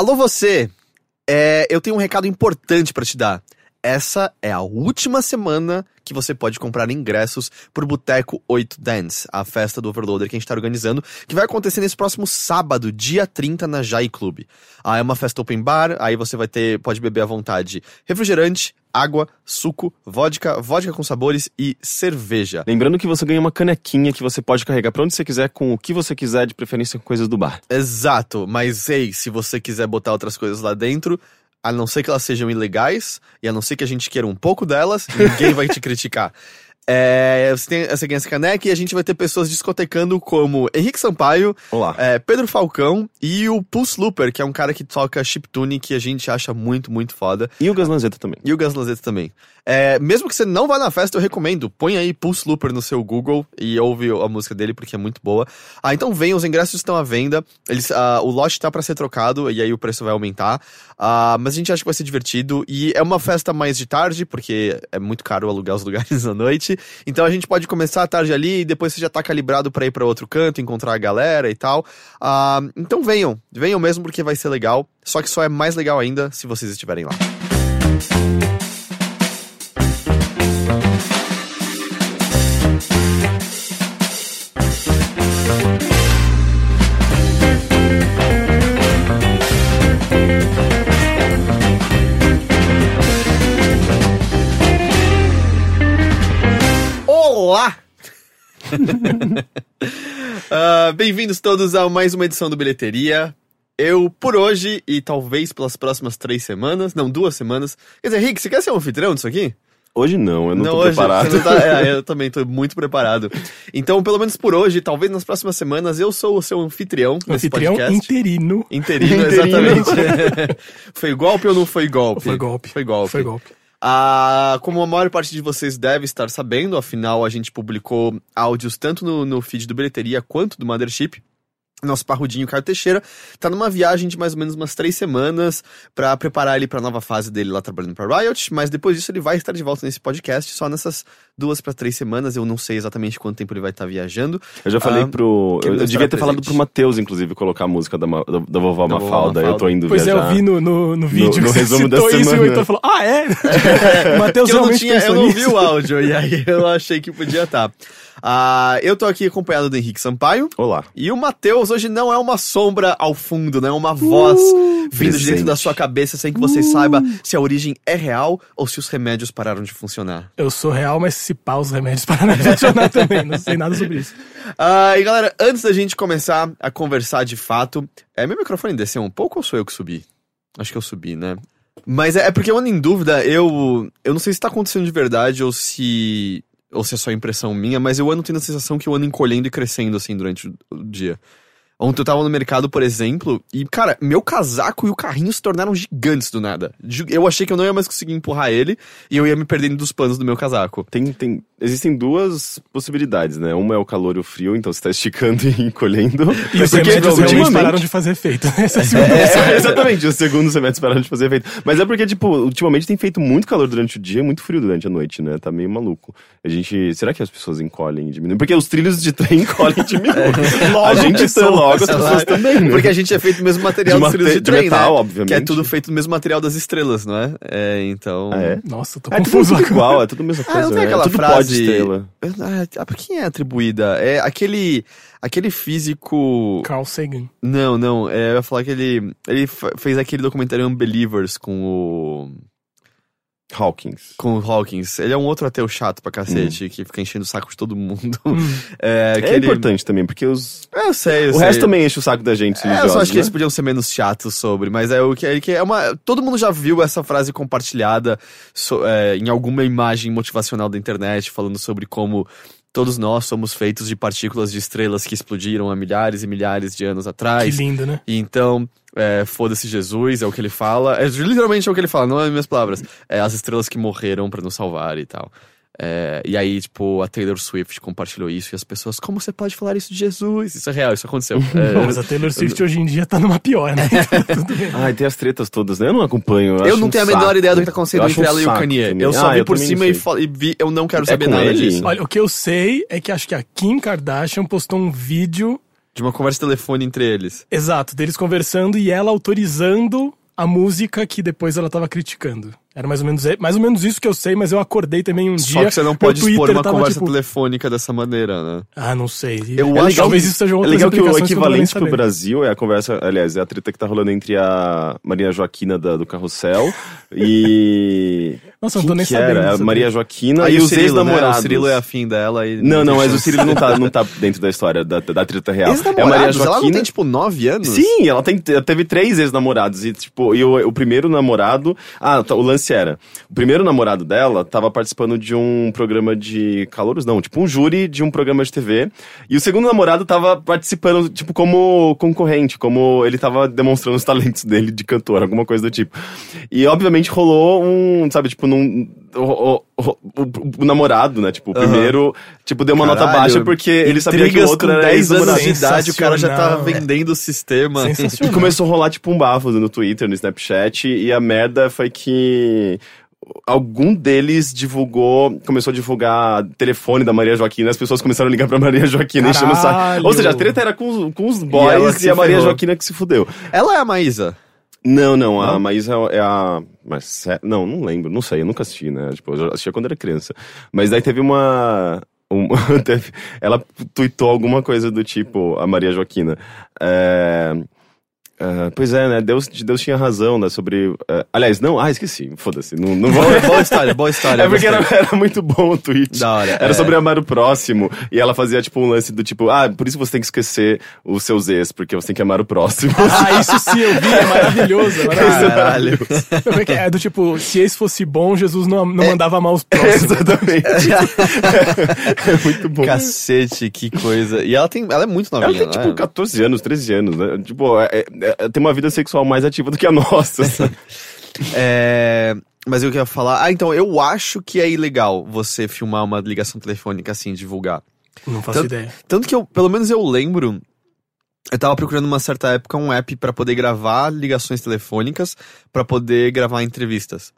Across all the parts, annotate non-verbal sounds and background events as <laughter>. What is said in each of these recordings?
Alô você, é, eu tenho um recado importante pra te dar. Essa é a última semana que você pode comprar ingressos pro Boteco 8 Dance, a festa do Overloader que a gente tá organizando, que vai acontecer nesse próximo sábado, dia 30, na Jai Club. Ah, é uma festa open bar, aí você vai ter, pode beber à vontade refrigerante, água, suco, vodka, vodka com sabores e cerveja. Lembrando que você ganha uma canequinha que você pode carregar pra onde você quiser, com o que você quiser, de preferência com coisas do bar. Exato, mas ei, se você quiser botar outras coisas lá dentro, a não ser que elas sejam ilegais, e a não ser que a gente queira um pouco delas, ninguém vai te <laughs> criticar. É, você, tem, essa caneca e a gente vai ter pessoas discotecando como Henrique Sampaio, Olá. é, Pedro Falcão e o Pulse Looper, que é um cara que toca chiptune que a gente acha muito, muito foda. E o Gas Lanzetta também. E o Gas Lanzetta também. É, mesmo que você não vá na festa, eu recomendo. Põe aí Pulse Looper no seu Google e ouve a música dele, porque é muito boa. Ah, então vem, os ingressos estão à venda. Eles, ah, o lote tá para ser trocado e aí o preço vai aumentar. Ah, mas a gente acha que vai ser divertido. E é uma festa mais de tarde, porque é muito caro alugar os <laughs> lugares à noite. Então a gente pode começar a tarde ali e depois você já tá calibrado para ir para outro canto, encontrar a galera e tal. Ah, então venham, venham mesmo porque vai ser legal. Só que só é mais legal ainda se vocês estiverem lá. Olá! <laughs> Ah, Bem-vindos todos a mais uma edição do Bilheteria. Eu, por hoje, e talvez pelas próximas três semanas, não, duas semanas. Quer dizer, Rick, você quer ser um anfitrião disso aqui? Hoje não, eu não, tô hoje, preparado. não tá- é, eu <laughs> também tô muito preparado. Então, pelo menos por hoje, talvez nas próximas semanas, eu sou o seu anfitrião nesse Anfitrião podcast. interino. Interino, <laughs> Interino. exatamente. foi golpe ou não foi golpe? Foi golpe. Foi golpe. Foi golpe. Ah, como a maior parte de vocês deve estar sabendo, afinal a gente publicou áudios tanto no, no feed do Bilheteria quanto do Mothership. Nosso parrudinho Caio Teixeira tá numa viagem de mais ou menos umas três semanas pra preparar ele pra nova fase dele lá trabalhando pra Riot, mas depois disso ele vai estar de volta nesse podcast, só nessas duas pra três semanas, eu não sei exatamente quanto tempo ele vai estar viajando. Eu já falei Ah, pro. Eu, eu devia ter falado presente. pro Matheus, inclusive, colocar a música da, da, da vovó Da vovó Mafalda. Eu tô Mafalda. indo Pois é, viajar. eu vi no, no, no vídeo no que você resumo da citou isso e o Heitor falou, ah, é? <laughs> Matheus Porque eu não, realmente tinha, eu não vi o áudio, e aí eu achei que podia estar. Ah, eu tô aqui acompanhado do Henrique Sampaio. Olá. E o Matheus hoje não é uma sombra ao fundo, né? É uma voz vindo de dentro presente. da sua cabeça sem que você saiba se a origem é real ou se os remédios pararam de funcionar. Eu sou real, mas se pá, os remédios <laughs> pararam de funcionar <laughs> também. Não sei nada sobre isso. Ah, e galera, antes da gente começar a conversar de fato, é meu microfone desceu um pouco ou sou eu que subi? Acho que eu subi, né? Mas é, é porque eu ando em dúvida, eu, eu não sei se tá acontecendo de verdade ou se. Ou se é só impressão minha, mas eu ando tendo a sensação que eu ando encolhendo e crescendo assim durante o, dia. Ontem eu tava no mercado, por exemplo, e, cara, meu casaco e o carrinho se tornaram gigantes do nada. Eu achei que eu não ia mais conseguir empurrar ele e eu ia me perdendo dos panos do meu casaco. Tem, tem, existem duas possibilidades, né? Uma é o calor e o frio, então você tá esticando <laughs> e encolhendo. E os Porque, remédios realmente ultimamente- pararam de fazer efeito. Essa <laughs> é É, é, <laughs> exatamente, os segundos remédios pararam de fazer efeito. Mas é porque, tipo, ultimamente tem feito muito calor durante o dia e muito frio durante a noite, né? Tá meio maluco. A gente. Será que as pessoas encolhem e diminuem? Porque os trilhos de trem encolhem e diminuem. a gente tá logo, as pessoas também, né? Porque a gente é feito do mesmo material De dos trilhos de de trem, metal, né? obviamente. Que é tudo feito do mesmo material das estrelas, não é? É, então... Ah, é? Nossa, eu tô É tudo, confuso tudo agora. igual, é tudo a mesma Ah, coisa. não tem né? aquela tudo frase... estrela. Ah, pra quem é atribuída? É aquele... Aquele físico... Carl Sagan. Não, não, é, eu ia falar que ele... Ele fez aquele documentário Unbelievers com o... Hawkins. Com o Hawkins. Ele é um outro ateu chato pra cacete, que fica enchendo o saco de todo mundo. Hum. <laughs> É, É, que ele- importante também, porque os. É, eu sei, eu o sei. resto também enche o saco da gente, É, eu só acho que né? eles podiam ser menos chatos sobre, mas é o que é, que é uma. Todo mundo já viu essa frase compartilhada so- é, em alguma imagem motivacional da internet falando sobre como todos nós somos feitos de partículas de estrelas que explodiram há milhares e milhares de anos Que atrás. lindo, né? E então, é, foda-se Jesus, é o que ele fala. É literalmente é o que ele fala, não é as minhas palavras. É as estrelas que morreram pra nos salvar e tal. É, e aí, tipo, a Taylor Swift compartilhou isso e as pessoas, como você pode falar isso de Jesus? Isso é real, isso aconteceu. <laughs> É, Bom, mas a Taylor Swift hoje em dia tá numa pior, né? <laughs> Ai, tem as tretas todas, né? Eu não acompanho. Eu, Eu não um tenho a menor saco. ideia do que tá acontecendo Eu entre um ela e o Kanye. também. Eu só Ah, vi eu por cima e, e vi, eu não quero É saber nada ele? disso. Olha, o que eu sei é que acho que a Kim Kardashian postou um vídeo De uma conversa de telefone entre eles. Exato, deles conversando e ela autorizando a música que depois ela tava criticando. Era mais ou menos, mais ou menos isso que eu sei, mas eu acordei também um dia. Só que você não <laughs> pode expor Twitter uma tava, conversa tipo, telefônica dessa maneira, né? Ah, não sei. Eu é acho talvez que- isso seja É legal que o equivalente pro. Brasil é a conversa, aliás, é a treta que tá rolando entre a Maria Joaquina da- do Carrossel <laughs> e. Nossa, eu não Quem tô nem que sabendo. era? Maria Joaquina Aí e o os Cirilo, né? ex-namorados. O Cirilo é afim dela e... Não, não, mas o. Cirilo não tá, <laughs> não tá dentro da história, da, da treta real. É Maria Ex-namorados? Ela não Joaquina. tem, tipo, nove anos? Sim, ela tem, ela teve três ex-namorados. E, tipo, e o, o primeiro namorado. Ah, tá, o lance era. O primeiro namorado dela tava participando de um programa de calouros, não, tipo um júri de um programa de TV. E o segundo namorado tava participando, tipo, como concorrente, como ele tava demonstrando os talentos dele de cantor, alguma coisa do tipo. E obviamente rolou um, sabe, tipo, num. O, o- o- o- o namorado, né? Tipo, o primeiro, tipo, deu uma nota Caralho, baixa porque ele sabia que o outro com era 10 anos ex-namorado. de idade, o cara já tá Sensacional. vendendo o sistema. E começou a rolar tipo um bafo no Twitter, no Snapchat, e a merda foi que algum deles divulgou, começou a divulgar telefone da Maria Joaquina, as pessoas começaram a ligar pra Maria Joaquina enchendo o saco. Ou seja, a treta era com, os- com os boys e, se a Maria ferrou. Joaquina que se fudeu. Ela é a Maísa. Não, não, a Não? Maísa é a. Mas, não, não lembro, não sei, eu nunca assisti, né? Tipo, eu assistia quando era criança. Mas daí teve uma. um- <laughs> teve- ela tweetou alguma coisa do tipo, a Maria Joaquina. É, é, pois é, né? Deus, Deus tinha razão, né? Sobre. é, aliás, não, ah, esqueci. Foda-se. Não, não vou. Boa, boa história, boa história. É porque era, era muito bom o tweet. Da hora, Era é. sobre amar o próximo. E ela fazia, tipo, um lance do tipo, ah, por isso você tem que esquecer os seus ex, porque você tem que amar o próximo. <laughs> Ah, isso sim, eu vi, é maravilhoso. É maravilhoso. Caralho. É que é? É do tipo, se esse fosse bom, Jesus não, não mandava mal os próximos. Exatamente. <laughs> é muito bom. Cacete, que coisa. E ela tem. Ela é muito Ela novinha, tem, tipo, né? 14 anos, 13 anos, né? Tipo, é, é- é- tem uma vida sexual mais ativa do que a nossa. <laughs> É. Mas eu queria falar. Ah, então, eu acho que é ilegal você filmar uma ligação telefônica assim, divulgar. Não faço Tanto- ideia. Tanto que eu, pelo menos eu lembro. Eu tava procurando uma certa época um app pra poder gravar ligações telefônicas, pra poder gravar entrevistas.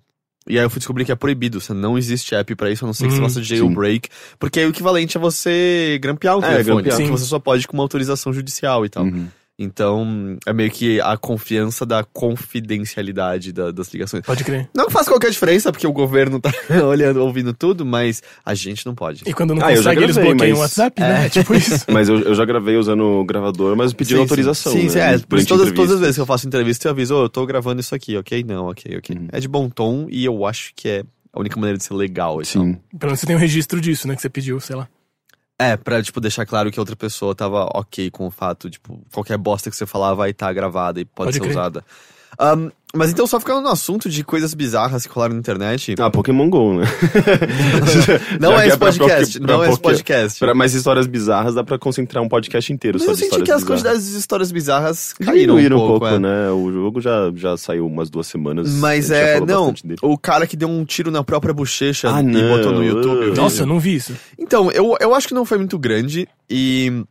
E aí eu fui descobrir que é proibido, você não existe app pra isso, a não ser que você Hum, faça jailbreak, porque é o equivalente a você grampear um É, telefone, grampear. que Sim. você só pode com uma autorização judicial e tal. Uhum. Então, é meio que a confiança da confidencialidade da- das ligações. Pode crer. Não que faça qualquer diferença, porque o governo tá <laughs> olhando, ouvindo tudo, mas a gente não pode. E quando não Ah, eu já consegue, eles gravei, bloqueiam o mas- WhatsApp, né? É <laughs> tipo isso. Mas eu, eu já gravei usando o gravador, mas pedindo Sim, autorização. Sim, né? sim, é. Por todas, todas as entrevistas. vezes que eu faço entrevista, eu aviso, ô, eu tô gravando isso aqui, ok? Não, ok, ok. Uhum. É de bom tom e eu acho que é a única maneira de ser legal. Então. Sim. Pelo menos você tem um registro disso, né? Que você pediu, sei lá. É, pra, tipo, deixar claro que a outra pessoa tava ok com o fato, tipo, qualquer bosta que você falar vai estar gravada e pode, Pode ser crer. usada. Ahn, mas então, só ficando no assunto de coisas bizarras que rolaram na internet. Ah, Pokémon GO, né? <laughs> não é que esse podcast, pra- não pra é esse podcast. Pra mais histórias bizarras, dá pra concentrar um podcast inteiro Mas só eu senti histórias que as bizarras. quantidades de histórias bizarras caíram Diminuíram um pouco, é. né? O jogo já, já saiu umas duas semanas. Mas é, não, o cara que deu um tiro na própria bochecha Ah, e não. botou no YouTube. Nossa, eu não vi isso. Então, eu, eu acho que não foi muito grande e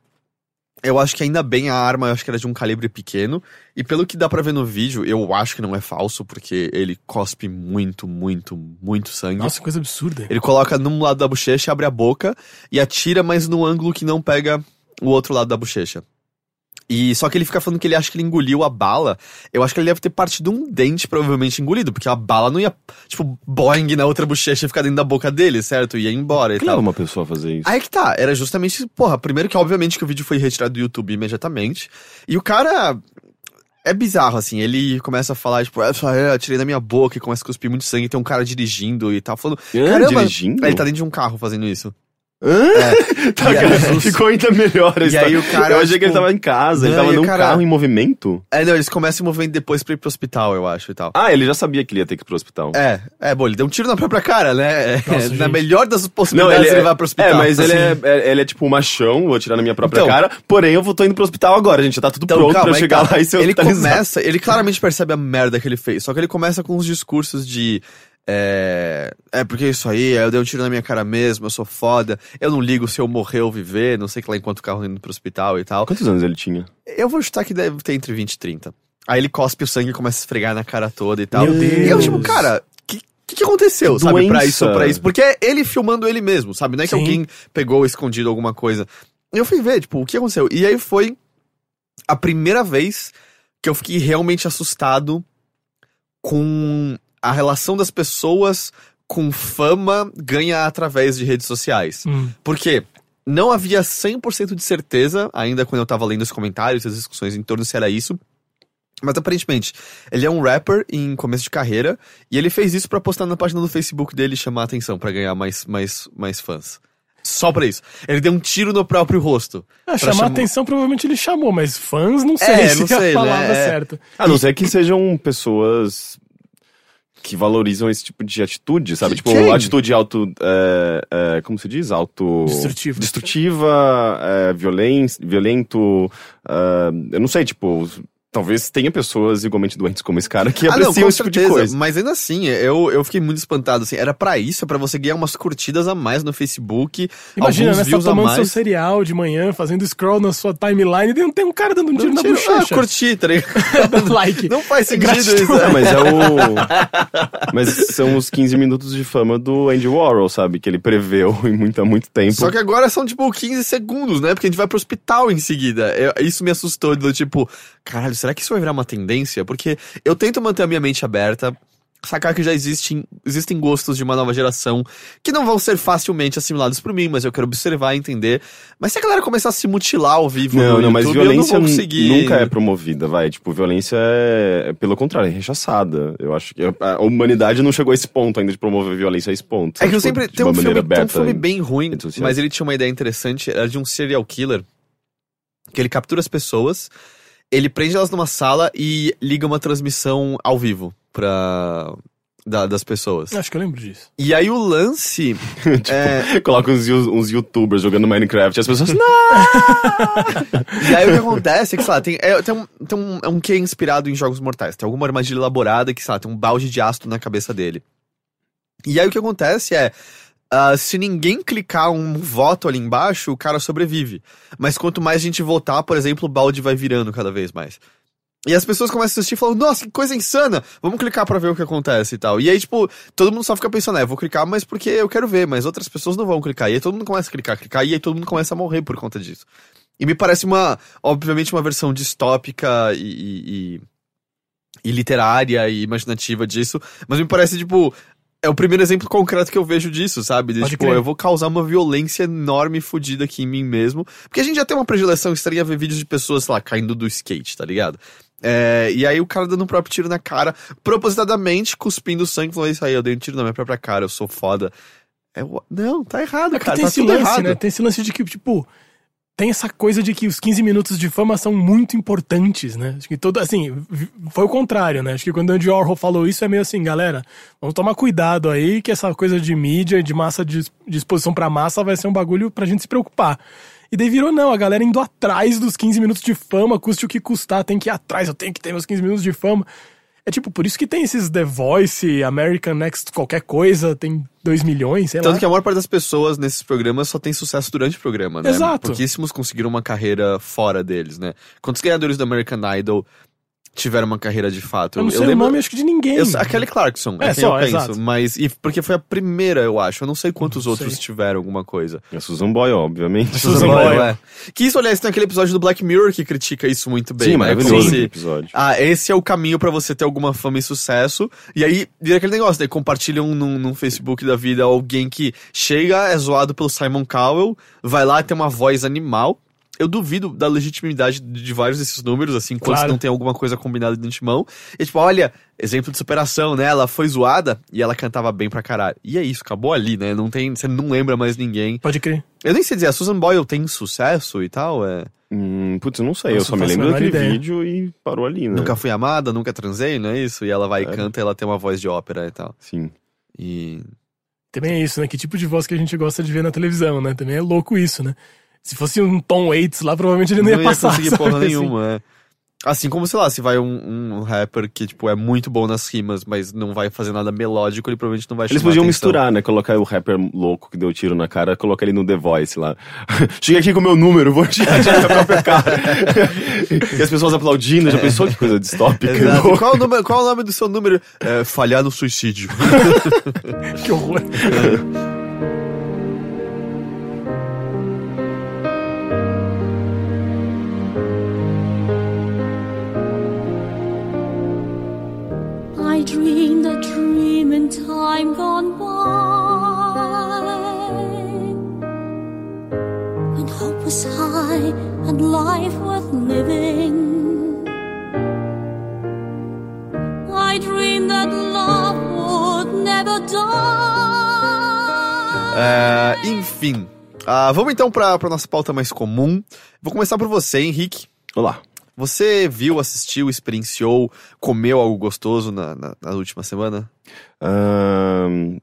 eu acho que ainda bem a arma, eu acho que era de um calibre pequeno. E pelo que dá pra ver no vídeo, eu acho que não é falso, porque ele cospe muito, muito, muito sangue. Nossa, coisa absurda. Ele coloca num lado da bochecha, abre a boca e atira, mas no ângulo que não pega o outro lado da bochecha. E só que ele fica falando que ele acha que ele engoliu a bala. Eu acho que ele deve ter partido um dente, provavelmente engolido, porque a bala não ia, tipo, boing na outra bochecha e ficar dentro da boca dele, certo? Ia embora e que tal. leva uma pessoa a fazer isso? Aí que tá, era justamente, porra, primeiro que obviamente que o vídeo foi retirado do YouTube imediatamente, e o cara é bizarro, assim, ele começa a falar, tipo, "Ah, só eu atirei na minha boca e começa a cuspir muito sangue, tem um cara dirigindo e tal, falando, Ah, caramba, dirigindo? ele tá dentro de um carro fazendo isso. Hã? Tá, aí- cara, ficou ainda melhor a E história. aí o cara, Eu achei que ele tipo, tava em casa, ele não, tava e o num cara- carro em movimento. É, não, eles começam o movimento depois pra ir pro hospital, eu acho, e tal. Ah, ele já sabia que ele ia ter que ir pro hospital. É, é, bom, ele deu um tiro na própria cara, né? É, Nossa, <laughs> na gente. melhor das possibilidades ele, vai pro hospital. É, mas ele Assim. é, é- ele é tipo um machão, vou tirar na minha própria Então. cara. Porém, eu vou, tô indo pro hospital agora, gente. Já tá tudo Então, pronto calma, pra aí chegar tá. lá e ser Ele hospitalizado. começa, ele claramente percebe a merda que ele fez, só que ele começa com uns discursos de. É, é porque isso aí, eu dei um tiro na minha cara mesmo, eu sou foda, eu não ligo se eu morrer ou viver, não sei que lá enquanto o carro indo pro hospital e tal. Quantos anos ele tinha? Eu vou chutar que deve ter entre 20 e 30. Aí ele cospe o sangue e começa a esfregar na cara toda e tal. Meu E eu, Deus. tipo, cara, que, que, que aconteceu, Que sabe, pra doença. isso, pra isso? Porque é ele filmando ele mesmo, sabe? Não é que Sim. alguém pegou escondido alguma coisa. E eu fui ver, tipo, o que aconteceu? E aí foi a primeira vez que eu fiquei realmente assustado com a relação das pessoas com fama ganha através de redes sociais. Hum. Porque não havia 100% de certeza, ainda quando eu tava lendo os comentários, as discussões em torno se era isso. Mas aparentemente, ele é um rapper em começo de carreira e ele fez isso pra postar na página do Facebook dele e chamar a atenção pra ganhar mais, mais, mais fãs. Só pra isso. Ele deu um tiro no próprio rosto. Ah, chamar chamar- atenção provavelmente ele chamou, mas fãs não sei É, se não é sei, <laughs> a palavra né? É. certa. A não ser que sejam pessoas que valorizam esse tipo de atitude, sabe? Tipo, Quem? atitude auto. é, é, como se diz? Auto. Destrutiva. Destrutiva, é, violen violento. é, eu não sei, tipo. Talvez tenha pessoas igualmente doentes como esse cara que Ah, não, apreciam esse tipo de certeza. coisa. Mas ainda assim, eu, eu fiquei muito espantado. Assim, era pra isso, é pra você ganhar umas curtidas a mais no Facebook. Imagina, alguns né? Você tá tomando seu cereal de manhã, fazendo scroll na sua timeline e tem- tem um cara dando um tiro na Tiro- Ah, bochecha. curti, tá ligado? <laughs> Dando like. Não faz sentido Gratidão. isso. É, né? mas é o. <laughs> mas são os 15 minutos de fama do Andy Warhol, sabe? Que ele preveu <laughs> em muito, há muito tempo. Só que agora são, tipo, 15 segundos, né? Porque a gente vai pro hospital em seguida. Eu- isso me assustou, do tipo, caralho, será que isso vai virar uma tendência? Porque eu tento manter a minha mente aberta, sacar que já existem, existem gostos de uma nova geração que não vão ser facilmente assimilados por mim, mas eu quero observar e entender. Mas se a galera começar a se mutilar ao vivo Não, no não, mas YouTube, violência eu não conseguir... nunca é promovida, vai. Tipo, violência é, é, pelo contrário, é rechaçada. Eu acho que a, humanidade não chegou a esse ponto ainda de promover violência a esse ponto. É que eu Tipo, sempre. Tem um, filme, tem um filme em- bem ruim, mas ele tinha uma ideia interessante. Era de um serial killer. Que ele captura as pessoas, ele prende elas numa sala e liga uma transmissão ao vivo pra. da- das pessoas. Acho que eu lembro disso. E aí o lance. <laughs> é, Coloca uns, uns youtubers jogando Minecraft e as pessoas. Não! <laughs> e aí o que acontece é que, sei lá, tem, é, tem, um, tem um, é um que é inspirado em jogos mortais. Tem alguma armadilha elaborada que, sei lá, tem um balde de ácido na cabeça dele. E aí o que acontece é. Ah, se ninguém clicar um voto ali embaixo, o cara sobrevive. Mas quanto mais gente votar, por exemplo, o balde vai virando cada vez mais. E as pessoas começam a assistir e falam, nossa, que coisa insana! Vamos clicar pra ver o que acontece e tal. E aí, tipo, todo mundo só fica pensando, é, vou clicar, mas porque eu quero ver, mas outras pessoas não vão clicar. E aí todo mundo começa a clicar, clicar, e aí todo mundo começa a morrer por conta disso. E me parece uma, obviamente, uma versão distópica e, e, e- e literária e imaginativa disso, mas me parece, tipo, é o primeiro exemplo concreto que eu vejo disso, sabe? De, Pode tipo, crer. eu vou causar uma violência enorme e fodida aqui em mim mesmo. Porque a gente já tem uma predileção estranha ver vídeos de pessoas, sei lá, caindo do skate, tá ligado? É, e aí o cara dando um próprio tiro na cara, propositadamente cuspindo sangue, falando isso aí, eu dei um tiro na minha própria cara, eu sou foda. É, o- não, tá errado, É cara, tem tá esse lance, errado. né? Tem esse lance de que, tipo, tem essa coisa de que os 15 minutos de fama são muito importantes, né? Acho que todo, assim, foi o contrário, né? Acho que quando o Andy Warhol falou isso é meio assim, galera, vamos tomar cuidado aí que essa coisa de mídia e de massa de, de exposição pra massa vai ser um bagulho pra gente se preocupar. E daí virou não, a galera indo atrás dos 15 minutos de fama, custe o que custar, tem que ir atrás, eu tenho que ter meus 15 minutos de fama. É tipo, por isso que tem esses The Voice, American Next, qualquer coisa, tem 2 milhões, sei lá. Tanto que a maior parte das pessoas nesses programas só tem sucesso durante o programa, né? Exato. Pouquíssimos conseguiram uma carreira fora deles, né? Quantos ganhadores do American Idol tiveram uma carreira de fato? Eu não sei o nome, acho que de ninguém. Eu, a Kelly Clarkson, é, É, quem só, eu penso. exato. Mas, e porque foi a primeira, eu acho. Eu não sei quantos Não outros sei. tiveram alguma coisa. A Susan Boyle, obviamente. Susan Boyle. é. Que isso, aliás, tem aquele episódio do Black Mirror que critica isso muito bem. Sim, né? maravilhoso esse se- episódio. ah, esse é o caminho pra você ter alguma fama e sucesso. E aí, vira aquele negócio, daí compartilham num, num Facebook da vida alguém que chega, é zoado pelo Simon Cowell, vai lá ter uma voz animal. Eu duvido da legitimidade de vários desses números, assim, quando Claro. não tem alguma coisa combinada de antemão. E tipo, olha, exemplo de superação, né? Ela foi zoada e ela cantava bem pra caralho. E é isso, acabou ali, né? Não tem, você não lembra mais ninguém. Pode crer. Eu nem sei dizer, a Susan Boyle tem sucesso e tal, é... Hum, putz, eu não sei, eu Nossa, só me lembro daquele ideia. vídeo e parou ali, né? Nunca fui amada, nunca transei, não é isso? E ela vai e É. canta e ela tem uma voz de ópera e tal. Sim. E. Também é isso, né? Que tipo de voz que a gente gosta de ver na televisão, né? Também é louco isso, né? Se fosse um Tom Waits lá, provavelmente ele não, ia passar. conseguir sabe? porra Assim. nenhuma, é. Assim como, sei lá, se vai um, um rapper que, tipo, é muito bom nas rimas, mas não vai fazer nada melódico, ele provavelmente não vai Eles podiam atenção. misturar, né? Colocar o rapper louco que deu tiro na cara, colocar ele no The Voice lá. <laughs> Chega aqui com o meu número, vou tirar a minha própria cara. <laughs> e as pessoas aplaudindo, já pensou que coisa distópica? Qual, o número, qual o nome do seu número? É, falhar no suicídio. <laughs> Que horror. Time gone by. When hope was high and life worth living. I dreamed that love would never die. É, enfim. Ah, vamos então pra, pra nossa pauta mais comum. Vou começar por você, Henrique. Olá. Você viu, assistiu, experienciou, comeu algo gostoso na, na, na última semana? Ahn,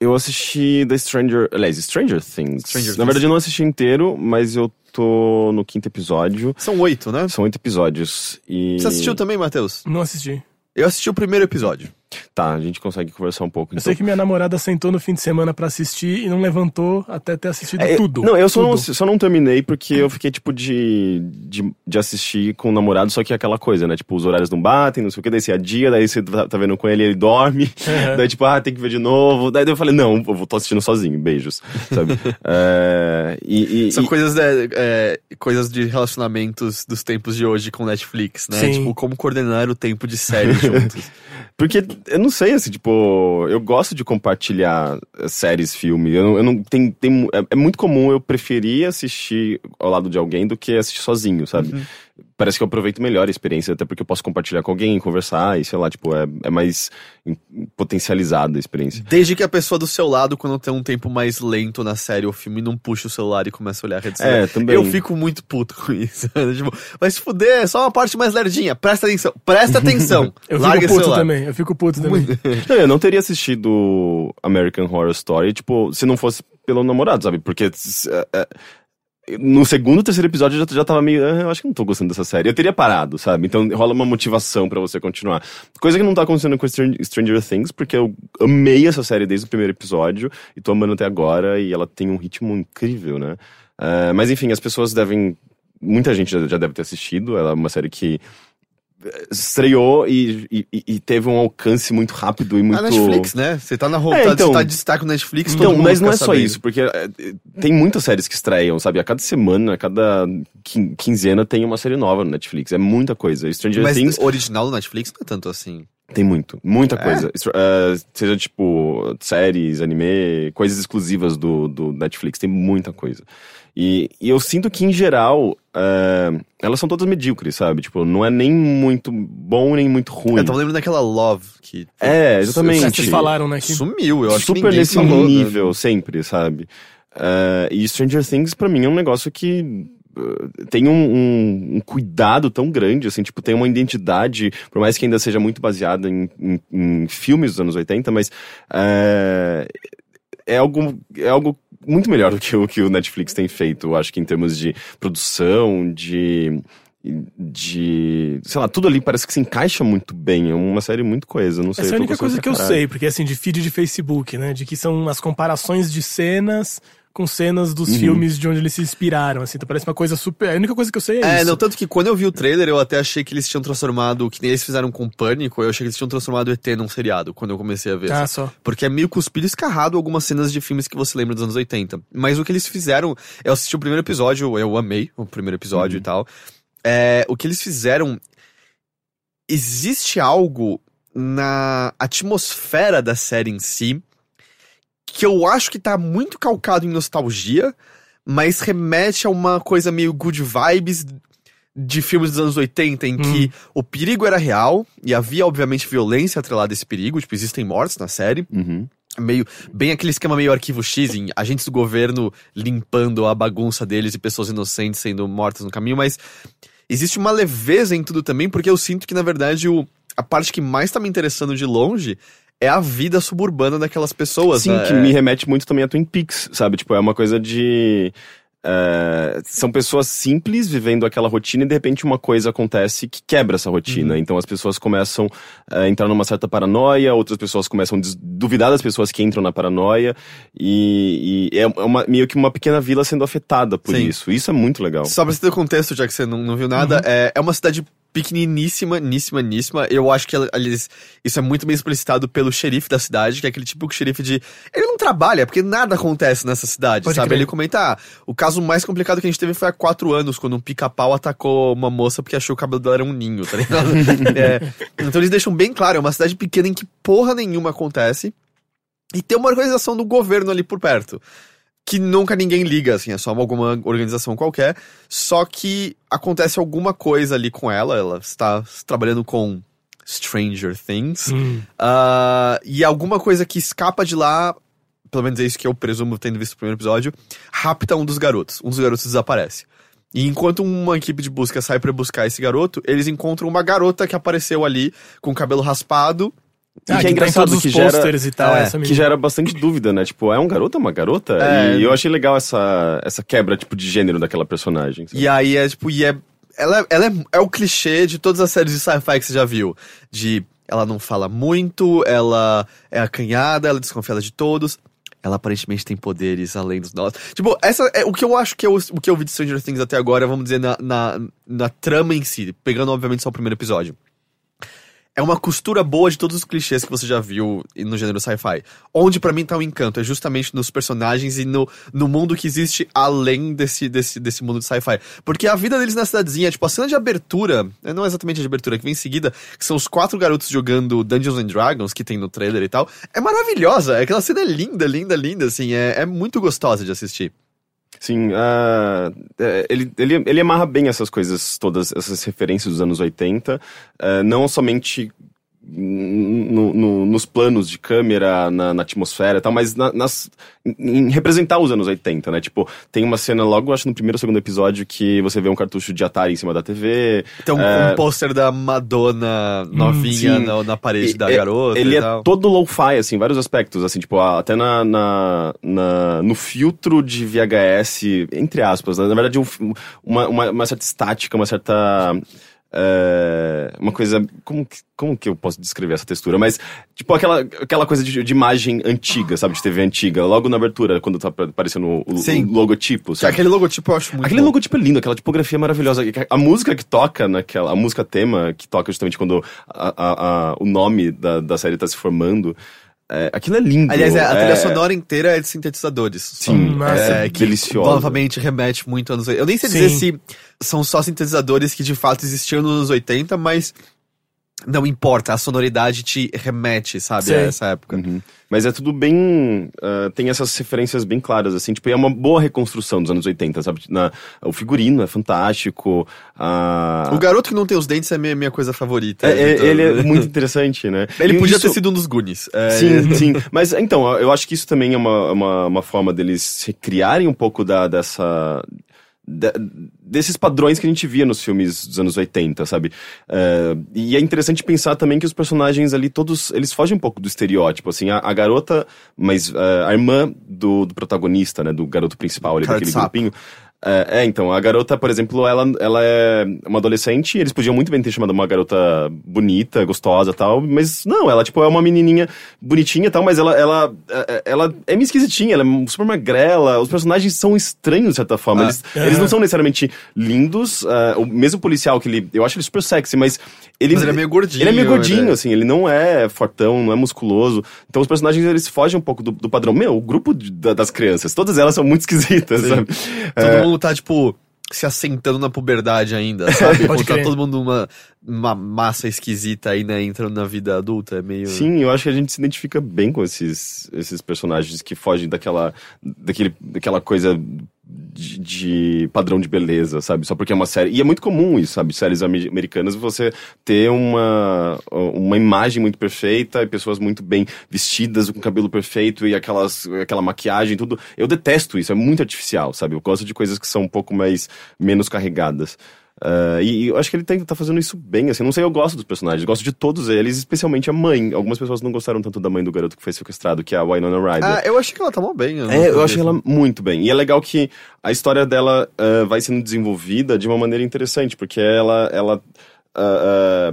eu assisti The Stranger. Aliás, Stranger Things. Stranger Na Things. verdade, eu não assisti inteiro, mas eu tô no quinto episódio. São oito, né? São oito episódios. E. Você assistiu também, Matheus? Não assisti. Eu assisti o primeiro episódio. Tá, a gente consegue conversar um pouco. Eu então. sei que minha namorada sentou no fim de semana pra assistir e não levantou até ter assistido É, tudo. Não, eu só não, Tudo. só não terminei porque eu fiquei, tipo, de, de, de assistir com o namorado, só que é aquela coisa, né? Tipo, os horários não batem, não sei o que, daí você adia, daí você tá, tá vendo com ele, ele dorme, <laughs> Uhum. daí tipo, ah, tem que ver de novo. Daí eu falei, não, eu vou tô assistindo sozinho, beijos, sabe? <laughs> É, e, e- São e- coisas, de, é, coisas de relacionamentos dos tempos de hoje com Netflix, né? Sim. Tipo, como coordenar o tempo de série <laughs> juntos. Porque, eu não sei, assim, tipo, eu gosto de compartilhar eh, séries, filme. Eu eu não tem, tem, é, é muito comum eu preferir assistir ao lado de alguém do que assistir sozinho, sabe? Parece que eu aproveito melhor a experiência, até porque eu posso compartilhar com alguém, conversar e sei lá, tipo, é, é mais potencializada a experiência. Desde que a pessoa do seu lado, quando tem um tempo mais lento na série ou filme, não puxa o celular e começa a olhar a rede social. É, também. Eu fico muito puto <laughs> com isso. tipo, vai se fuder, é só uma parte mais lerdinha. Presta atenção. Presta atenção. <laughs> Eu Larga fico puto celular. também, eu fico puto também. Não, eu não teria assistido American Horror Story, tipo, se não fosse pelo namorado, sabe? Porque é, é, no segundo, terceiro episódio eu já, já tava meio. "Ah, eu acho que não tô gostando dessa série. Eu teria parado, sabe? Então rola uma motivação pra você continuar. Coisa que não tá acontecendo com Stran- Stranger Things, porque eu amei essa série desde o primeiro episódio e tô amando até agora e ela tem um ritmo incrível, né? Ah, mas enfim, as pessoas devem. Muita gente já, já deve ter assistido. Ela é uma série que estreou e, e- e teve um alcance muito rápido e muito. A Netflix, né? Você tá na roupa, É, então- você tá de destaque no Netflix, todo Então, mundo mas não é só sabendo. isso, porque é, tem muitas séries que estreiam, sabe? A cada semana, a cada quin- quinzena tem uma série nova no Netflix. É muita coisa. Stranger Mas Things original do Netflix não é tanto assim. tem muito, muita É? coisa. Eh, seja tipo séries, anime, coisas exclusivas do, do Netflix, tem muita coisa. E, e eu sinto que, em geral, eh, elas são todas medíocres, sabe? Tipo, não é nem muito bom, nem muito ruim. Eu tava lembrando daquela Love que. É, exatamente. Vocês falaram, né? Que Sumiu, eu acho que super ninguém nesse falou, né? nível sempre, sabe? Eh, e Stranger Things, pra mim, é um negócio que eh, tem um, um- um cuidado tão grande, assim, tipo, tem uma identidade, por mais que ainda seja muito baseada em, em- em filmes dos anos 80, mas eh, é algo, é algo muito melhor do que o que o Netflix tem feito, eu acho que em termos de produção, de de, sei lá, tudo ali parece que se encaixa muito bem, é uma série muito coesa, não sei. Essa é a única coisa que eu sei, porque assim, de feed de Facebook, né? De que são as comparações de cenas com cenas dos Uhum. filmes de onde eles se inspiraram, assim. Então parece uma coisa super. A única coisa que eu sei é, É, isso. não, tanto que quando eu vi o trailer, eu até achei que eles tinham transformado, que nem eles fizeram com Pânico, eu achei que eles tinham transformado o ET num seriado, quando eu comecei a ver. Ah, assim. só. Porque é meio cuspido escarrado algumas cenas de filmes que você lembra dos anos 80. Mas o que eles fizeram, eu assisti o primeiro episódio, eu amei o primeiro episódio e tal. É, o que eles fizeram. Existe algo na atmosfera da série em si que eu acho que tá muito calcado em nostalgia, mas remete a uma coisa meio good vibes de filmes dos anos 80, em que o perigo era real, e havia, obviamente, violência atrelada a esse perigo, tipo, existem mortes na série. Uhum. Meio, bem aquele esquema meio arquivo X, em agentes do governo limpando a bagunça deles e pessoas inocentes sendo mortas no caminho, mas existe uma leveza em tudo também, porque eu sinto que, na verdade, o, a parte que mais tá me interessando de longe é a vida suburbana daquelas pessoas. Sim, né? que me remete muito também a Twin Peaks, sabe? Tipo, é uma coisa de. é, são pessoas simples vivendo aquela rotina e de repente uma coisa acontece que quebra essa rotina. Então as pessoas começam a entrar numa certa paranoia, outras pessoas começam a duvidar das pessoas que entram na paranoia e, e é uma- meio que uma pequena vila sendo afetada por Sim. isso. Isso é muito legal. Só pra você ter contexto, já que você não, não viu nada, é, é uma cidade pequeniníssima, níssima, níssima. Eu acho que eles, isso é muito bem explicitado pelo xerife da cidade, que é aquele tipo de xerife de. Ele não trabalha, porque nada acontece nessa cidade, Pode sabe? crer. Ele comenta, ah, o caso mais complicado que a gente teve foi há quatro anos, quando um pica-pau atacou uma moça porque achou que o cabelo dela era um ninho, tá ligado? <laughs> É, então eles deixam bem claro, é uma cidade pequena em que porra nenhuma acontece. E tem uma organização do governo ali por perto. Que nunca ninguém liga, assim, é só alguma organização qualquer. Só que acontece alguma coisa ali com ela, ela está trabalhando com Stranger Things. Hum. Ah, e alguma coisa que escapa de lá, pelo menos é isso que eu presumo tendo visto o primeiro episódio, rapta um dos garotos. Um dos garotos desaparece. E enquanto uma equipe de busca sai pra buscar esse garoto, eles encontram uma garota que apareceu ali com o cabelo raspado. Ah, que é tá engraçado que gera- e tal. é, essa Que gera bastante dúvida, né? Tipo, é um garoto ou uma garota? É. E eu achei legal essa, essa quebra, tipo, de gênero daquela personagem. sabe? E aí é tipo, e é. Ela, é- ela é, é o clichê de todas as séries de sci-fi que você já viu. De ela não fala muito, ela é acanhada, ela é desconfiada de todos. Ela aparentemente tem poderes além dos nossos. Tipo, essa é o que eu acho que eu, o que eu vi de Stranger Things até agora, vamos dizer, na, na, na trama em si, pegando obviamente só o primeiro episódio. É uma costura boa de todos os clichês que você já viu no gênero sci-fi. Onde pra mim tá o encanto, é justamente nos personagens e no, no mundo que existe além desse, desse, desse mundo de sci-fi. Porque a vida deles na cidadezinha, tipo, a cena de abertura, é, não é exatamente a de abertura, que vem em seguida, que são os quatro garotos jogando Dungeons and Dragons, que tem no trailer e tal, é maravilhosa. Aquela cena é linda, linda, linda, assim, é, é muito gostosa de assistir. Sim, é, ele, ele, ele amarra bem essas coisas todas, essas referências dos anos 80, ah, não somente no- no- nos planos de câmera, na, na atmosfera e tal, mas na- nas, em, em representar os anos 80, né? Tipo, tem uma cena logo, acho, no primeiro ou segundo episódio que você vê um cartucho de Atari em cima da TV. Tem um, É. um pôster da Madonna novinha sim. na, na parede E- da é- garota Ele é tal. todo low-fi, assim, em vários aspectos, assim, tipo, até na, na, no filtro de VHS, entre aspas, né? na verdade, um, uma, uma, uma certa estática, uma certa. É, uma coisa. Como que, como que eu posso descrever essa textura? Mas, tipo, aquela, aquela coisa de, de imagem antiga, sabe? De TV antiga. Logo na abertura, quando tá aparecendo o, o Sim. logotipo, sabe? aquele logotipo eu acho muito Aquele bom. logotipo é lindo, aquela tipografia é maravilhosa. A música que toca naquela. A música tema que toca justamente quando a- a- a- o nome da, da série tá se formando. é, aquilo é lindo. Aliás, é, a trilha é, sonora inteira é de sintetizadores. Sim, Nossa, é, é que deliciosa. novamente remete muito anos 80. Eu nem sei Sim. dizer se são só sintetizadores que de fato existiam nos anos 80, mas não importa, a sonoridade te remete, sabe, Sim. a essa época. Uhum. Mas é tudo bem. ah, tem essas referências bem claras, assim. Tipo, é uma boa reconstrução dos anos 80, sabe? Na, o figurino é fantástico. a- O garoto que não tem os dentes é minha, minha coisa favorita. É, é, Então, ele é <laughs> muito interessante, né? Ele E podia isso- ter sido um dos Goonies. É, Sim, <laughs> sim. Mas então, eu acho que isso também é uma, uma, uma forma deles recriarem um pouco da, dessa. Desses padrões que a gente via nos filmes dos anos 80, sabe? É, e é interessante pensar também que os personagens ali, todos, eles fogem um pouco do estereótipo, assim, a, a garota, mas é, a irmã do, do protagonista, né, do garoto principal ali, Cara de daquele grupinho, é, é, então, a garota, por exemplo, ela, ela é uma adolescente, eles podiam muito bem ter chamado uma garota bonita, gostosa e tal, mas não, ela, tipo, é uma menininha bonitinha e tal, mas ela, ela, é- ela é meio esquisitinha, ela é super magrela, os personagens são estranhos, de certa forma, Ah. eles, É. eles não são necessariamente lindos, é, o mesmo policial que ele, eu acho ele super sexy, mas ele... Mas ele é meio gordinho, Ele é meio gordinho, né? assim, ele não é fortão, não é musculoso, então os personagens, eles fogem um pouco do, do padrão. Meu, o grupo de- da- das crianças, todas elas são muito <laughs> esquisitas, Sim. sabe? Todo É, mundo tá, tipo, se assentando na puberdade ainda, sabe? <laughs> Pode tá todo mundo numa uma massa esquisita aí, né? Entrando na vida adulta, é meio... Sim, eu acho que a gente se identifica bem com esses, esses personagens que fogem daquela, daquele, daquela coisa de, de padrão de beleza, sabe? Só porque é uma série. E é muito comum isso, sabe? Séries ame- americanas, você ter uma, uma imagem muito perfeita e pessoas muito bem vestidas, com cabelo perfeito e aquelas, aquela maquiagem, tudo. Eu detesto isso, é muito artificial, sabe? Eu gosto de coisas que são um pouco mais, menos carregadas. Ah, e, e eu acho que ele tem, tá fazendo isso bem, assim. Não sei, eu gosto dos personagens, gosto de todos eles, especialmente a mãe. Algumas pessoas não gostaram tanto da mãe do garoto que foi sequestrado, que é a Winona Ryder. Ah, eu achei que ela tá mal bem. É, eu achei ela muito bem. E é legal que a história dela ah, vai sendo desenvolvida de uma maneira interessante, porque ela, ela, ah, ah,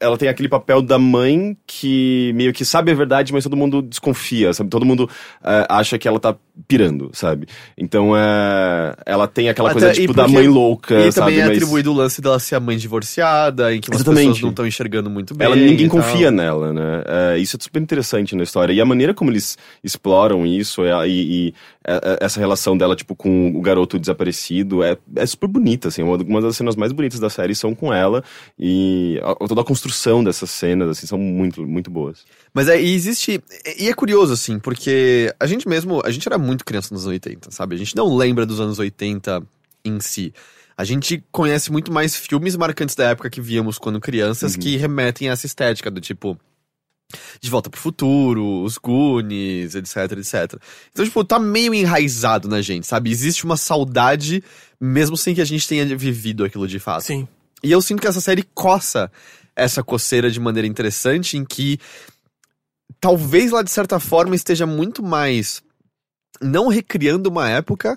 ela tem aquele papel da mãe que meio que sabe a verdade, mas todo mundo desconfia, sabe? Todo mundo eh, acha que ela tá pirando, sabe? Então é, ela tem aquela Até- coisa e tipo da porque- mãe louca, E sabe? também é Mas atribuído o lance dela ser a mãe divorciada, em que as pessoas não estão enxergando muito bem. ela ninguém e confia nela, né? É, isso é super interessante na história. E a maneira como eles exploram isso é, e, e, é, é, essa relação dela, tipo, com o garoto desaparecido é, é super bonita, assim. Uma, uma das cenas mais bonitas da série são com ela. E a- toda a construção dessas cenas, assim, são muito, muito boas. Mas é, e existe. E é curioso, assim, porque a gente mesmo. A gente era muito criança nos anos 80, sabe? A gente não lembra dos anos 80 em si. A gente conhece muito mais filmes marcantes da época que víamos quando crianças Uhum. que remetem a essa estética do tipo. De Volta pro Futuro, os Goonies, etc, etc. Então, tipo, tá meio enraizado na gente, sabe? Existe uma saudade, mesmo sem que a gente tenha vivido aquilo de fato. Sim. E eu sinto que essa série coça essa coceira de maneira interessante, em que talvez lá de certa forma esteja muito mais não recriando uma época,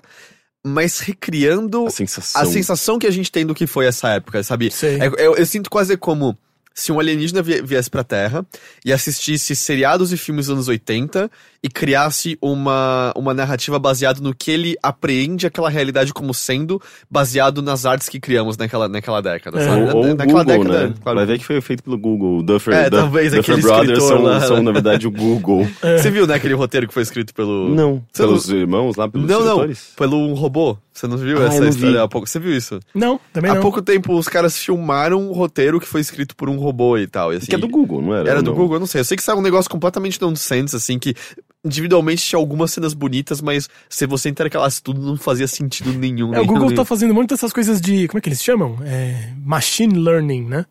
mas recriando A sensação. a sensação que a gente tem do que foi essa época, sabe? Sei. É- eu, eu sinto quase como se um alienígena vie- viesse pra Terra e assistisse seriados e filmes dos anos 80 e criasse uma, uma narrativa baseada no que ele apreende aquela realidade como sendo, baseado nas artes que criamos naquela, naquela década, É. sabe? Ou, ou naquela Google, década, né? claro. Vai ver que foi feito pelo Google. O Duffer, É, Du- talvez Duffer aquele Brothers escritor são, lá. são, na verdade, o Google. <laughs> Você viu, né, aquele roteiro que foi escrito pelo... Não. Você Pelos irmãos lá, pelos Não, não, escritores? pelo um robô. Você não viu Ah, essa não história vi. há pouco? Você viu isso? Não, também Há não. pouco tempo os caras filmaram um roteiro que foi escrito por um robô e tal. E, assim, Que é do Google, não era? Era do Não. Google, eu não sei. Eu sei que saiu um negócio completamente nonsense, assim, que individualmente tinha algumas cenas bonitas, mas se você intercalasse tudo, não fazia sentido nenhum. É, o nem- Google nem- tá fazendo muito dessas coisas de. Como é que eles chamam? É, machine learning, né?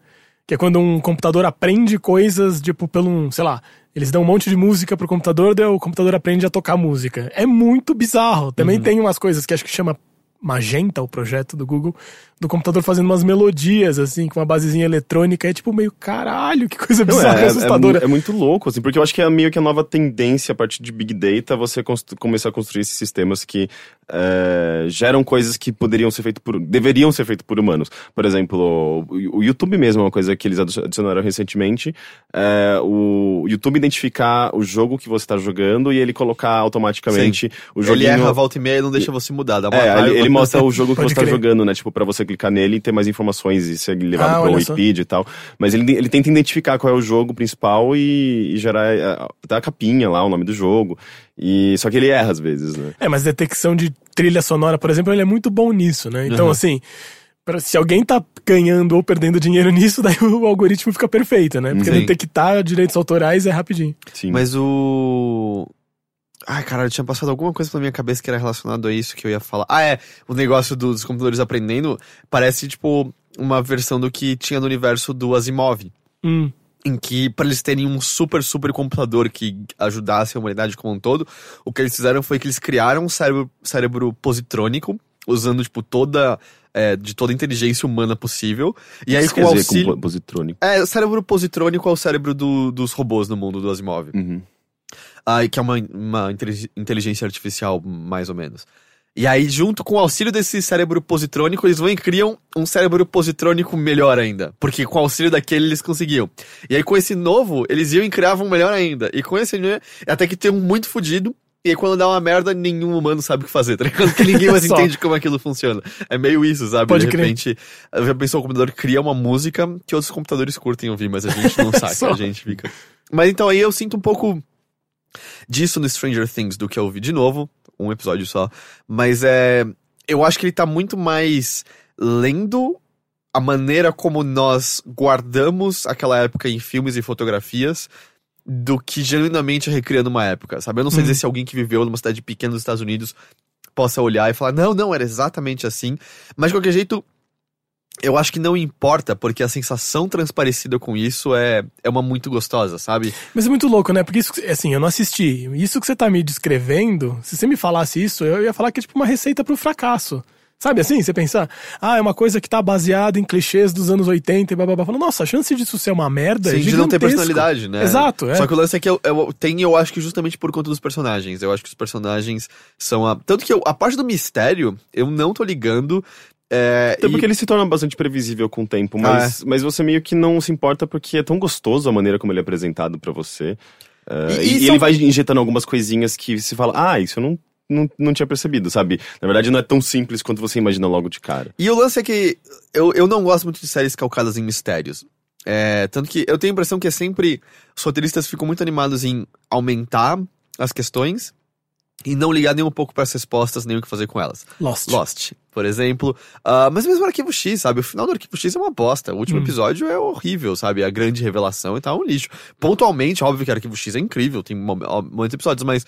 Que é quando um computador aprende coisas, tipo, pelo um, sei lá, eles dão um monte de música pro computador, daí o computador aprende a tocar música. É muito bizarro. Também Uhum. tem umas coisas que acho que chama Magenta, o projeto do Google, do computador fazendo umas melodias, assim, com uma basezinha eletrônica. É tipo meio caralho, que coisa Não, bizarra, é, é, assustadora. mu- é muito louco, assim, porque eu acho que é meio que a nova tendência a partir de Big Data você constru- começar a construir esses sistemas que é, geram coisas que poderiam ser feitas por. deveriam ser feitas por humanos. Por exemplo, o, o YouTube mesmo é uma coisa que eles adi- adicionaram recentemente. é, o YouTube identificar o jogo que você está jogando e ele colocar automaticamente o Ele joguinho. erra a volta e meia e não deixa você mudar. Dá uma É, ele, ele mostra o jogo que Pode você tá crer. jogando, né? Tipo, pra você clicar nele e ter mais informações e ser levado Ah, pro olha só. Wikipedia e tal. Mas ele, ele tenta identificar qual é o jogo principal e, e gerar é, até a capinha lá, o nome do jogo. E, só que ele erra às vezes, né? É, mas detecção de trilha sonora, por exemplo, ele é muito bom nisso, né? Então, Uhum. assim, pra- se alguém tá ganhando ou perdendo dinheiro <laughs> nisso, daí o algoritmo fica perfeito, né? Porque Sim. detectar direitos autorais é rapidinho. Sim. Mas o. Ai, cara, eu tinha passado alguma coisa pela minha cabeça que era relacionado a isso que eu ia falar. Ah, é. O negócio dos computadores aprendendo parece, tipo, uma versão do que tinha no universo do Asimov. Hum. em que para eles terem um super super computador que ajudasse a humanidade como um todo, o que eles fizeram foi que eles criaram um cérebro, cérebro positrônico usando tipo toda é, de toda a inteligência humana possível e aí Isso com o auxílio com positrônico. é, o cérebro positrônico é o cérebro do- dos robôs no mundo do Asimov. Uhum. Ah, que é uma, uma intelig- inteligência artificial, mais ou menos. E aí, junto com o auxílio desse cérebro positrônico, eles vão e criam um cérebro positrônico melhor ainda. Porque com o auxílio daquele eles conseguiam. E aí, com esse novo, eles iam e criavam um melhor ainda. E com esse, né, até que tem um muito fudido. E aí, quando dá uma merda, nenhum humano sabe o que fazer, tá ligado? Porque ninguém mais <laughs> entende como aquilo funciona. É meio isso, sabe? Pode De crer. repente, já pensou, o computador cria uma música que outros computadores curtem ouvir, mas a gente não <laughs> saca, Só. a gente fica. Mas então aí eu sinto um pouco disso no Stranger Things do que eu vi de novo, um episódio só. Mas é. Eu acho que ele tá muito mais lendo a maneira como nós guardamos aquela época em filmes e fotografias do que genuinamente recriando uma época, sabe? Eu não sei Hum. dizer se alguém que viveu numa cidade pequena dos Estados Unidos possa olhar e falar, não, não, era exatamente assim. Mas de qualquer jeito, eu acho que não importa, porque a sensação transparecida com isso é, é uma muito gostosa, sabe? Mas é muito louco, né? Porque isso, assim, eu não assisti. Isso que você tá me descrevendo, se você me falasse isso, eu ia falar que é tipo uma receita pro fracasso. Sabe assim? Você pensar, ah, é uma coisa que tá baseada em clichês dos anos 80 e bababá. Fala, nossa, a chance disso ser uma merda é Sim, de não ter personalidade, né? Exato, é. Só que o lance é que eu, eu- tem, eu acho que justamente por conta dos personagens. Eu acho que os personagens são a. Tanto que eu- a parte do mistério, eu não tô ligando. É, Até e- porque ele se torna bastante previsível com o tempo, mas, mas você meio que não se importa porque é tão gostoso a maneira como ele é apresentado pra você. É, E- e e e são- ele vai injetando algumas coisinhas que se fala, ah, isso eu não, não, não tinha percebido, sabe? Na verdade, não é tão simples quanto você imagina logo de cara. E o lance é que eu, eu não gosto muito de séries calcadas em mistérios. É, tanto que eu tenho a impressão que é sempre. Os roteiristas ficam muito animados em aumentar as questões e não ligar nem um pouco para as respostas, nem o que fazer com elas. Lost. Lost, por exemplo. Ah, mas mesmo o Arquivo X, sabe? O final do Arquivo X é uma bosta. O último Hum. episódio é horrível, sabe? A grande revelação e tal é um lixo. Pontualmente, óbvio que Arquivo X é incrível, tem muitos episódios, mas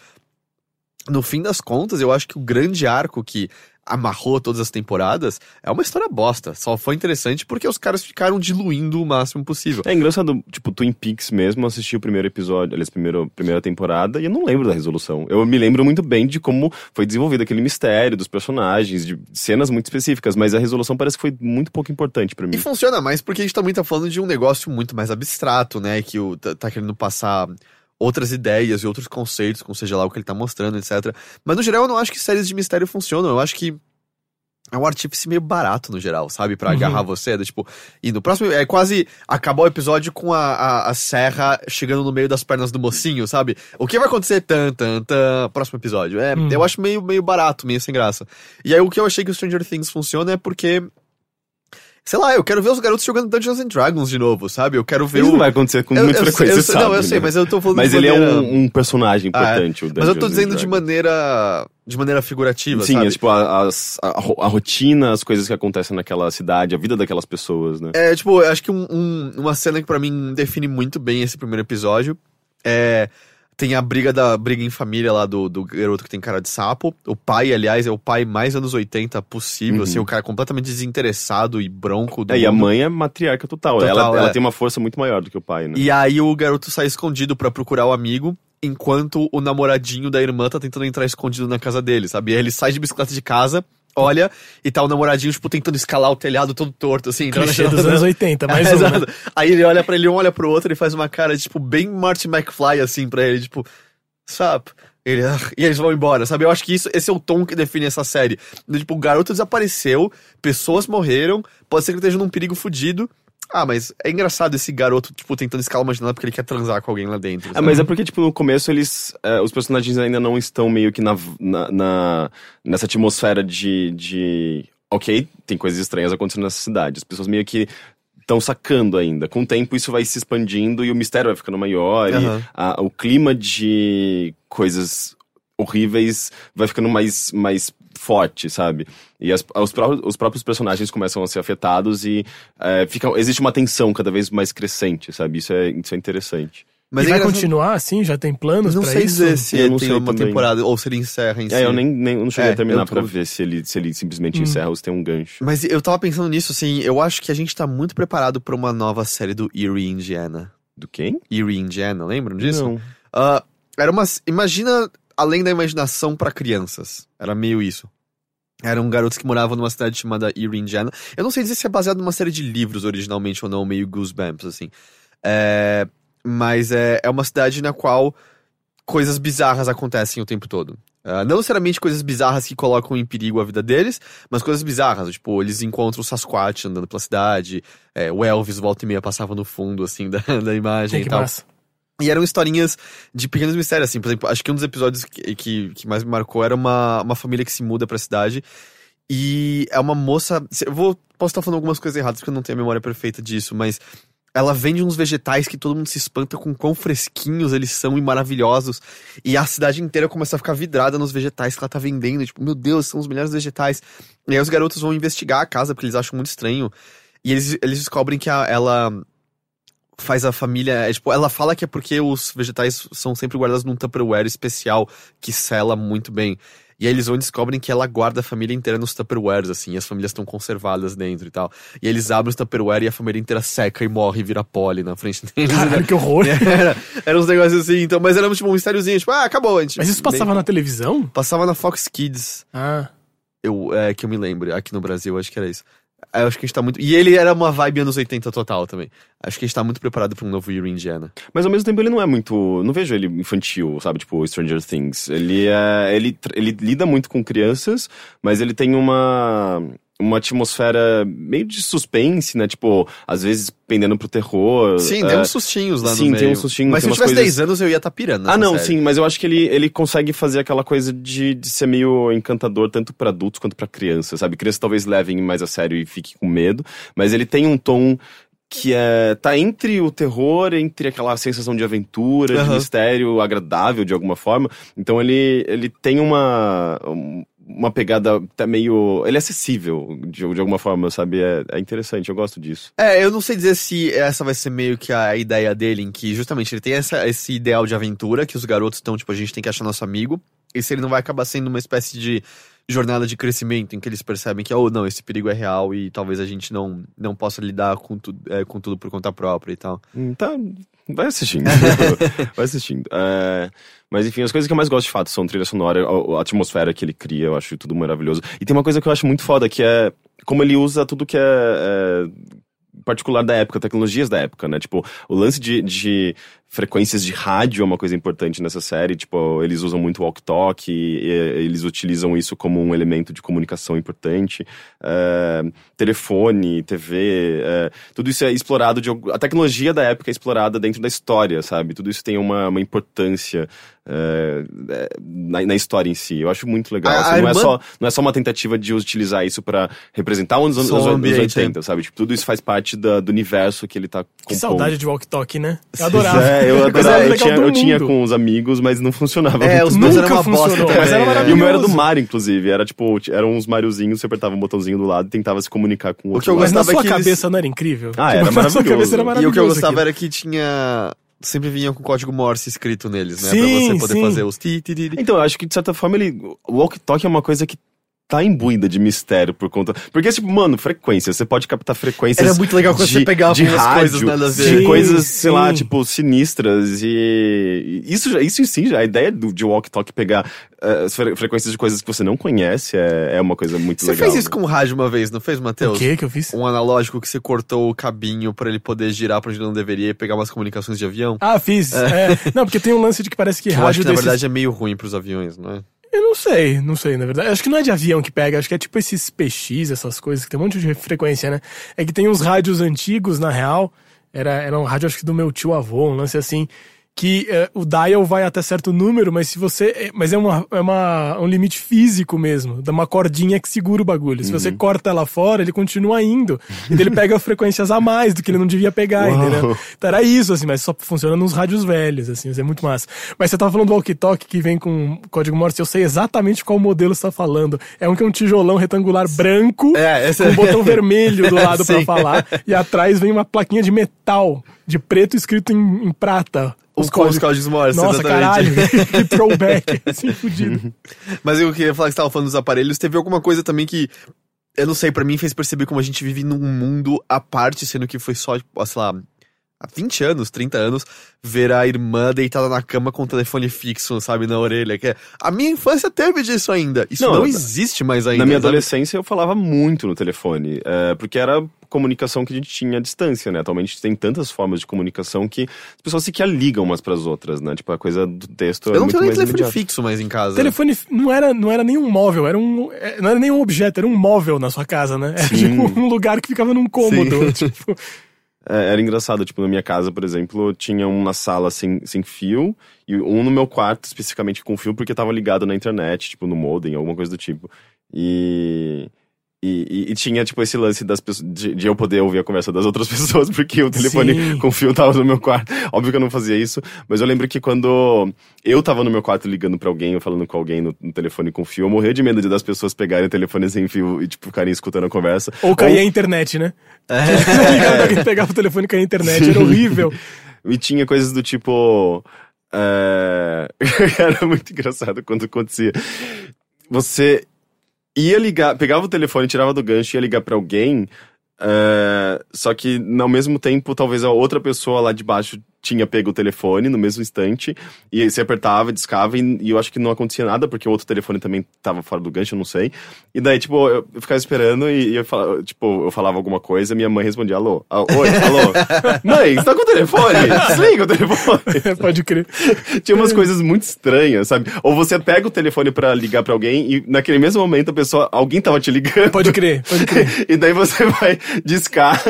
no fim das contas, eu acho que o grande arco que amarrou todas as temporadas é uma história bosta. Só foi interessante porque os caras ficaram diluindo o máximo possível. É engraçado, tipo, Twin Peaks mesmo, assisti o primeiro episódio, aliás, primeiro, primeira temporada, e eu não lembro da resolução. Eu me lembro muito bem de como foi desenvolvido aquele mistério dos personagens, de cenas muito específicas, mas a resolução parece que foi muito pouco importante pra mim. E funciona mais porque a gente também tá falando de um negócio muito mais abstrato, né? Que o, tá, tá querendo passar outras ideias e outros conceitos, com seja lá o que ele tá mostrando, etc. Mas no geral eu não acho que séries de mistério funcionam. Eu acho que é um artífice meio barato no geral, sabe? Pra Uhum. agarrar você. do tipo, e no próximo. É quase acabar o episódio com a, a, a serra chegando no meio das pernas do mocinho, sabe? O que vai acontecer? Tan, tan, tan. Próximo episódio. É, Uhum. Eu acho meio, meio barato, meio sem graça. E aí o que eu achei que o Stranger Things funciona é porque. Sei lá, eu quero ver os garotos jogando Dungeons and Dragons de novo, sabe? Eu quero ver Isso o. não vai acontecer com Eu- muita eu- frequência, eu, sei- Não, sabe, eu sei, né? mas eu tô falando Mas ele maneira... é um, um personagem importante, o Mas eu tô dizendo de maneira. de maneira figurativa, Sim, sabe? é tipo a, a, a rotina, as coisas que acontecem naquela cidade, a vida daquelas pessoas, né? É, tipo, eu acho que um- um- uma cena que pra mim define muito bem esse primeiro episódio é. Tem a briga da briga em família lá do, do garoto que tem cara de sapo. O pai, aliás, é o pai mais anos 80 possível, Uhum. assim, o cara completamente desinteressado e bronco do É, e a mundo. mãe é matriarca total. Total, ela, ela é. tem uma força muito maior do que o pai, né? E aí o garoto sai escondido pra procurar o amigo, enquanto o namoradinho da irmã tá tentando entrar escondido na casa dele, sabe? E aí ele sai de bicicleta de casa, olha, e tá o namoradinho, tipo, tentando escalar o telhado todo torto, assim. na Clichê dos <laughs> anos 80, mais É, um, né? Aí ele olha pra ele, um olha pro outro e faz uma cara, tipo, bem Marty McFly, assim, pra ele, tipo, sabe? Ele, "Ah", e eles vão embora, sabe? Eu acho que isso, esse é o tom que define essa série. Tipo, o garoto desapareceu, pessoas morreram, pode ser que esteja num perigo fudido. Ah, mas é engraçado esse garoto, tipo, tentando escalar uma janela porque ele quer transar com alguém lá dentro. Ah, sabe? mas é porque, tipo, no começo eles. é, os personagens ainda não estão meio que na, na, na- nessa atmosfera de, de. Ok, tem coisas estranhas acontecendo nessa cidade. As pessoas meio que estão sacando ainda. Com o tempo isso vai se expandindo e o mistério vai ficando maior. Aham. E a- o clima de coisas horríveis vai ficando mais, mais forte, sabe? E as- os, pró- os próprios personagens começam a ser afetados e é, fica, existe uma tensão cada vez mais crescente, sabe? Isso é, isso é interessante. Mas e é vai engraçado- continuar assim? Já tem planos Não pra sei isso? dizer se Eu não tem sei uma também. temporada ou se ele encerra em si. É, eu nem, nem eu não cheguei É, a terminar tô- pra ver se ele, se ele simplesmente Hum. encerra ou se tem um gancho. Mas eu tava pensando nisso, assim, eu acho que a gente tá muito preparado pra uma nova série do Erie, Indiana. Do quem? Erie, Indiana, lembram disso? Não. Ah, era uma. Imagina além da imaginação pra crianças. Era meio isso. Eram garotos que moravam numa cidade chamada Erie, Indiana. Eu não sei dizer se é baseado numa série de livros originalmente ou não, meio Goosebumps, assim. É, mas é, é uma cidade na qual coisas bizarras acontecem o tempo todo. Ah, não necessariamente coisas bizarras que colocam em perigo a vida deles, mas coisas bizarras. Tipo, eles encontram o Sasquatch andando pela cidade, é, o Elvis volta e meia passava no fundo, assim, <laughs> da, da imagem Tem e que tal. massa. E eram historinhas de pequenos mistérios, assim. Por exemplo, acho que um dos episódios que, que, que mais me marcou era uma, uma família que se muda pra cidade. E é uma moça. Eu vou, posso estar falando algumas coisas erradas porque eu não tenho a memória perfeita disso, mas ela vende uns vegetais que todo mundo se espanta com quão fresquinhos eles são e maravilhosos. E a cidade inteira começa a ficar vidrada nos vegetais que ela tá vendendo. Tipo, meu Deus, são os melhores vegetais. E aí os garotos vão investigar a casa porque eles acham muito estranho. E eles, eles descobrem que a- ela faz a família. É, tipo, ela fala que é porque os vegetais são sempre guardados num Tupperware especial que sela muito bem. E aí eles vão e descobrem que ela guarda a família inteira nos Tupperwares, assim, e as famílias estão conservadas dentro e tal. E eles abrem os Tupperware e a família inteira seca e morre e vira pole na frente deles. Caralho, que horror. <laughs> era, era uns negócios assim, então, mas era tipo um mistériozinho, tipo, ah, acabou. A gente, Mas isso passava na televisão? Passava na Fox Kids, Ah. eu, é, que eu me lembro, aqui no Brasil, acho que era isso. Eu acho que a gente tá muito. E ele era uma vibe anos 80 total também. Acho que a gente tá muito preparado pra um novo Year Indiana. Mas ao mesmo tempo ele não é muito. Não vejo ele infantil, sabe? Tipo, Stranger Things. Ele é. Ele, ele lida muito com crianças, mas ele tem uma. Uma atmosfera meio de suspense, né? Tipo, às vezes pendendo pro terror. Sim, é, tem uns sustinhos lá sim, no meio. tem uns sustinhos, Mas se eu tivesse coisas- 10 anos, eu ia estar pirando Ah, não, série. sim, mas eu acho que ele, ele consegue fazer aquela coisa de, de ser meio encantador tanto pra adultos quanto pra crianças, sabe? Crianças talvez levem mais a sério e fiquem com medo, mas ele tem um tom que é tá entre o terror, entre aquela sensação de aventura, de Aham. mistério agradável de alguma forma. Então ele, ele tem uma um- uma pegada até meio. Ele é acessível de, de alguma forma, sabe? É, é interessante, eu gosto disso. É, eu não sei dizer se essa vai ser meio que a ideia dele, em que justamente ele tem essa, esse ideal de aventura, que os garotos estão, tipo, a gente tem que achar nosso amigo, e se ele não vai acabar sendo uma espécie de jornada de crescimento, em que eles percebem que, oh, não, esse perigo é real e talvez a gente não, não possa lidar com, tu, é, com tudo por conta própria e tal. Tá, vai assistindo. <laughs> vai assistindo. É, mas enfim, as coisas que eu mais gosto de fato são trilha sonora, a, a atmosfera que ele cria, eu acho tudo maravilhoso. E tem uma coisa que eu acho muito foda, que é como ele usa tudo que é, é particular da época, tecnologias da época, né? Tipo, o lance de, de frequências de rádio é uma coisa importante nessa série. Tipo, eles usam muito walk-talk, eles utilizam isso como um elemento de comunicação importante. É, telefone, TV, é, tudo isso é explorado de a tecnologia da época é explorada dentro da história, sabe? Tudo isso tem uma, uma importância é, é, na, na história em si. Eu acho muito legal. A- assim, a não, é irmã- só, não é só uma tentativa de utilizar isso pra representar os anos, Só o os anos ambiente, 80, sabe? Tipo, tudo isso faz parte da- do universo que ele tá Que compondo. saudade de walk talk, né? Eu adorava. É, eu adorava. Eu, tinha, eu tinha com os amigos, mas não funcionava. É, os meus Nunca eram uma bosta mas era é. maravilhoso. E o meu era do mar, inclusive. Era tipo, eram uns Mariozinhos, você apertava um botãozinho do lado e tentava se comunicar com o outro. que eu lado. Mas na gostava sua que eles- cabeça não era incrível? Ah, era na sua maravilhoso. cabeça era E maravilhoso. o que eu gostava aquilo. era que tinha. Sempre vinha com código Morse escrito neles, né? Sim, pra você poder sim. fazer os ti, ti, ti, ti. Então, eu acho que de certa forma ele. O walk talk é uma coisa que tá imbuída de mistério por conta. Porque, tipo, mano, frequência. Você pode captar frequências. Era muito legal quando de, você pegava de rádio, coisas nada a ver. De Sim, coisas, sei lá, sim. tipo, sinistras. E. Isso, já- isso em si, já, a ideia do, de walk talk pegar as fre- frequências de coisas que você não conhece é, é uma coisa muito Você legal. fez isso com o rádio uma vez, não fez, Matheus? O que que eu fiz? Um analógico que você cortou o cabinho pra ele poder girar pra onde não deveria e pegar umas comunicações de avião? Ah, fiz. é. Não, porque tem um lance de que parece que Que eu acho rádio que na desses... verdade é meio ruim pros aviões, não é? Eu não sei, não sei, na verdade. Acho que não é de avião que pega, acho que é tipo esses PX, essas coisas, que tem um monte de frequência, né? É que tem uns rádios antigos, na real. Era, era um rádio, acho que do meu tio avô, um lance assim. Que eh, o dial vai até certo número, mas se você. é- Mas é, uma, é uma, um limite físico mesmo. Dá uma cordinha que segura o bagulho. Se você corta ela fora, ele continua indo. E ele pega <laughs> frequências a mais do que ele não devia pegar, Uau. entendeu? Então era isso, assim, mas só funciona nos rádios velhos, assim, isso é muito massa. Mas você tava falando do walkie-talkie que vem com código Morse, eu sei exatamente qual modelo você tá falando. É um que é um tijolão retangular branco, É, com é- um botão vermelho do <laughs> lado pra Sim. falar, e atrás vem uma plaquinha de metal, de preto escrito em, em prata. Os, os códigos Morse, Nossa, exatamente. caralho, <laughs> que throwback, assim, fudido. Mas eu queria falar que você tava falando dos aparelhos, teve alguma coisa também que. Eu não sei, pra mim fez perceber como a gente vive num mundo à parte, sendo que foi só, tipo, sei lá, há 20 anos, 30 anos, ver a irmã deitada na cama com o telefone fixo, sabe, na orelha. Que é, a minha infância teve disso ainda. Isso não, Não, existe mais ainda. Na minha sabe? adolescência eu falava muito no telefone, é, porque era comunicação que a gente tinha à distância, né? Atualmente tem tantas formas de comunicação que as pessoas sequer ligam umas pras outras, né? Tipo, a coisa do texto é Eu não muito tenho nem mais telefone imediata. fixo mais em casa. telefone não era, não era nenhum móvel, era um. é, Não era nenhum objeto, era um móvel na sua casa, né? Era Sim. tipo um lugar que ficava num cômodo. <laughs> <laughs> Tipo, É, era engraçado, tipo, na minha casa, por exemplo, tinha um na sala sem, sem fio e um no meu quarto, especificamente com fio, porque tava ligado na internet, tipo, no modem, alguma coisa do tipo. E... E, e- e tinha, tipo, esse lance das pessoas, de, de eu poder ouvir a conversa das outras <laughs> pessoas, porque o telefone Sim. com fio tava no meu quarto. Óbvio que eu não fazia isso, mas eu lembro que quando eu tava no meu quarto ligando pra alguém, ou falando com alguém no, no telefone com fio, eu morria de medo de das pessoas pegarem o telefone sem fio e, tipo, ficarem escutando a conversa. ou caía a internet, né? É. <laughs> Pegava o telefone e caía a internet, era horrível. E tinha coisas do tipo. é, <laughs> Era muito engraçado quando acontecia. Você ia ligar, pegava o telefone, tirava do gancho e ia ligar pra alguém. é, Só que, ao mesmo tempo, talvez a outra pessoa lá de baixo tinha pego o telefone no mesmo instante, e aí você apertava, discava, e, e eu acho que não acontecia nada, porque o outro telefone também tava fora do gancho, eu não sei. E daí, tipo, eu, eu ficava esperando e, e eu, falava, tipo, eu falava alguma coisa, minha mãe respondia, alô, ah, oi, alô, <laughs> mãe, você tá com o telefone? Desliga o telefone. <laughs> Pode crer. Tinha umas coisas muito estranhas, sabe? Ou você pega o telefone pra ligar pra alguém e naquele mesmo momento a pessoa, alguém tava te ligando. Pode crer, pode crer. <laughs> E daí você vai discar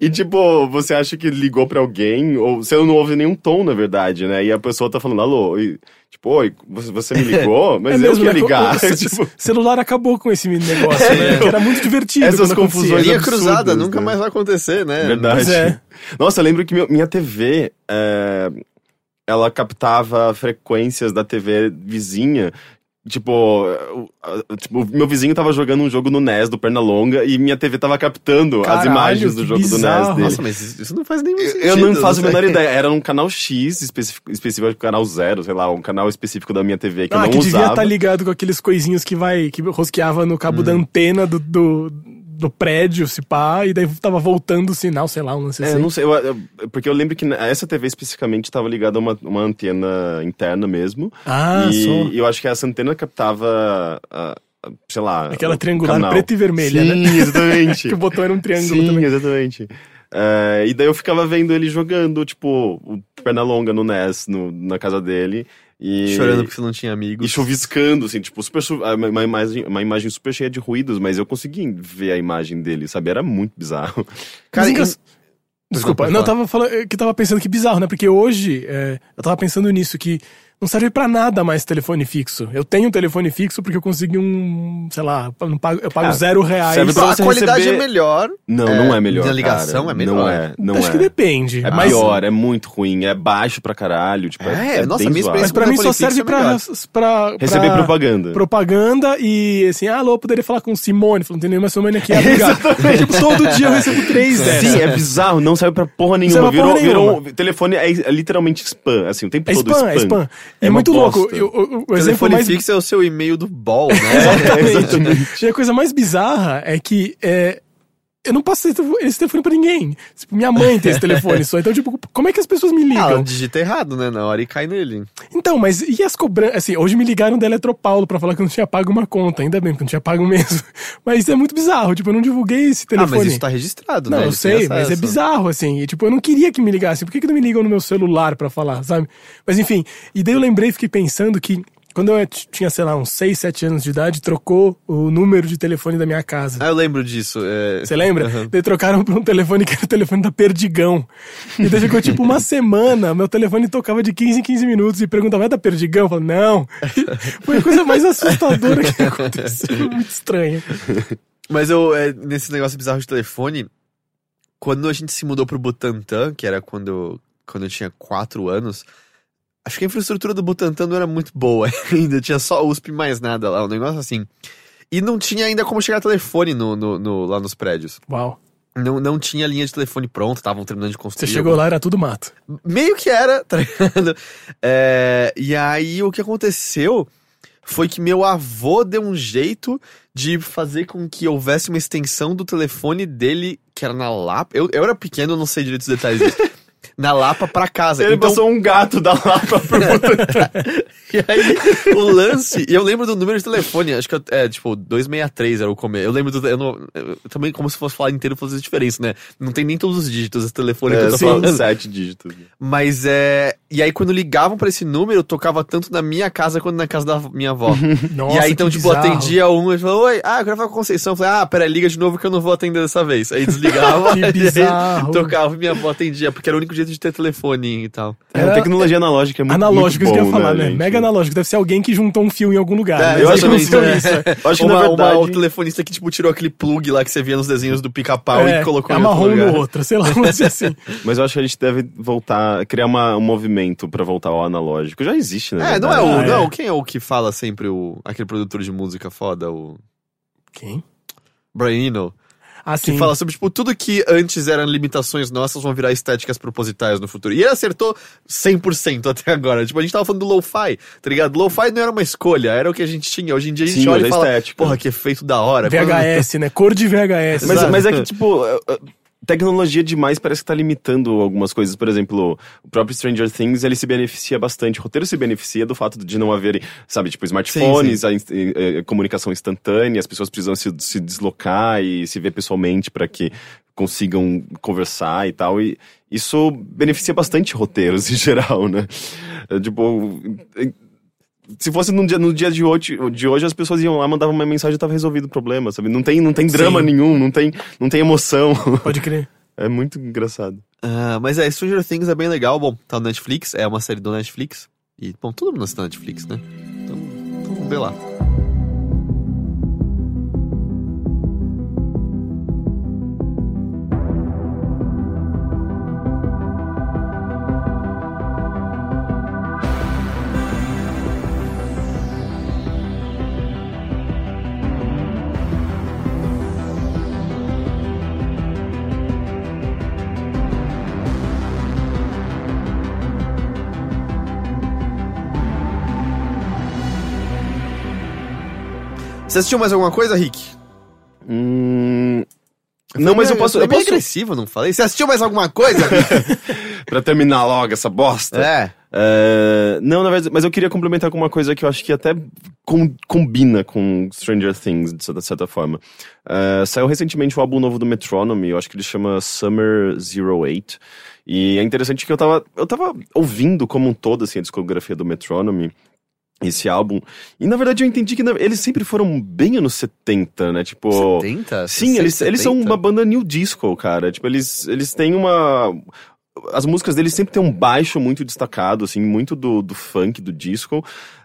e, tipo, você acha que ligou pra alguém, ou você não ouve nenhum tom, na verdade, né? E a pessoa tá falando, alô, e, tipo, oi, você, você me ligou? <laughs> Mas É eu mesmo, queria né? ligar. <laughs> O ce- <laughs> tipo, celular acabou com esse negócio, né? Que era muito divertido. Essas confusões Linha cruzada, nunca né? mais vai acontecer, né? Verdade. É. Nossa, eu lembro que minha TV, é, ela captava frequências da TV vizinha. Tipo, tipo, meu vizinho tava jogando um jogo no NES do Pernalonga e minha TV tava captando as Caralho, imagens do que jogo do bizarro. NES dele. Nossa, mas isso não faz nenhum sentido. Eu não faço a menor ideia. Era um canal X específico, específico canal zero, sei lá, um canal específico da minha TV que eu Ah, não que devia usava. estar ligado com aqueles coisinhos que vai, que rosqueava no cabo da antena do, do, do prédio, se pá, e daí tava voltando o sinal, sei lá, um lance É, assim. não sei, eu- eu- porque eu lembro que essa TV especificamente estava ligada a uma, uma antena interna mesmo. Ah, e só. eu acho que essa antena captava, sei lá. Aquela triangular canal. preta e vermelha, Sim, né? exatamente. <laughs> Que o botão era um triângulo Sim, também. exatamente. É, e daí eu ficava vendo ele jogando, tipo, o Pernalonga no NES, no, na casa dele. E... Chorando porque você não tinha amigos. E chuviscando, assim, tipo, super uma, uma imagem, uma imagem super cheia de ruídos, mas eu consegui ver a imagem dele, sabe? Era muito bizarro. <laughs> Cara, Mas Desculpa, não, eu tava falando que tava pensando que bizarro, né? Porque hoje é, eu tava pensando nisso, que não serve pra nada mais telefone fixo. Eu tenho um telefone fixo porque eu consegui um, sei lá, eu não pago, eu pago Ah, zero reais. serve pra a qualidade receber- é melhor. Não, É, não é melhor. na ligação cara. é melhor. Não é, não Acho é. que depende. É mas, pior, é muito ruim, é baixo pra caralho, tipo, é, É, é nossa, bem minha zoado. Mas experiência pra mim só serve é pra, melhor. pra, Receber pra propaganda. propaganda e assim, ah, alô, eu poderia falar com Simone. Falou, não tem nenhuma Simone aqui, <laughs> obrigado. tipo, todo dia eu <laughs> recebo três dessas. Sim, é bizarro, não serve pra porra nenhuma. serve pra virou, porra virou nenhuma. um- telefone é, é literalmente spam, assim, o tempo É todo spam, é spam. É, É muito bosta. louco. Eu- o- o, o exemplo telefone mais fixo é o seu e-mail do Ball, né? <laughs> Exatamente. <laughs> E a coisa mais bizarra é que é, eu não passo esse telefone- pra ninguém. Tipo, minha mãe tem esse telefone <laughs> só. Então, tipo, como é que as pessoas me Ah, ela ligam? digita errado, né? Na hora e cai nele. Então, mas e as cobranças? Assim, hoje me ligaram da Eletropaulo pra falar que eu não tinha pago uma conta. Ainda bem, que eu não tinha pago mesmo. <laughs> Mas é muito bizarro. Tipo, eu não divulguei esse Ah, telefone. mas isso tá registrado, Não, né? eu Eles têm sei, mas é bizarro, assim. E, tipo, eu não queria que me ligassem. Por que, que não me ligam no meu celular pra falar, sabe? Mas enfim, e daí eu lembrei e fiquei pensando que quando eu tinha, sei lá, uns 6, 7 anos de idade, trocou o número de telefone da minha casa. Ah, eu lembro disso. é. Você lembra? Daí trocaram pra um telefone que era o telefone da Perdigão. E daí ficou tipo uma semana, meu telefone tocava de 15 em 15 minutos e perguntava, é da Perdigão? Eu falei, não. <laughs> Foi a coisa mais assustadora que aconteceu, <laughs> muito estranho. Mas eu, é, nesse negócio bizarro de telefone, quando a gente se mudou pro Butantã, que era quando, quando eu tinha 4 anos, acho que a infraestrutura do Butantã não era muito boa <laughs> ainda. Tinha só USP mais nada lá, um negócio assim. E não tinha ainda como chegar telefone no, no- no- lá nos prédios. Uau. Não, não tinha linha de telefone pronta, estavam terminando de Você construir. chegou lá, era tudo mato. Meio que era, <laughs> tá ligado? É, e aí o que aconteceu foi que meu avô deu um jeito de fazer com que houvesse uma extensão do telefone dele, que era na Lapa. Eu, eu era pequeno, eu não sei direito os detalhes disso. <laughs> Na Lapa pra casa. Ele então, passou um gato da Lapa pro <laughs> e aí, o lance. E eu lembro do número de telefone, acho que é, tipo, 263 era o começo. Eu lembro do. Eu não, eu- também, como se fosse falar inteiro, fosse diferença, né? Não tem nem todos os dígitos desse telefone que eu É, tô só falando. sete dígitos. Mas é. E aí, quando ligavam pra esse número, tocava tanto na minha casa quanto na casa da minha avó. Nossa, <laughs> e aí, então, tipo, bizarro. atendia um e falou: Oi, ah, eu quero falar com a Conceição. Eu falei: Ah, pera, liga de novo que eu não vou atender dessa vez. Aí desligava. <laughs> Que e aí bizarro. tocava e minha avó atendia, porque era o único jeito de ter telefone e tal. É, Era- a tecnologia analógica é muito Analógico, muito isso que eu bom, ia falar, né? gente? Mega analógico. Deve ser alguém que juntou um fio em algum lugar. É, né? eu acho exatamente, isso. é. Eu acho que uma, na verdade... uma- o telefonista que, tipo, tirou aquele plug lá que você via nos desenhos do pica-pau É, e colocou em amarrou outro um lugar. no outro, sei lá, mas assim. <laughs> Mas eu acho que a gente deve voltar, criar uma- um movimento pra voltar ao analógico. Já existe, né? É, não é o. Ah, é. Não, quem é o que fala sempre o. aquele produtor de música foda, o. Quem? Brian Eno. Ah, Que fala sobre, tipo, tudo que antes eram limitações nossas vão virar estéticas propositais no futuro. E ele acertou 100% até agora. Tipo, a gente tava falando do lo-fi, tá ligado? Lo-fi não era uma escolha, era o que a gente tinha. Hoje em dia a gente Sim, olha e é fala, estética. porra, que efeito da hora. VHS, né? Cor de VHS. Mas, mas é que, tipo, tecnologia demais parece que tá limitando algumas coisas. Por exemplo, o próprio Stranger Things, ele se beneficia bastante. O roteiro se beneficia do fato de não haver, sabe, tipo, smartphones, Sim, a, inst- eh, eh, comunicação instantânea, as pessoas precisam se, se deslocar e se ver pessoalmente para que consigam conversar e tal. E isso beneficia bastante <laughs> roteiros em geral, né? É, tipo, se fosse no dia, no dia de, hoje, de hoje, as pessoas iam lá, mandavam uma mensagem e tava resolvido o problema, sabe? Não tem, não tem drama Sim. nenhum, não tem, não tem emoção. Pode crer. <laughs> É muito engraçado. Ah, mas é, Stranger Things é bem legal. Bom, tá no Netflix, é uma série do Netflix. E, bom, todo mundo está na Netflix, né? Então, então vamos ver lá. Você assistiu mais alguma coisa, Rick? Hum... Não, mas eu posso. Eu meio posso agressivo, não falei? Você assistiu mais alguma coisa, <laughs> pra terminar logo essa bosta. é. É, não, na verdade, mas eu queria complementar com uma coisa que eu acho que até com- combina com Stranger Things, de certa, forma. É, saiu recentemente o álbum novo do Metronome, eu acho que ele chama Summer 08. E é interessante que eu tava, eu tava ouvindo como um todo, assim, a discografia do Metronome, esse álbum. E na verdade eu entendi que na- eles sempre foram bem anos 70, né? Tipo. 70? Sim, eles, eles são uma banda new disco, cara. Tipo, eles, eles têm uma. As músicas deles sempre tem um baixo muito destacado, assim, muito do, do funk, do disco.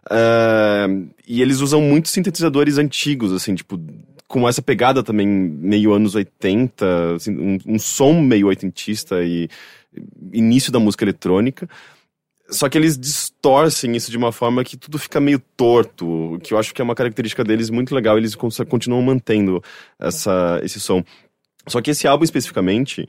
Ah, e eles usam muitos sintetizadores antigos, assim, tipo, com essa pegada também meio anos 80, assim, um, um som meio oitentista e início da música eletrônica. Só que eles distorcem isso de uma forma que tudo fica meio torto, que eu acho que é uma característica deles muito legal, eles continuam mantendo essa, esse som. Só que esse álbum especificamente,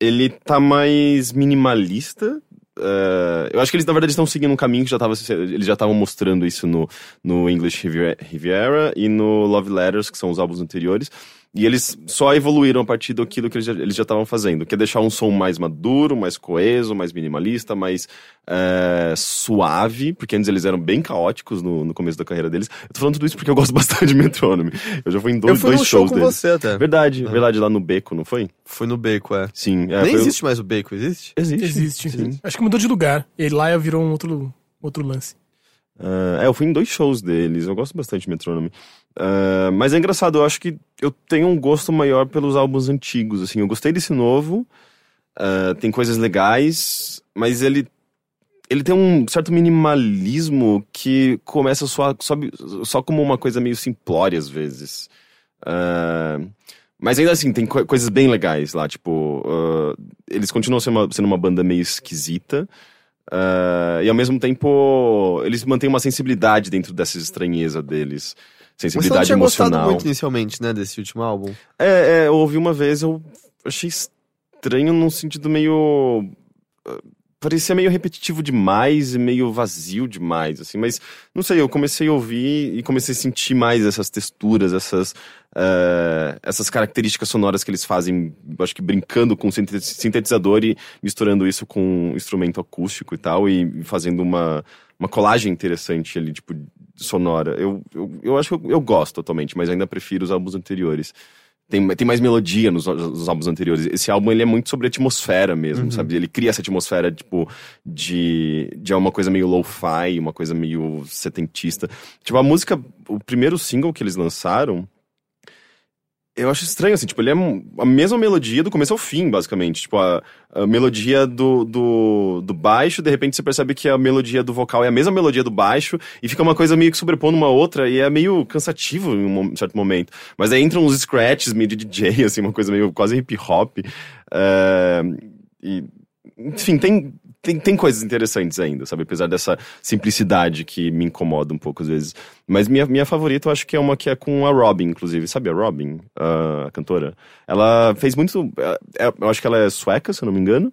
ele tá mais minimalista. eh, eu acho que eles, na verdade, estão seguindo um caminho que já tava, eles já estavam mostrando isso no, no English Riviera e no Love Letters, que são os álbuns anteriores. E eles só evoluíram a partir daquilo que eles já- eles já estavam fazendo, que é deixar um som mais maduro, mais coeso, mais minimalista, mais eh, suave, porque antes eles eram bem caóticos no, no começo da carreira deles. Eu tô falando tudo isso porque eu gosto <laughs> bastante de Metronome. Eu já fui em Eu dois, fui dois num show shows com deles. você até. Verdade, verdade, lá no Beco, não foi? Fui no Beco, é. Sim. É, Nem foi- existe mais o Beco, existe? Existe. Existe. Sim. Acho que mudou de lugar. E lá virou um outro, outro lance. Ah, é, eu fui em dois shows deles, eu gosto bastante de Metronome. Ah, mas é engraçado, eu acho que eu tenho um gosto maior pelos álbuns antigos, assim. Eu gostei desse novo, ah, tem coisas legais, mas ele ele tem um certo minimalismo que começa só, só, só como uma coisa meio simplória às vezes. Ah, mas ainda assim, tem co- coisas bem legais lá, tipo, ah, eles continuam sendo uma, sendo uma banda meio esquisita, ah, e ao mesmo tempo eles mantêm uma sensibilidade dentro dessa estranheza deles. Você não Sensibilidade tinha gostado emocional. muito inicialmente, né, desse último álbum. É, é, eu ouvi uma vez, eu achei estranho num sentido meio. ah, Parecia meio repetitivo demais e meio vazio demais, assim, mas não sei, eu comecei a ouvir e comecei a sentir mais essas texturas, essas, eh, essas características sonoras que eles fazem, acho que brincando com sinte- sintetizador e misturando isso com instrumento acústico e tal, e fazendo uma, uma colagem interessante ali, tipo, sonora. Eu, eu, eu acho que eu, eu gosto atualmente, mas ainda prefiro os álbuns anteriores. Tem, tem mais melodia nos, nos álbuns anteriores. Esse álbum ele é muito sobre atmosfera mesmo, sabe? Ele cria essa atmosfera, tipo, de, de uma coisa meio lo-fi, uma coisa meio setentista. Tipo, a música, o primeiro single que eles lançaram, eu acho estranho, assim, tipo, ele é a mesma melodia do começo ao fim, basicamente. Tipo, a, a melodia do, do, do baixo, de repente você percebe que a melodia do vocal é a mesma melodia do baixo, e fica uma coisa meio que sobrepondo uma outra, e é meio cansativo em um certo momento. Mas aí entram uns scratches meio de DJ, <laughs> assim, uma coisa meio quase hip hop. É, e, enfim, tem, tem, tem coisas interessantes ainda, sabe? Apesar dessa simplicidade que me incomoda um pouco às vezes. Mas minha, minha favorita eu acho que é uma que é com a Robin, inclusive. Sabe a Robin, a cantora? Ela fez muito. é- é- eu acho que ela é sueca, se eu não me engano.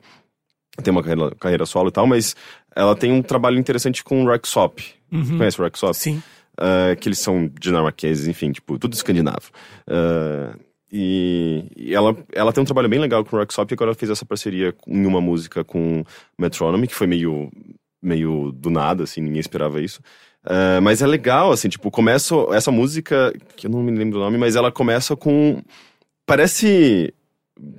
Tem uma carreira, carreira solo e tal, mas ela tem um trabalho interessante com o Rexop. Uhum. Conhece o Rexop? Sim. Uh, que eles são dinamarqueses, enfim, tipo, tudo escandinavo. Uh, e, e ela, ela tem um trabalho bem legal com o Rocksop e agora ela fez essa parceria em uma música com Metronomy, que foi meio, meio do nada, assim, ninguém esperava isso. Uh, mas é legal, assim, tipo, começa essa música, que eu não me lembro o nome, mas ela começa com. Parece.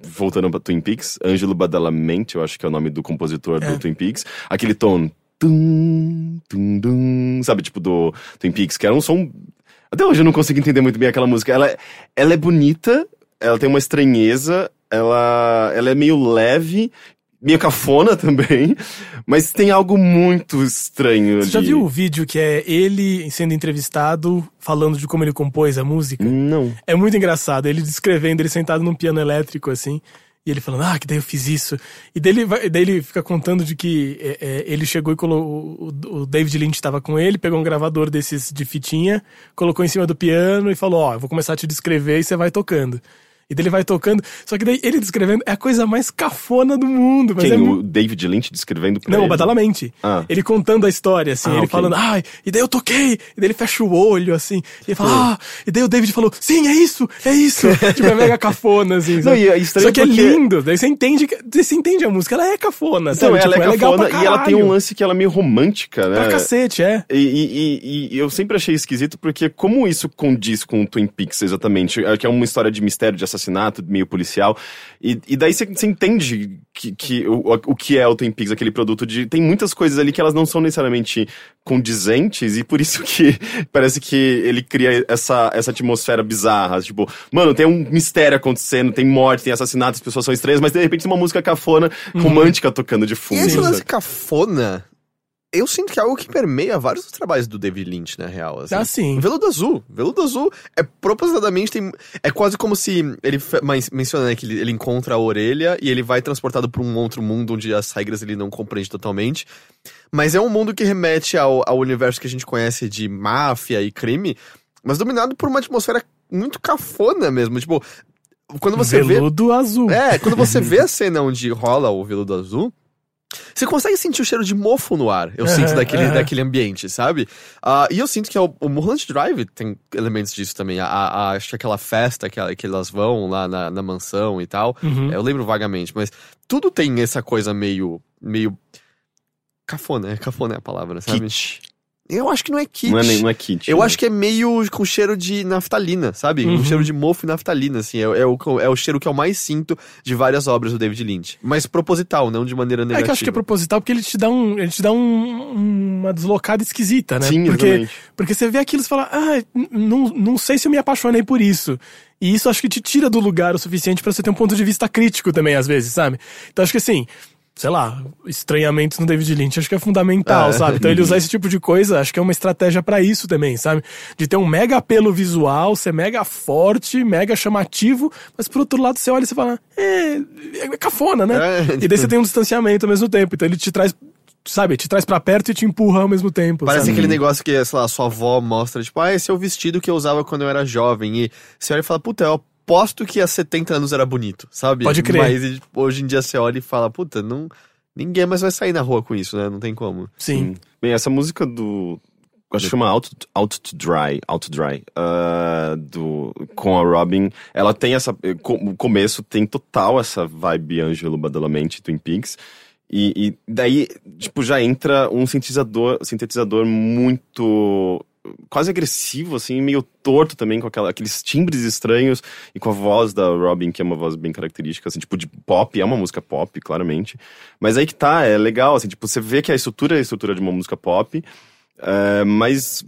Voltando pra Twin Peaks, Ângelo Badalamenti, eu acho que é o nome do compositor É. do Twin Peaks. Aquele tom. Tum, tum, dum, sabe, tipo, do Twin Peaks, que era um som. Até hoje eu não consigo entender muito bem aquela música. Ela, ela é bonita, ela tem uma estranheza, ela, ela é meio leve, meio cafona <laughs> também, mas tem algo muito estranho Você já ali. viu o vídeo que é ele sendo entrevistado, falando de como ele compôs a música? Não. É muito engraçado. Ele descrevendo, ele sentado num piano elétrico, assim. E ele falando, ah, que daí eu fiz isso. E daí ele, vai- daí ele fica contando de que é, é, ele chegou e colocou. O, o David Lynch estava com ele, pegou um gravador desses de fitinha, colocou em cima do piano e falou: Ó, eu vou começar a te descrever e você vai tocando. E daí ele vai tocando. Só que daí ele descrevendo é a coisa mais cafona do mundo. Mas Quem? é o David Lynch descrevendo pra Não, ele? o Badalamente. Ah. Ele contando a história, assim, Ah, ele ok. falando, ai, e daí eu toquei, e daí ele fecha o olho, assim, e ele fala, ah, e daí o David falou, sim, é isso, é isso. <laughs> tipo, é mega cafona, assim. sabe? e é Só que é lindo, daí você entende, você entende a música, ela é cafona, Então, sabe? ela Tipo, é legal cafona e ela tem um lance que ela é meio romântica, né? Pra cacete, é. E, e- e- e eu sempre achei esquisito porque como isso condiz com o Twin Peaks exatamente, é que é uma história de mistério, de assassinato, meio policial, e, e daí você você entende que, que o, o que é o Twin Peaks, aquele produto de... Tem muitas coisas ali que elas não são necessariamente condizentes e por isso que <laughs> parece que ele cria essa, essa atmosfera bizarra, tipo, mano, tem um mistério acontecendo, tem morte, tem assassinato, as pessoas são estranhas, mas de repente tem uma música cafona, romântica tocando de E fundo. esse sabe? lance cafona, eu sinto que é algo que permeia vários dos trabalhos do David Lynch, na real. Assim. Ah, sim. Veludo Azul. Veludo Azul é propositadamente tem. É quase como se ele menciona né, que ele, ele encontra a orelha e ele vai transportado pra um outro mundo onde as regras ele não compreende totalmente. Mas é um mundo que remete ao, ao universo que a gente conhece de máfia e crime, mas dominado por uma atmosfera muito cafona mesmo. Tipo, quando você vê. Veludo azul. É, quando você <laughs> vê a cena onde rola o veludo azul, você consegue sentir o cheiro de mofo no ar. Eu sinto daquele, daquele ambiente, sabe? Ah, e eu sinto que o, o Mulholland Drive tem elementos disso também. A, a- acho que aquela festa que, que elas vão lá na, na mansão e tal. Uhum. Eu lembro vagamente, mas tudo tem essa coisa meio. meio. Cafona, é cafona é a palavra, sabe? Kit. Eu acho que não é kit. Não é, nem- não é kit. Eu né? acho que é meio com cheiro de naftalina, sabe? Um Uhum. cheiro de mofo e naftalina, assim. É, é o, é o cheiro que eu mais sinto de várias obras do David Lynch. Mas proposital, não de maneira É negativa. que eu acho que é proposital porque ele te dá, um, ele te dá um- uma deslocada esquisita, né? Sim, porque, exatamente. porque você vê aquilo e você fala, ah, não, não sei se eu me apaixonei por isso. E isso acho que te tira do lugar o suficiente pra você ter um ponto de vista crítico também, às vezes, sabe? Então acho que assim, sei lá, estranhamentos no David Lynch acho que é fundamental, É. sabe? Então ele usar esse tipo de coisa, acho que é uma estratégia pra isso também, sabe? De ter um mega apelo visual, ser mega forte, mega chamativo, mas por outro lado você olha e você fala, é, é cafona, né? É, E daí você tem um distanciamento ao mesmo tempo, então ele te traz, sabe, te traz pra perto e te empurra ao mesmo tempo. Parece sabe? aquele negócio que, sei lá, sua avó mostra, tipo, ah, esse é o vestido que eu usava quando eu era jovem. E você olha e fala, puta, eu aposto que há 70 anos era bonito, sabe? Pode crer. Mas tipo, hoje em dia você olha e fala, puta, não. Ninguém mais vai sair na rua com isso, né? Não tem como. Sim. Bem, essa música do. Acho que chama Out, Out to Dry, Out to Dry, ah, do, com a Robin. Ela tem essa. eh, O começo tem total essa vibe Ângelo Badalamente, Twin Peaks. E, e daí, tipo, já entra um sintetizador, sintetizador muito. Quase agressivo, assim, meio torto também, com aquela, aqueles timbres estranhos e com a voz da Robin, que é uma voz bem característica, assim, tipo, de pop, é uma música pop, claramente. Mas aí que tá, é legal, assim, tipo, você vê que a estrutura é a estrutura de uma música pop, é, mas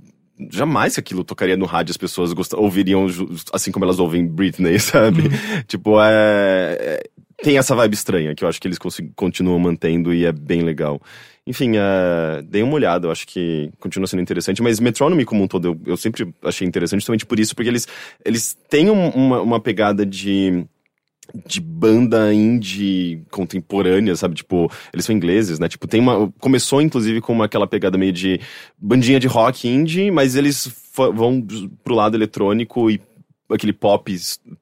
jamais que aquilo tocaria no rádio as pessoas ouviriam assim como elas ouvem Britney, <laughs> sabe? Tipo, é, é- Tem essa vibe estranha que eu acho que eles continuam mantendo e é bem legal. Enfim, é, dei uma olhada, eu acho que continua sendo interessante, mas Metronomy como um todo eu, eu sempre achei interessante justamente por isso, porque eles, eles têm um- uma, uma pegada de de banda indie contemporânea, sabe? Tipo, eles são ingleses, né? Tipo, tem uma. Começou, inclusive, com uma, aquela pegada meio de bandinha de rock indie, mas eles vão pro lado eletrônico e aquele pop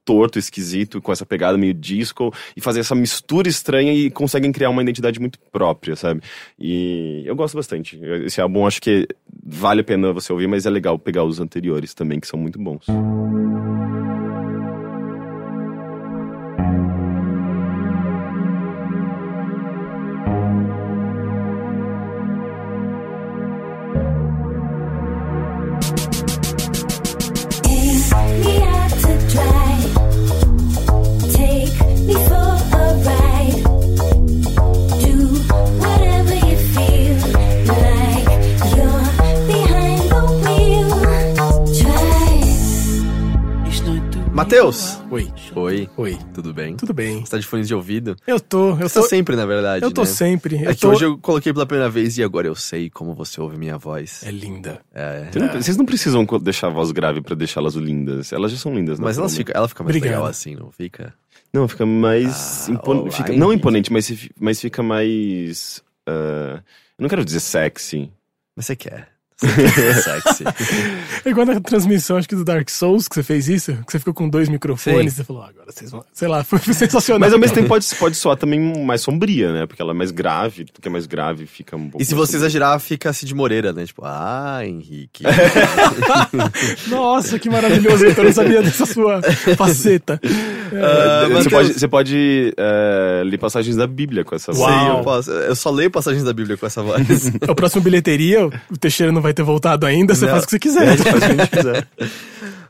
torto, esquisito, com essa pegada meio disco, e fazer essa mistura estranha e conseguem criar uma identidade muito própria, sabe? E eu gosto bastante. Esse álbum acho que vale a pena você ouvir, mas é legal pegar os anteriores também, que são muito bons. Matheus! Oi, Oi, oi. tudo bem? Tudo bem. Você tá de fones de ouvido? Eu tô, eu Você tá tô. sempre, na verdade, Eu tô né? sempre. Eu É que tô... hoje eu coloquei pela primeira vez e agora eu sei como você ouve minha voz. É linda. É. Não- Vocês não precisam deixar a voz grave pra deixá-las lindas. Elas já são lindas, Mas elas fica, ela fica mais Obrigado. legal assim, não fica? Não, fica mais. Ah, impon- oh, fica- não imponente, mas, mas fica mais. ah, eu não quero dizer sexy. Mas você quer. Você sexy. É <laughs> igual na transmissão, acho que do Dark Souls, que você fez isso, que você ficou com dois microfones, Sim. você falou, ah, agora vocês vão. Sei lá, foi <laughs> sensacional. Mas ao mesmo tempo pode, pode soar também mais sombria, né? Porque ela é mais grave, tudo que é mais grave fica um pouco. E se você sombrio. exagerar, fica Cid Moreira, né? Tipo, ah, Henrique. <laughs> Nossa, que maravilhoso, eu não sabia dessa sua faceta. Ah, você, Matheus. pode, você pode eh, ler passagens da Bíblia com essa Uau. Sim, eu posso. Eu só leio passagens da Bíblia com essa voz. É o próximo bilheteria, o Teixeira não vai ter voltado ainda, você Não. faz o que você É, quiser. a gente faz o que a gente quiser. <laughs>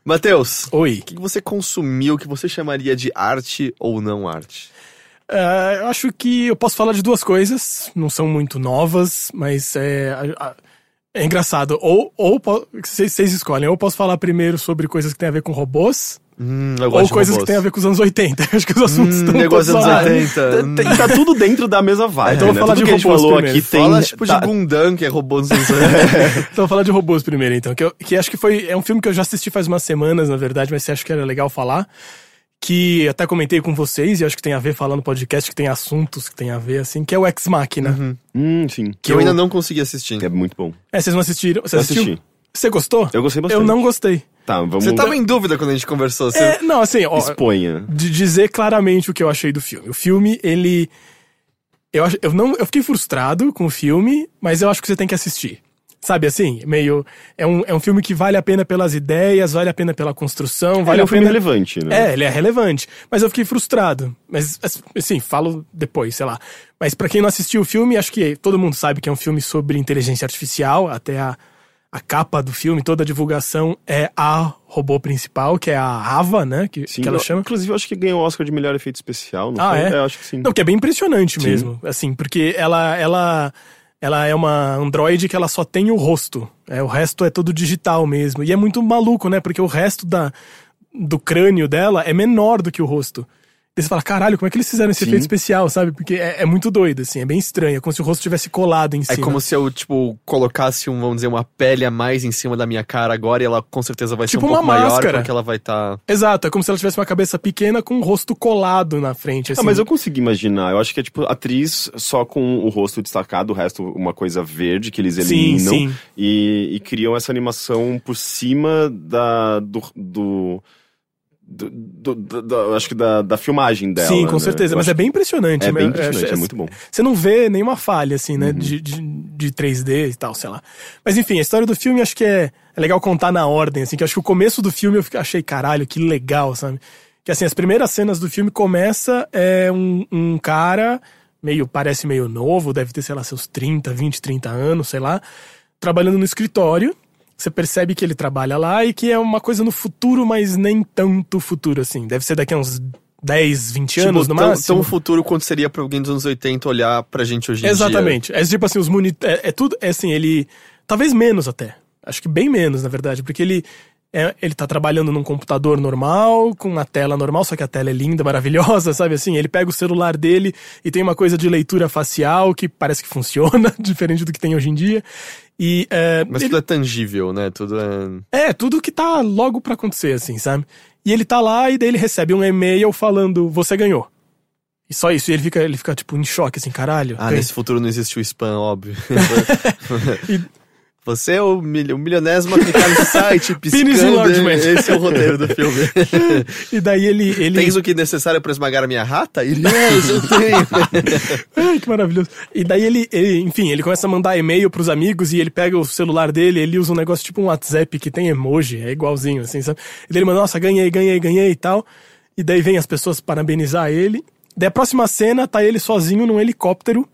Matheus, o Oi. que que você consumiu que você chamaria de arte ou não arte? É, eu acho que eu posso falar de duas coisas, não são muito novas, mas é, é engraçado. Ou, ou vocês escolhem, ou eu posso falar primeiro sobre coisas que têm a ver com robôs, Hum, eu ou coisas que têm a ver com os anos 80. <laughs> Acho que os assuntos Hum, estão negócio todos anos 80. Tem- tá tudo dentro da mesma vibe. Então eu vou né? falar Tudo de que a gente robôs falou primeiro. aqui tem. Fala tipo tá- de Gundam, que é robô dos anos 80. <laughs> Então eu vou falar de robôs primeiro, então. Que, eu, que acho que foi. É um filme que eu já assisti faz umas semanas, na verdade, mas você acha que era legal falar. Que até comentei com vocês, e acho que tem a ver falando no podcast, que tem assuntos que tem a ver, assim, que é o Ex Machina. Hum, sim. que eu ainda não consegui assistir. É muito bom. É, vocês não assistiram? Você Eu assistiu? assisti. Você gostou? Eu gostei bastante. Eu não gostei. Tá, vamos. Você tava em dúvida quando a gente conversou. Você... É, não, assim, ó, Exponha. de dizer claramente o que eu achei do filme. O filme, ele. Eu, acho, eu, não, eu fiquei frustrado com o filme, mas eu acho que você tem que assistir. Sabe assim? Meio. É um, é um filme que vale a pena pelas ideias, vale a pena pela construção, vale Ele é a um filme pena. relevante, né? É, ele é relevante. Mas eu fiquei frustrado. Mas, assim, falo depois, sei lá. Mas pra quem não assistiu o filme, acho que todo mundo sabe que é um filme sobre inteligência artificial. Até a, a capa do filme, toda a divulgação é a robô principal, que é a Ava, né? Que, Sim, que ela chama. Inclusive, eu acho que ganhou o Oscar de melhor efeito especial, não Ah, foi? é? Eu acho que sim. Não, que é bem impressionante Sim. mesmo, assim, porque ela, ela, ela é uma androide que ela só tem o rosto, é, o resto é todo digital mesmo, e é muito maluco, né, porque o resto da, do crânio dela é menor do que o rosto. E você fala, caralho, como é que eles fizeram esse Sim. efeito especial, sabe? Porque é, é muito doido, assim, é bem estranho, é como se o rosto tivesse colado em É cima. como se eu, tipo, colocasse, um, vamos dizer, uma pele a mais em cima da minha cara agora e ela com certeza vai Tipo ser um uma pouco maior máscara. porque ela vai estar... Exato, é como se ela tivesse uma cabeça pequena com um rosto colado na frente, assim. Ah, mas eu consegui imaginar. Eu acho que é tipo atriz só com o rosto destacado, o resto uma coisa verde que eles Sim, eliminam. sim. E, e criam essa animação por cima da. do. do do- do- do- acho que da, da filmagem dela. Sim, com né? certeza, Eu mas acho é bem impressionante. é né? bem Eu impressionante, acho- é muito bom. Você não vê nenhuma falha, assim, Uhum. né? De, de, de 3D e tal, sei lá. Mas enfim, a história do filme acho que é, é legal contar na ordem, assim, que acho que o começo do filme eu fiquei- achei, caralho, que legal, sabe? Que assim, as primeiras cenas do filme começa é um, um cara, meio, parece meio novo, deve ter, sei lá, seus 30, 20, 30 anos, sei lá, trabalhando no escritório. Você percebe que ele trabalha lá e que é uma coisa no futuro, mas nem tanto futuro assim. Deve ser daqui a uns 10, 20 anos tipo, no tão, máximo. tão futuro quanto seria pra alguém dos anos 80 olhar pra gente hoje em dia. Exatamente. É tipo assim, os monitores. É, é tudo. É assim, ele. Talvez menos até. Acho que bem menos, na verdade, porque ele. É- ele tá trabalhando num computador normal, com uma tela normal, só que a tela é linda, <laughs> maravilhosa, sabe assim? Ele pega o celular dele e tem uma coisa de leitura facial que parece que funciona, <laughs> diferente do que tem hoje em dia. E. é, Mas ele- tudo é tangível, né? Tudo é... é, tudo que tá logo pra acontecer, assim, sabe? E ele tá lá e daí ele recebe um e-mail falando, você ganhou. E só isso, e ele fica, ele fica tipo em choque, assim, caralho. Ah, nesse futuro não existe o spam, óbvio. <laughs> E- Você é o, mil, o milionésimo a clicar nesse site, <laughs> Penis piscando. enlargement. Esse é o roteiro do filme. <laughs> E daí ele. ele... Tens o que é necessário pra esmagar a minha rata? Yes, eu tenho. <laughs> Ai, que maravilhoso. E daí ele, ele, enfim, ele começa a mandar e-mail pros amigos e ele pega o celular dele, ele usa um negócio tipo um WhatsApp que tem emoji, é igualzinho, assim, sabe? E daí ele manda, nossa, ganhei, ganhei, ganhei e tal. E daí vem as pessoas parabenizar ele. Daí a próxima cena tá ele sozinho num helicóptero,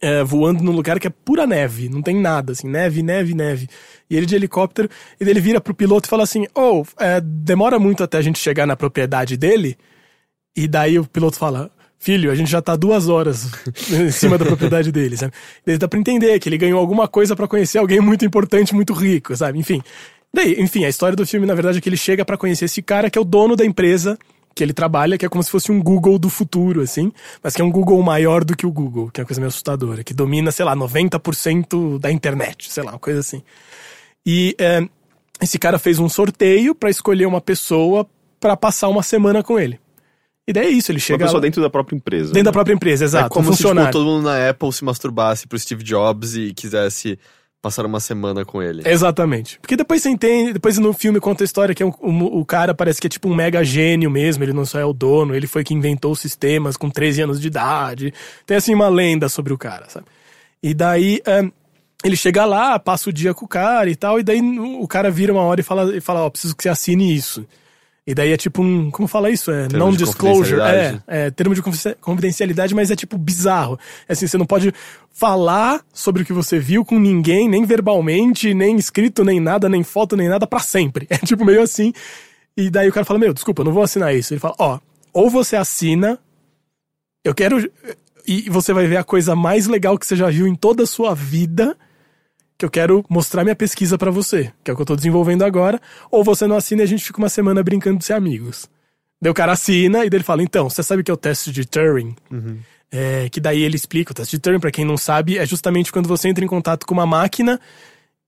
é, voando num lugar que é pura neve, não tem nada, assim, neve, neve, neve. E ele de helicóptero, e ele vira pro piloto e fala assim: Oh, é, demora muito até a gente chegar na propriedade dele. E daí o piloto fala: Filho, a gente já tá duas horas em cima da propriedade dele, sabe? Daí dá pra entender que ele ganhou alguma coisa pra conhecer alguém muito importante, muito rico, sabe? Enfim. Daí, enfim, a história do filme, na verdade, é que ele chega pra conhecer esse cara que é o dono da empresa que ele trabalha, que é como se fosse um Google do futuro, assim, mas que é um Google maior do que o Google, que é uma coisa meio assustadora, que domina, sei lá, 90% da internet, sei lá, uma coisa assim. E é, esse cara fez um sorteio pra escolher uma pessoa pra passar uma semana com ele. E daí é isso, ele Uma chega pessoa lá- dentro da própria empresa. dentro da né? própria empresa, exato, é como um se tipo, todo mundo na Apple se masturbasse pro Steve Jobs e quisesse passar uma semana com ele. Exatamente. Porque depois você entende, depois no filme conta a história que é um- um- o cara parece que é tipo um mega gênio mesmo, ele não só é o dono, ele foi que inventou os sistemas com 13 anos de idade. Tem assim uma lenda sobre o cara, sabe? E daí ahn, ele chega lá, passa o dia com o cara e tal, e daí o cara vira uma hora e fala, e fala ó, preciso que você assine isso. E daí é tipo um. Como fala isso? É non-disclosure. É, é, termo de confidencia- confidencialidade, mas é tipo bizarro. É assim, você não pode falar sobre o que você viu com ninguém, nem verbalmente, nem escrito, nem nada, nem foto, nem nada, pra sempre. <laughs> É tipo meio assim. E daí o cara fala: Meu, desculpa, eu não vou assinar isso. Ele fala: Ó, ou você assina, eu quero. E você vai ver a coisa mais legal que você já viu em toda a sua vida. Que eu quero mostrar minha pesquisa pra você, que é o que eu tô desenvolvendo agora, ou você não assina e a gente fica uma semana brincando de ser amigos. Daí o cara assina e daí ele fala: Então, você sabe o que é o teste de Turing? É, que daí ele explica: o teste de Turing, pra quem não sabe, é justamente quando você entra em contato com uma máquina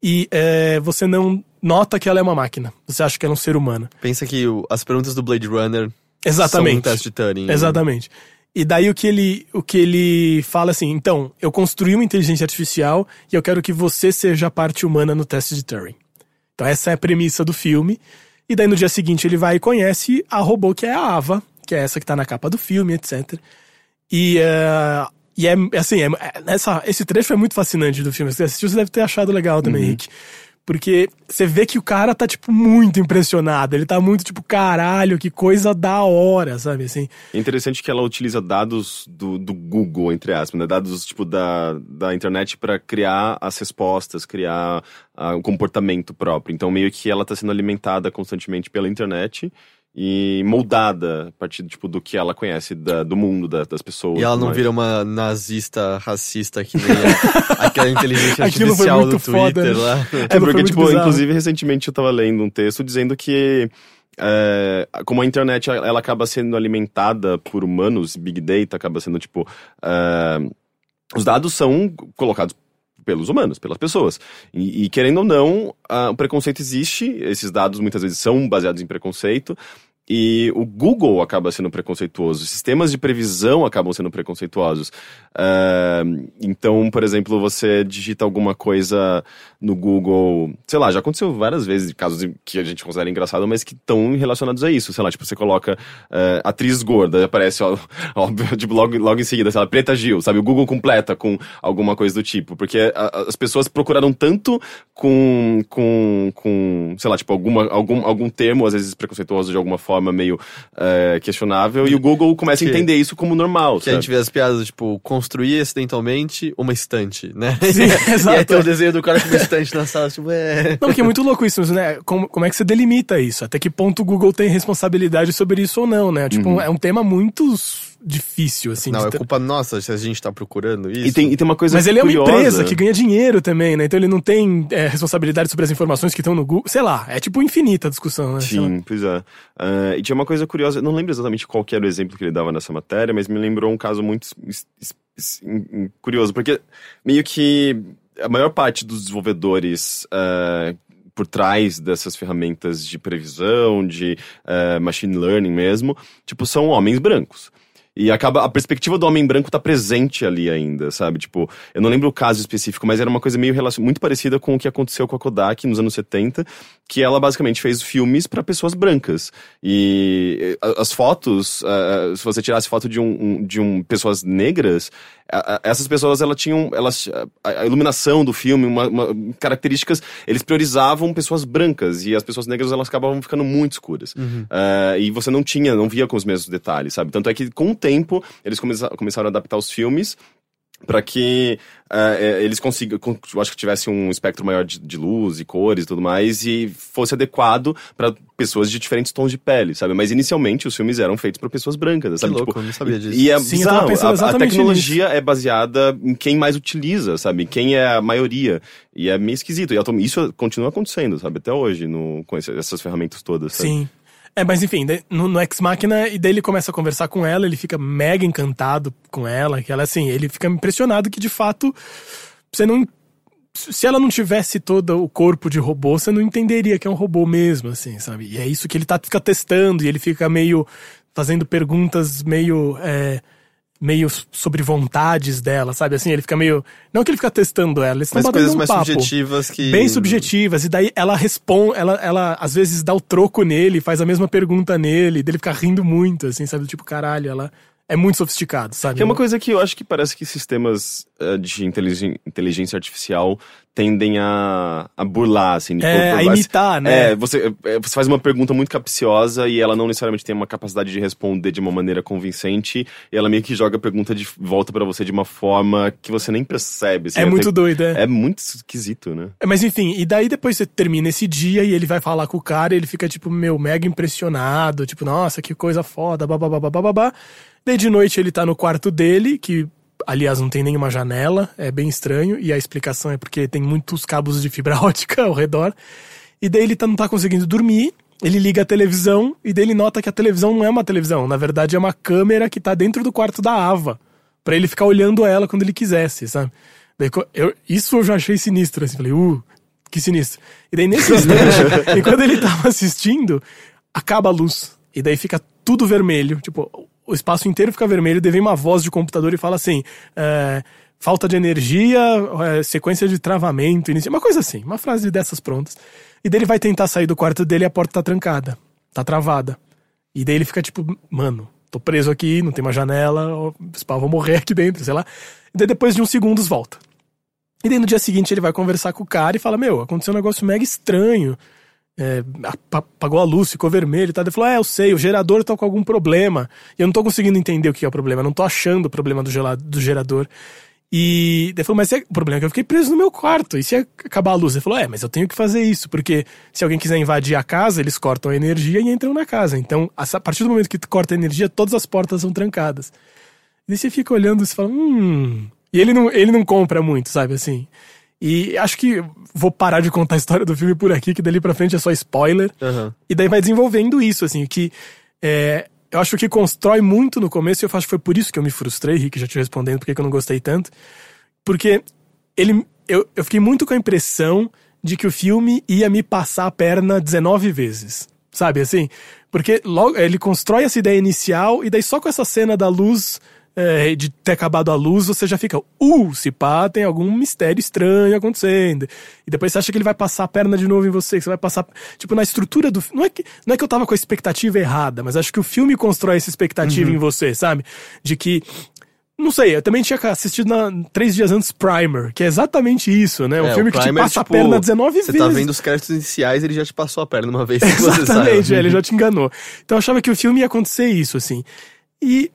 e é, você não nota que ela é uma máquina. Você acha que ela é um ser humano. Pensa que o- as perguntas do Blade Runner Exatamente. são um teste de Turing. Exatamente. E daí o que ele, o que ele fala assim, então, eu construí uma inteligência artificial e eu quero que você seja a parte humana no teste de Turing. Então essa é a premissa do filme. E daí no dia seguinte ele vai e conhece a robô que é a Ava, que é essa que tá na capa do filme, etc. E, eh, e é assim, é, é- essa, esse trecho é muito fascinante do filme. Se você assistiu, você deve ter achado legal também, Henrique. Porque você vê que o cara tá, tipo, muito impressionado. Ele tá muito, tipo, caralho, que coisa da hora, sabe? Assim. É interessante que ela utiliza dados do, do Google, entre aspas, né? dados tipo da, da internet para criar as respostas, criar ah, o comportamento próprio. Então, meio que ela está sendo alimentada constantemente pela internet e moldada a partir tipo, do que ela conhece da- do mundo, da- das pessoas. E ela não mais. vira uma nazista racista que nem a- aquela inteligência <laughs> artificial muito do foda, Twitter né? lá. <laughs> É, porque, tipo, bizarro. inclusive, recentemente eu tava lendo um texto dizendo que é, como a internet ela acaba sendo alimentada por humanos, Big Data acaba sendo, tipo, é, os dados são colocados pelos humanos, pelas pessoas. E, e, querendo ou não, ah, o preconceito existe, esses dados muitas vezes são baseados em preconceito, e o Google acaba sendo preconceituoso, os sistemas de previsão acabam sendo preconceituosos. Ah, então, por exemplo, você digita alguma coisa no Google, sei lá, já aconteceu várias vezes, casos que a gente considera engraçado, mas que estão relacionados a isso. Sei lá, tipo, você coloca eh, atriz gorda, aparece, ó, <laughs> óbvio, tipo, logo, logo em seguida, sei lá, Preta Gil, sabe? O Google completa com alguma coisa do tipo, porque a- as pessoas procuraram tanto com, com, com sei lá, tipo, alguma, algum, algum termo, às vezes preconceituoso de alguma forma, meio eh, questionável, e o Google começa a Que- entender isso como normal, Que a sabe? gente vê as piadas, tipo, construir acidentalmente uma estante, né? Sim, <laughs> e aí exato. tem o desenho do cara com uma estante na sala, tipo, é... Não, porque é muito louco isso, né? Como, como é que você delimita isso? Até que ponto o Google tem responsabilidade sobre isso ou não, né? Tipo, é um tema muito difícil, assim. Não, de é ter- culpa nossa se a gente tá procurando isso. E tem, e tem uma coisa Mas ele é uma curiosa. empresa que ganha dinheiro também, né? Então ele não tem é, responsabilidade sobre as informações que estão no Google. Sei lá, é tipo infinita a discussão, né? Sim, pois é. Ah, e tinha uma coisa curiosa, não lembro exatamente qual que era o exemplo que ele dava nessa matéria, mas me lembrou um caso muito curioso, porque meio que a maior parte dos desenvolvedores ah, por trás dessas ferramentas de previsão, de ah, machine learning mesmo, tipo, são homens brancos. E acaba, a perspectiva do homem branco tá presente ali ainda, sabe? Tipo, eu não lembro o caso específico, mas era uma coisa meio muito parecida com o que aconteceu com a Kodak nos anos 70, que ela basicamente fez filmes para pessoas brancas. E as fotos, ah, se você tirasse foto de um, um- de um pessoas negras, a- a- essas pessoas elas tinham elas a, a iluminação do filme, uma, uma- características, eles priorizavam pessoas brancas e as pessoas negras elas acabavam ficando muito escuras. Ah, e você não tinha, não via com os mesmos detalhes, sabe? Tanto é que com o tempo eles começa- começaram a adaptar os filmes Pra que é, eles consigam, con- eu acho que tivesse um espectro maior de, de luz e cores e tudo mais, e fosse adequado pra pessoas de diferentes tons de pele, sabe? Mas inicialmente os filmes eram feitos pra pessoas brancas, sabe? louco, Tipo, eu não sabia disso. E é Sim, bizarro, a- a, tecnologia é baseada em quem mais utiliza, sabe? Quem é a maioria. E é meio esquisito. E isso continua acontecendo, sabe? Até hoje, no, com essas ferramentas todas, sabe? Sim. É, mas enfim, no, no Ex Machina, e daí ele começa a conversar com ela, ele fica mega encantado com ela, que ela, assim, ele fica impressionado que de fato você não. Se ela não tivesse todo o corpo de robô, você não entenderia que é um robô mesmo, assim, sabe? E é isso que ele tá, fica testando, e ele fica meio. fazendo perguntas meio. é, meio sobre vontades dela, sabe? Assim, ele fica meio. Não que ele fica testando ela, eles estão Mas batendo coisas um mais papo subjetivas que. bem subjetivas, e daí ela responde, ela, ela às vezes dá o troco nele, faz a mesma pergunta nele, e daí ele fica rindo muito, assim, sabe? Tipo, caralho, ela é muito sofisticado, sabe? Que é uma coisa que eu acho que parece que sistemas eh, de inteligência artificial tendem a, a burlar, assim. É, a imitar, né? É, você, é, você faz uma pergunta muito capciosa e ela não necessariamente tem uma capacidade de responder de uma maneira convincente e ela meio que joga a pergunta de volta pra você de uma forma que você nem percebe. assim, É muito até- doido, é. É muito esquisito, né? É, Mas enfim, e daí depois você termina esse dia e ele vai falar com o cara e ele fica, tipo, meu, mega impressionado, tipo, nossa, que coisa foda, babá, babá. Daí de noite ele tá no quarto dele, que aliás não tem nenhuma janela, é bem estranho, e a explicação é porque tem muitos cabos de fibra <laughs> ótica ao redor. E daí ele tá, não tá conseguindo dormir, ele liga a televisão e daí ele nota que a televisão não é uma televisão, na verdade é uma câmera que tá dentro do quarto da Ava, Pra ele ficar olhando ela quando ele quisesse, sabe? Daí, eu- isso eu já achei sinistro, assim, falei, uh, que sinistro. E daí nesse instante, <laughs> enquanto ele tava assistindo, acaba a luz. E daí fica tudo vermelho, tipo, o espaço inteiro fica vermelho, daí vem uma voz de computador e fala assim, é, falta de energia, é, sequência de travamento, inicia, uma coisa assim, uma frase dessas prontas. E daí ele vai tentar sair do quarto dele e a porta tá trancada, tá travada. E daí ele fica tipo, mano, tô preso aqui, não tem uma janela, ó, vou morrer aqui dentro, sei lá. E daí depois de uns segundos volta. E daí no dia seguinte ele vai conversar com o cara e fala: Meu, aconteceu um negócio mega estranho. É, ap- apagou a luz, ficou vermelho tal. Ele falou: É, eu sei, o gerador tá com algum problema. E eu não tô conseguindo entender o que é o problema, não tô achando o problema do, gela- do gerador. E ele falou, mas é, o problema é que eu fiquei preso no meu quarto. E se acabar a luz? Ele falou, é, mas eu tenho que fazer isso, porque se alguém quiser invadir a casa, eles cortam a energia e entram na casa. Então, a partir do momento que corta a energia, todas as portas são trancadas. E você fica olhando e fala, hum. E ele não, ele não compra muito, sabe assim? E acho que vou parar de contar a história do filme por aqui, que dali pra frente é só spoiler. Aham. E daí vai desenvolvendo isso, assim, que é, eu acho que constrói muito no começo, e eu acho que foi por isso que eu me frustrei, Rick, já te respondendo porque que eu não gostei tanto. Porque ele, eu, eu fiquei muito com a impressão de que o filme ia me passar a perna 19 vezes. Sabe assim? Porque logo ele constrói essa ideia inicial, e daí só com essa cena da luz. É, de ter acabado a luz, você já fica, uh, se pá, tem algum mistério estranho acontecendo. E depois você acha que ele vai passar a perna de novo em você, que você vai passar. Tipo, na estrutura do. Não é que, não é que eu tava com a expectativa errada, mas acho que o filme constrói essa expectativa em você, sabe? De que. Não sei, eu também tinha assistido na, três dias antes Primer, que é exatamente isso, né? Um É, filme que te Primer, passa tipo, a perna 19 Você vezes. tá vendo os créditos iniciais, ele já te passou a perna uma vez. você <laughs> Exatamente, é, ele já te enganou. Então eu achava que o filme ia acontecer isso, assim. E,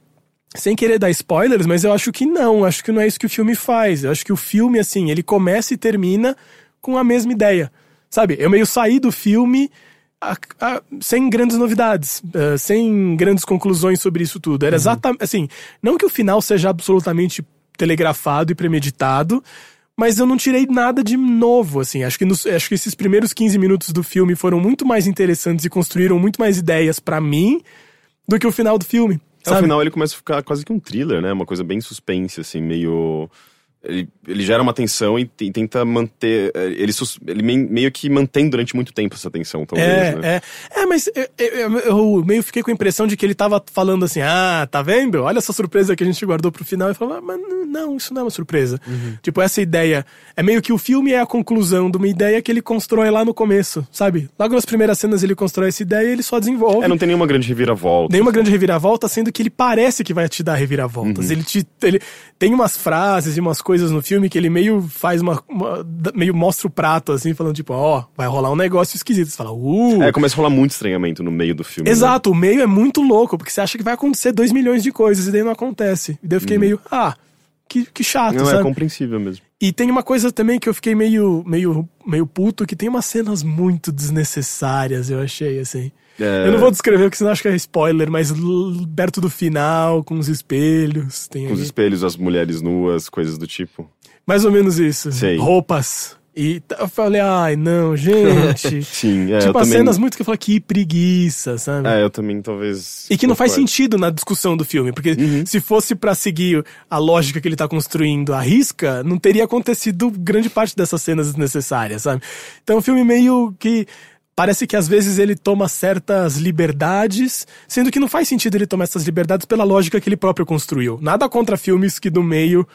sem querer dar spoilers, mas eu acho que não, acho que não é isso que o filme faz. Eu acho que o filme, assim, ele começa e termina com a mesma ideia. Sabe? Eu meio saí do filme a- a- sem grandes novidades, eh, sem grandes conclusões sobre isso tudo. Era exatamente, assim, não que o final seja absolutamente telegrafado e premeditado, mas eu não tirei nada de novo, assim. Acho que, nos- acho que esses primeiros 15 minutos do filme foram muito mais interessantes e construíram muito mais ideias pra mim do que o final do filme. Ao sabe? final ele começa a ficar quase que um thriller, né? Uma coisa bem suspense, assim, meio. Ele, ele gera uma tensão e, te- tenta manter. eh, Ele, ele me- meio que mantém durante muito tempo essa tensão, talvez, É, né? é. É, mas eu, eu- eu meio fiquei com a impressão de que ele tava falando assim: ah, tá vendo? Olha essa surpresa que a gente guardou pro final. E falou, ah, mas não, isso não é uma surpresa. Uhum. Tipo, essa ideia. É meio que o filme é a conclusão de uma ideia que ele constrói lá no começo, sabe? Logo nas primeiras cenas ele constrói essa ideia e ele só desenvolve. É, não tem nenhuma grande reviravolta. Nenhuma grande reviravolta, sendo que ele parece que vai te dar reviravoltas. Ele te. Ele tem umas frases e umas coisas no filme que ele meio faz uma. uma- meio mostra o prato, assim, falando, tipo, ó, vai rolar um negócio esquisito. Você fala, uh. É, começa a rolar muito estranhamento no meio do filme. né? Exato, o meio é muito louco, porque você acha que vai acontecer dois milhões de coisas e daí não acontece. E daí eu fiquei meio, ah, que, que chato, Não, sabe? é compreensível mesmo. E tem uma coisa também que eu fiquei meio, meio, meio puto, que tem umas cenas muito desnecessárias, eu achei, assim. É, Eu não vou descrever, porque senão acho que é spoiler, mas perto do final, com os espelhos, tem Com os espelhos, as mulheres nuas, coisas do tipo. mais ou menos isso. Sei. Roupas. E eu falei, ai, não, gente. <laughs> Sim, é, tipo, as também... cenas muito que eu falei, que preguiça, sabe? É, eu também talvez... E que não faz sentido na discussão do filme, porque Uhum. se fosse pra seguir a lógica que ele tá construindo à risca, não teria acontecido grande parte dessas cenas desnecessárias, sabe? Então é um filme meio que parece que às vezes ele toma certas liberdades, sendo que não faz sentido ele tomar essas liberdades pela lógica que ele próprio construiu. Nada contra filmes que do meio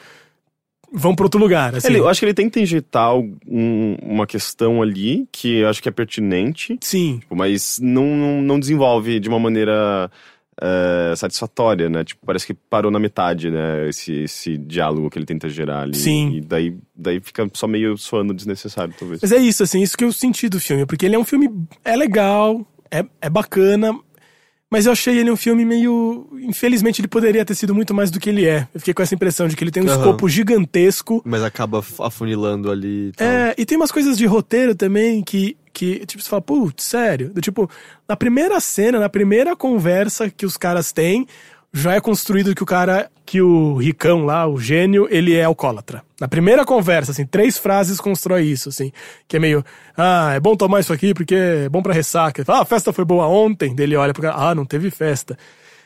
vão pra outro lugar, assim. Ele, eu acho que ele tenta injetar um- uma questão ali que eu acho que é pertinente, Sim. tipo, mas não, não, não desenvolve de uma maneira é, satisfatória, né? Tipo, parece que parou na metade, né? Esse, esse diálogo que ele tenta gerar ali. Sim. E daí, daí fica só meio soando desnecessário, talvez. Mas é isso, assim, isso que eu senti do filme, porque ele é um filme. É legal, é, é bacana, mas eu achei ele um filme meio. Infelizmente, ele poderia ter sido muito mais do que ele é. Eu fiquei com essa impressão de que ele tem um Aham. escopo gigantesco. Mas acaba afunilando ali e tal. É, e tem umas coisas de roteiro também que, que tipo, você fala, putz, sério? Do tipo, na primeira cena, na primeira conversa que os caras têm, já é construído que o cara, que o ricão lá, o gênio, ele é alcoólatra. Na primeira conversa, assim, três frases constrói isso, assim, que é meio, ah, é bom tomar isso aqui porque é bom pra ressaca. Fala, ah, a festa foi boa ontem, dele olha pro cara, ah, não teve festa.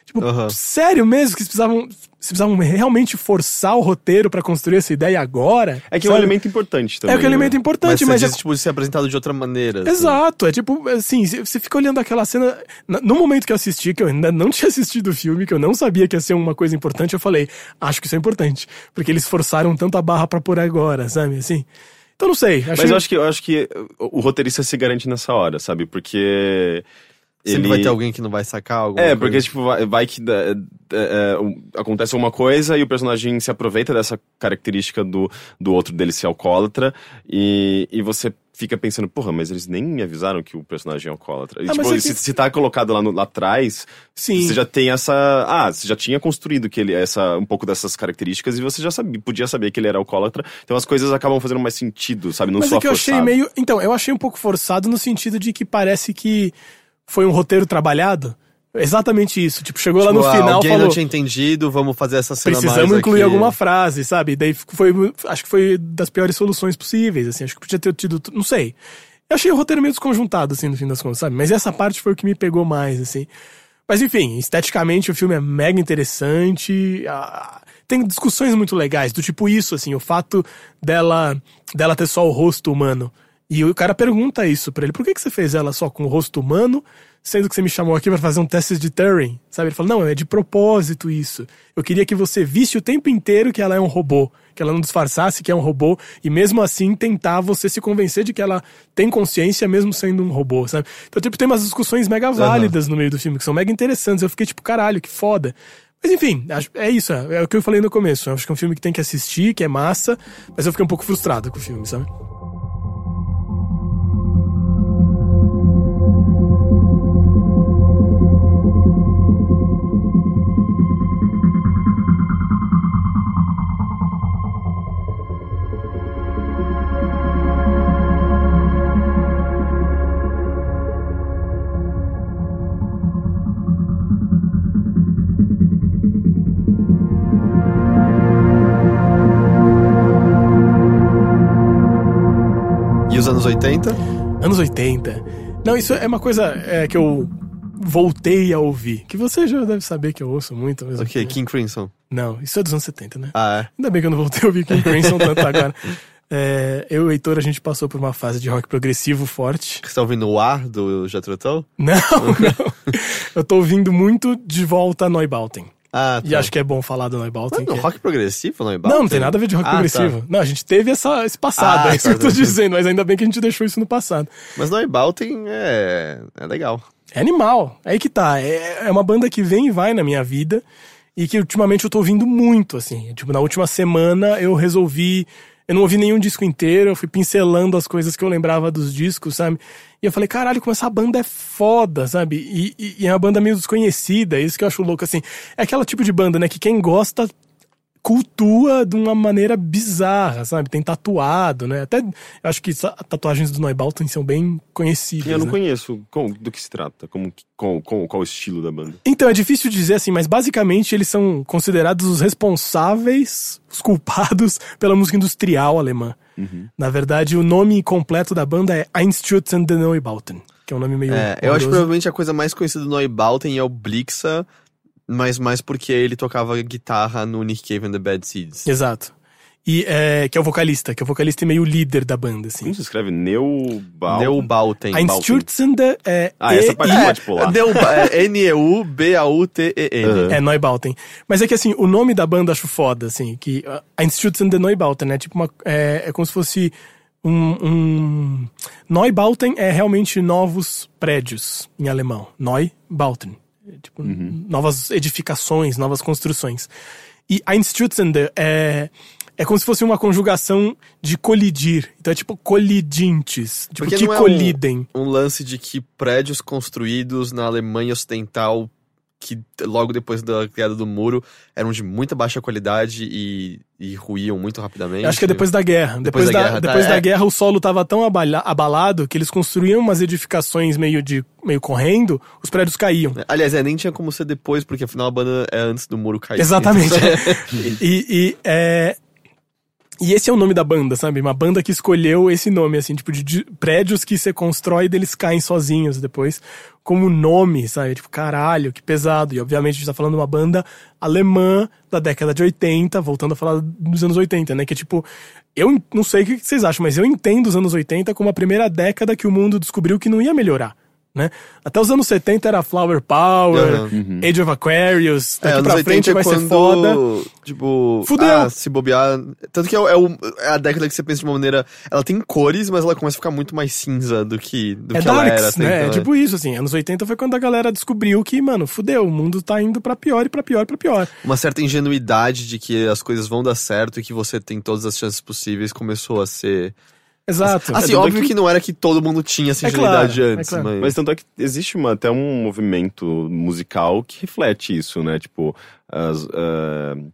Tipo, Aham. sério mesmo que eles precisavam, vocês precisavam realmente forçar o roteiro pra construir essa ideia agora? É que é um Sabe? elemento importante também. É que é um elemento né? Mas importante, você mas, é tipo, ser apresentado de outra maneira. assim. Exato, é tipo, assim, você fica olhando aquela cena. na- No momento que eu assisti, que eu ainda não <laughs> tinha assistido o filme, que eu não sabia que ia ser uma coisa importante, eu falei, acho que isso é importante. Porque eles forçaram tanto a barra pra por agora, sabe? Assim. Então não sei. Achei... Mas eu acho que eu acho que o o roteirista se garante nessa hora, sabe? Porque. Sempre ele... vai ter alguém que não vai sacar alguma É, coisa. porque, tipo, vai, vai que é, acontece alguma coisa e o personagem se aproveita dessa característica do, do outro dele ser alcoólatra e, e você fica pensando, porra, mas eles nem me avisaram que o personagem é alcoólatra. E, Ah, tipo, é que- se, se tá colocado lá, no- lá atrás, Sim. você já tem essa... Ah, você já tinha construído que ele, essa, um pouco dessas características e você já sabia, podia saber que ele era alcoólatra. Então as coisas acabam fazendo mais sentido, sabe? Não Mas só é que eu achei forçado. meio. Então, eu achei um pouco forçado no sentido de que parece que foi um roteiro trabalhado. Exatamente isso. Tipo, chegou lá Tipo, no ah, final alguém falou. não tinha entendido, vamos fazer essa cena Precisamos incluir aqui. alguma frase, sabe? Daí foi, acho que foi das piores soluções possíveis, assim. Acho que podia ter tido, não sei. Eu achei o roteiro meio desconjuntado, assim, no fim das contas, sabe? Mas essa parte foi o que me pegou mais, assim. Mas enfim, esteticamente o filme é mega interessante. ah, Tem discussões muito legais, do tipo isso, assim, o fato dela, dela ter só o rosto humano. E o cara pergunta isso pra ele: por que, que você fez ela só com o rosto humano, sendo que você me chamou aqui pra fazer um teste de Turing? Sabe? Ele fala: não, é de propósito isso. Eu queria que você visse o tempo inteiro que ela é um robô, que ela não disfarçasse que é um robô, e mesmo assim tentar você se convencer de que ela tem consciência mesmo sendo um robô, sabe? Então, tipo, tem umas discussões mega válidas no meio do filme, que são mega interessantes. Eu fiquei tipo, caralho, que foda. Mas enfim, é isso, é, é o que eu falei no começo. Eu acho que é um filme que tem que assistir, que é massa, mas eu fiquei um pouco frustrado com o filme, sabe? Anos 80? Anos 80. Não, isso é uma coisa é, que eu voltei a ouvir. Que você já deve saber que eu ouço muito mesmo. Ok, King Crimson. Não, isso é dos anos 70, né? Ah, é? Ainda bem que eu não voltei a ouvir King Crimson tanto agora. É, eu e o Heitor, a gente passou por uma fase de rock progressivo forte. Você tá ouvindo o ar do Jethro Tull? Não, <laughs> não. Eu tô ouvindo muito de volta a Neubauten. Ah, tá. E acho que é bom falar do Neubauten. Não, que é- rock progressivo, não é Não, não tem nada a ver de rock Ah, progressivo. Não, a gente teve essa, esse passado, Ah, é isso tá, que eu tô tá. dizendo, mas ainda bem que a gente deixou isso no passado. Mas Neubauten é, é legal. É animal. Aí que tá. É, é uma banda que vem e vai na minha vida e que ultimamente eu tô ouvindo muito, assim. Tipo, na última semana eu resolvi. Eu não ouvi nenhum disco inteiro, eu fui pincelando as coisas que eu lembrava dos discos, sabe? E eu falei, caralho, como essa banda é foda, sabe? E, e- e é uma banda meio desconhecida, isso que eu acho louco, assim. É aquela tipo de banda, né, que quem gosta cultua de uma maneira bizarra, sabe? Tem tatuado, né? Até eu acho que tatuagens do Neubauten são bem conhecidas. Eu não né? conheço com- do que se trata, como, com, com, qual o estilo da banda. Então, é difícil dizer assim, mas basicamente eles são considerados os responsáveis, os culpados <laughs> pela música industrial alemã. Na verdade, o nome completo da banda é Einstürzen der Neubauten, que é um nome meio. É, eu acho que provavelmente a coisa mais conhecida do Neubauten é o Blixa, mas mais porque ele tocava guitarra no Nick Cave and the Bad Seeds. Exato. E, é, que é o vocalista, que é o vocalista e meio líder da banda, assim. Como se escreve? Neubal? Neubauten. Einstürzen der é, Ah, essa parte pode pular. É N-E-U-B-A-U-T-E-N. Uhum. É, Neubauten. Mas é que assim, o nome da banda eu acho foda, assim, que uh, Einstürzen der Neubauten, né? Tipo uma, é, é como se fosse um, um... Neubauten é realmente novos prédios, em alemão. Neubauten. Tipo, novas edificações, novas construções. E Einstürzen der é... É como se fosse uma conjugação de colidir. Então é tipo colidintes. Tipo, Porque que não é um- colidem. Um lance de que prédios construídos na Alemanha Ocidental, que logo depois da queda do muro, eram de muita baixa qualidade e, e ruíam muito rapidamente. Eu Acho que é depois da guerra. Depois, Depois da da, guerra, tá, depois da é. guerra o solo tava tão abala- abalado que eles construíam umas edificações meio de meio correndo, os prédios caíam. Aliás, é, nem tinha como ser depois, porque afinal a banda é antes do muro cair. Exatamente. <laughs> e, e, é, e esse é o nome da banda, sabe? Uma banda que escolheu esse nome, assim, tipo, de, de prédios que você constrói e eles caem sozinhos depois, como nome, sabe? Tipo, caralho, que pesado. E obviamente a gente tá falando de uma banda alemã da década de 80, voltando a falar dos anos 80, né? Que é tipo, eu não sei o que vocês acham, mas eu entendo os anos 80 como a primeira década que o mundo descobriu que não ia melhorar. Né? Até os anos 70 era Flower Power, Age of Aquarius, É, daqui anos pra 80 frente é vai ser quando, foda. Tipo, Fudeu. ah, se bobear. Tanto que é, é o- é a década que você pensa de uma maneira. Ela tem cores, mas ela começa a ficar muito mais cinza do que, do É que ela era. Darks, né? então, É tipo isso, assim. Anos 80 foi quando a galera descobriu que, mano, fudeu, o mundo tá indo pra pior e pra pior e pra pior. Uma certa ingenuidade de que as coisas vão dar certo e que você tem todas as chances possíveis começou a ser. Exato. Assim, tanto óbvio que- que... não era que todo mundo tinha essa É claro, ingenuidade é antes, claro. mas. Mas tanto é que existe uma, até um movimento musical que reflete isso, né? Tipo, as. m-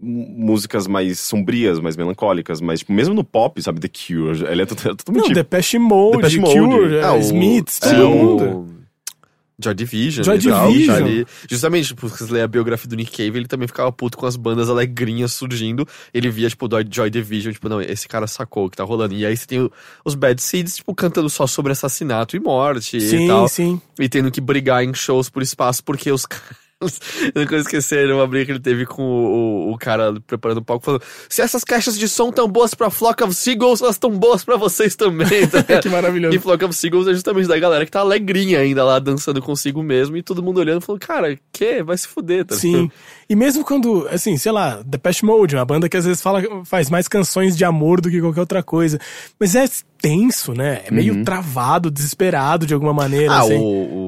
músicas mais sombrias, mais melancólicas, mas tipo, mesmo no pop, sabe, The Cure, ele é to- Não, totalmente... Depeche Mode, Depeche Mode. Cure, Ah, o- Smiths, é, todo o- mundo. Joy Division. Joy e tal, Division. tá. Justamente, tipo, se você ler a biografia do Nick Cave, ele também ficava puto com as bandas alegrinhas surgindo. Ele via, tipo, Joy Division, tipo, não, esse cara sacou o que tá rolando. E aí você tem o- os Bad Seeds, tipo, cantando só sobre assassinato e morte e Sim, tal. sim. E tendo que brigar em shows por espaço, porque os caras. Eu nunca esquecer uma briga que ele teve com o, o- o cara preparando o palco, falando: se essas caixas de som tão boas pra Flock of Seagulls, elas tão boas pra vocês também. tá? <laughs> Que maravilhoso. E Flock of Seagulls é justamente da galera que tá alegrinha ainda lá, dançando consigo mesmo, e todo mundo olhando e falando: cara, que? Vai se fuder, tá Sim. E mesmo quando, assim, sei lá, Depeche Mode, uma banda que às vezes fala, faz mais canções de amor do que qualquer outra coisa. Mas é tenso, né? É meio travado, desesperado de alguma maneira. Uhum. Ah, assim. o.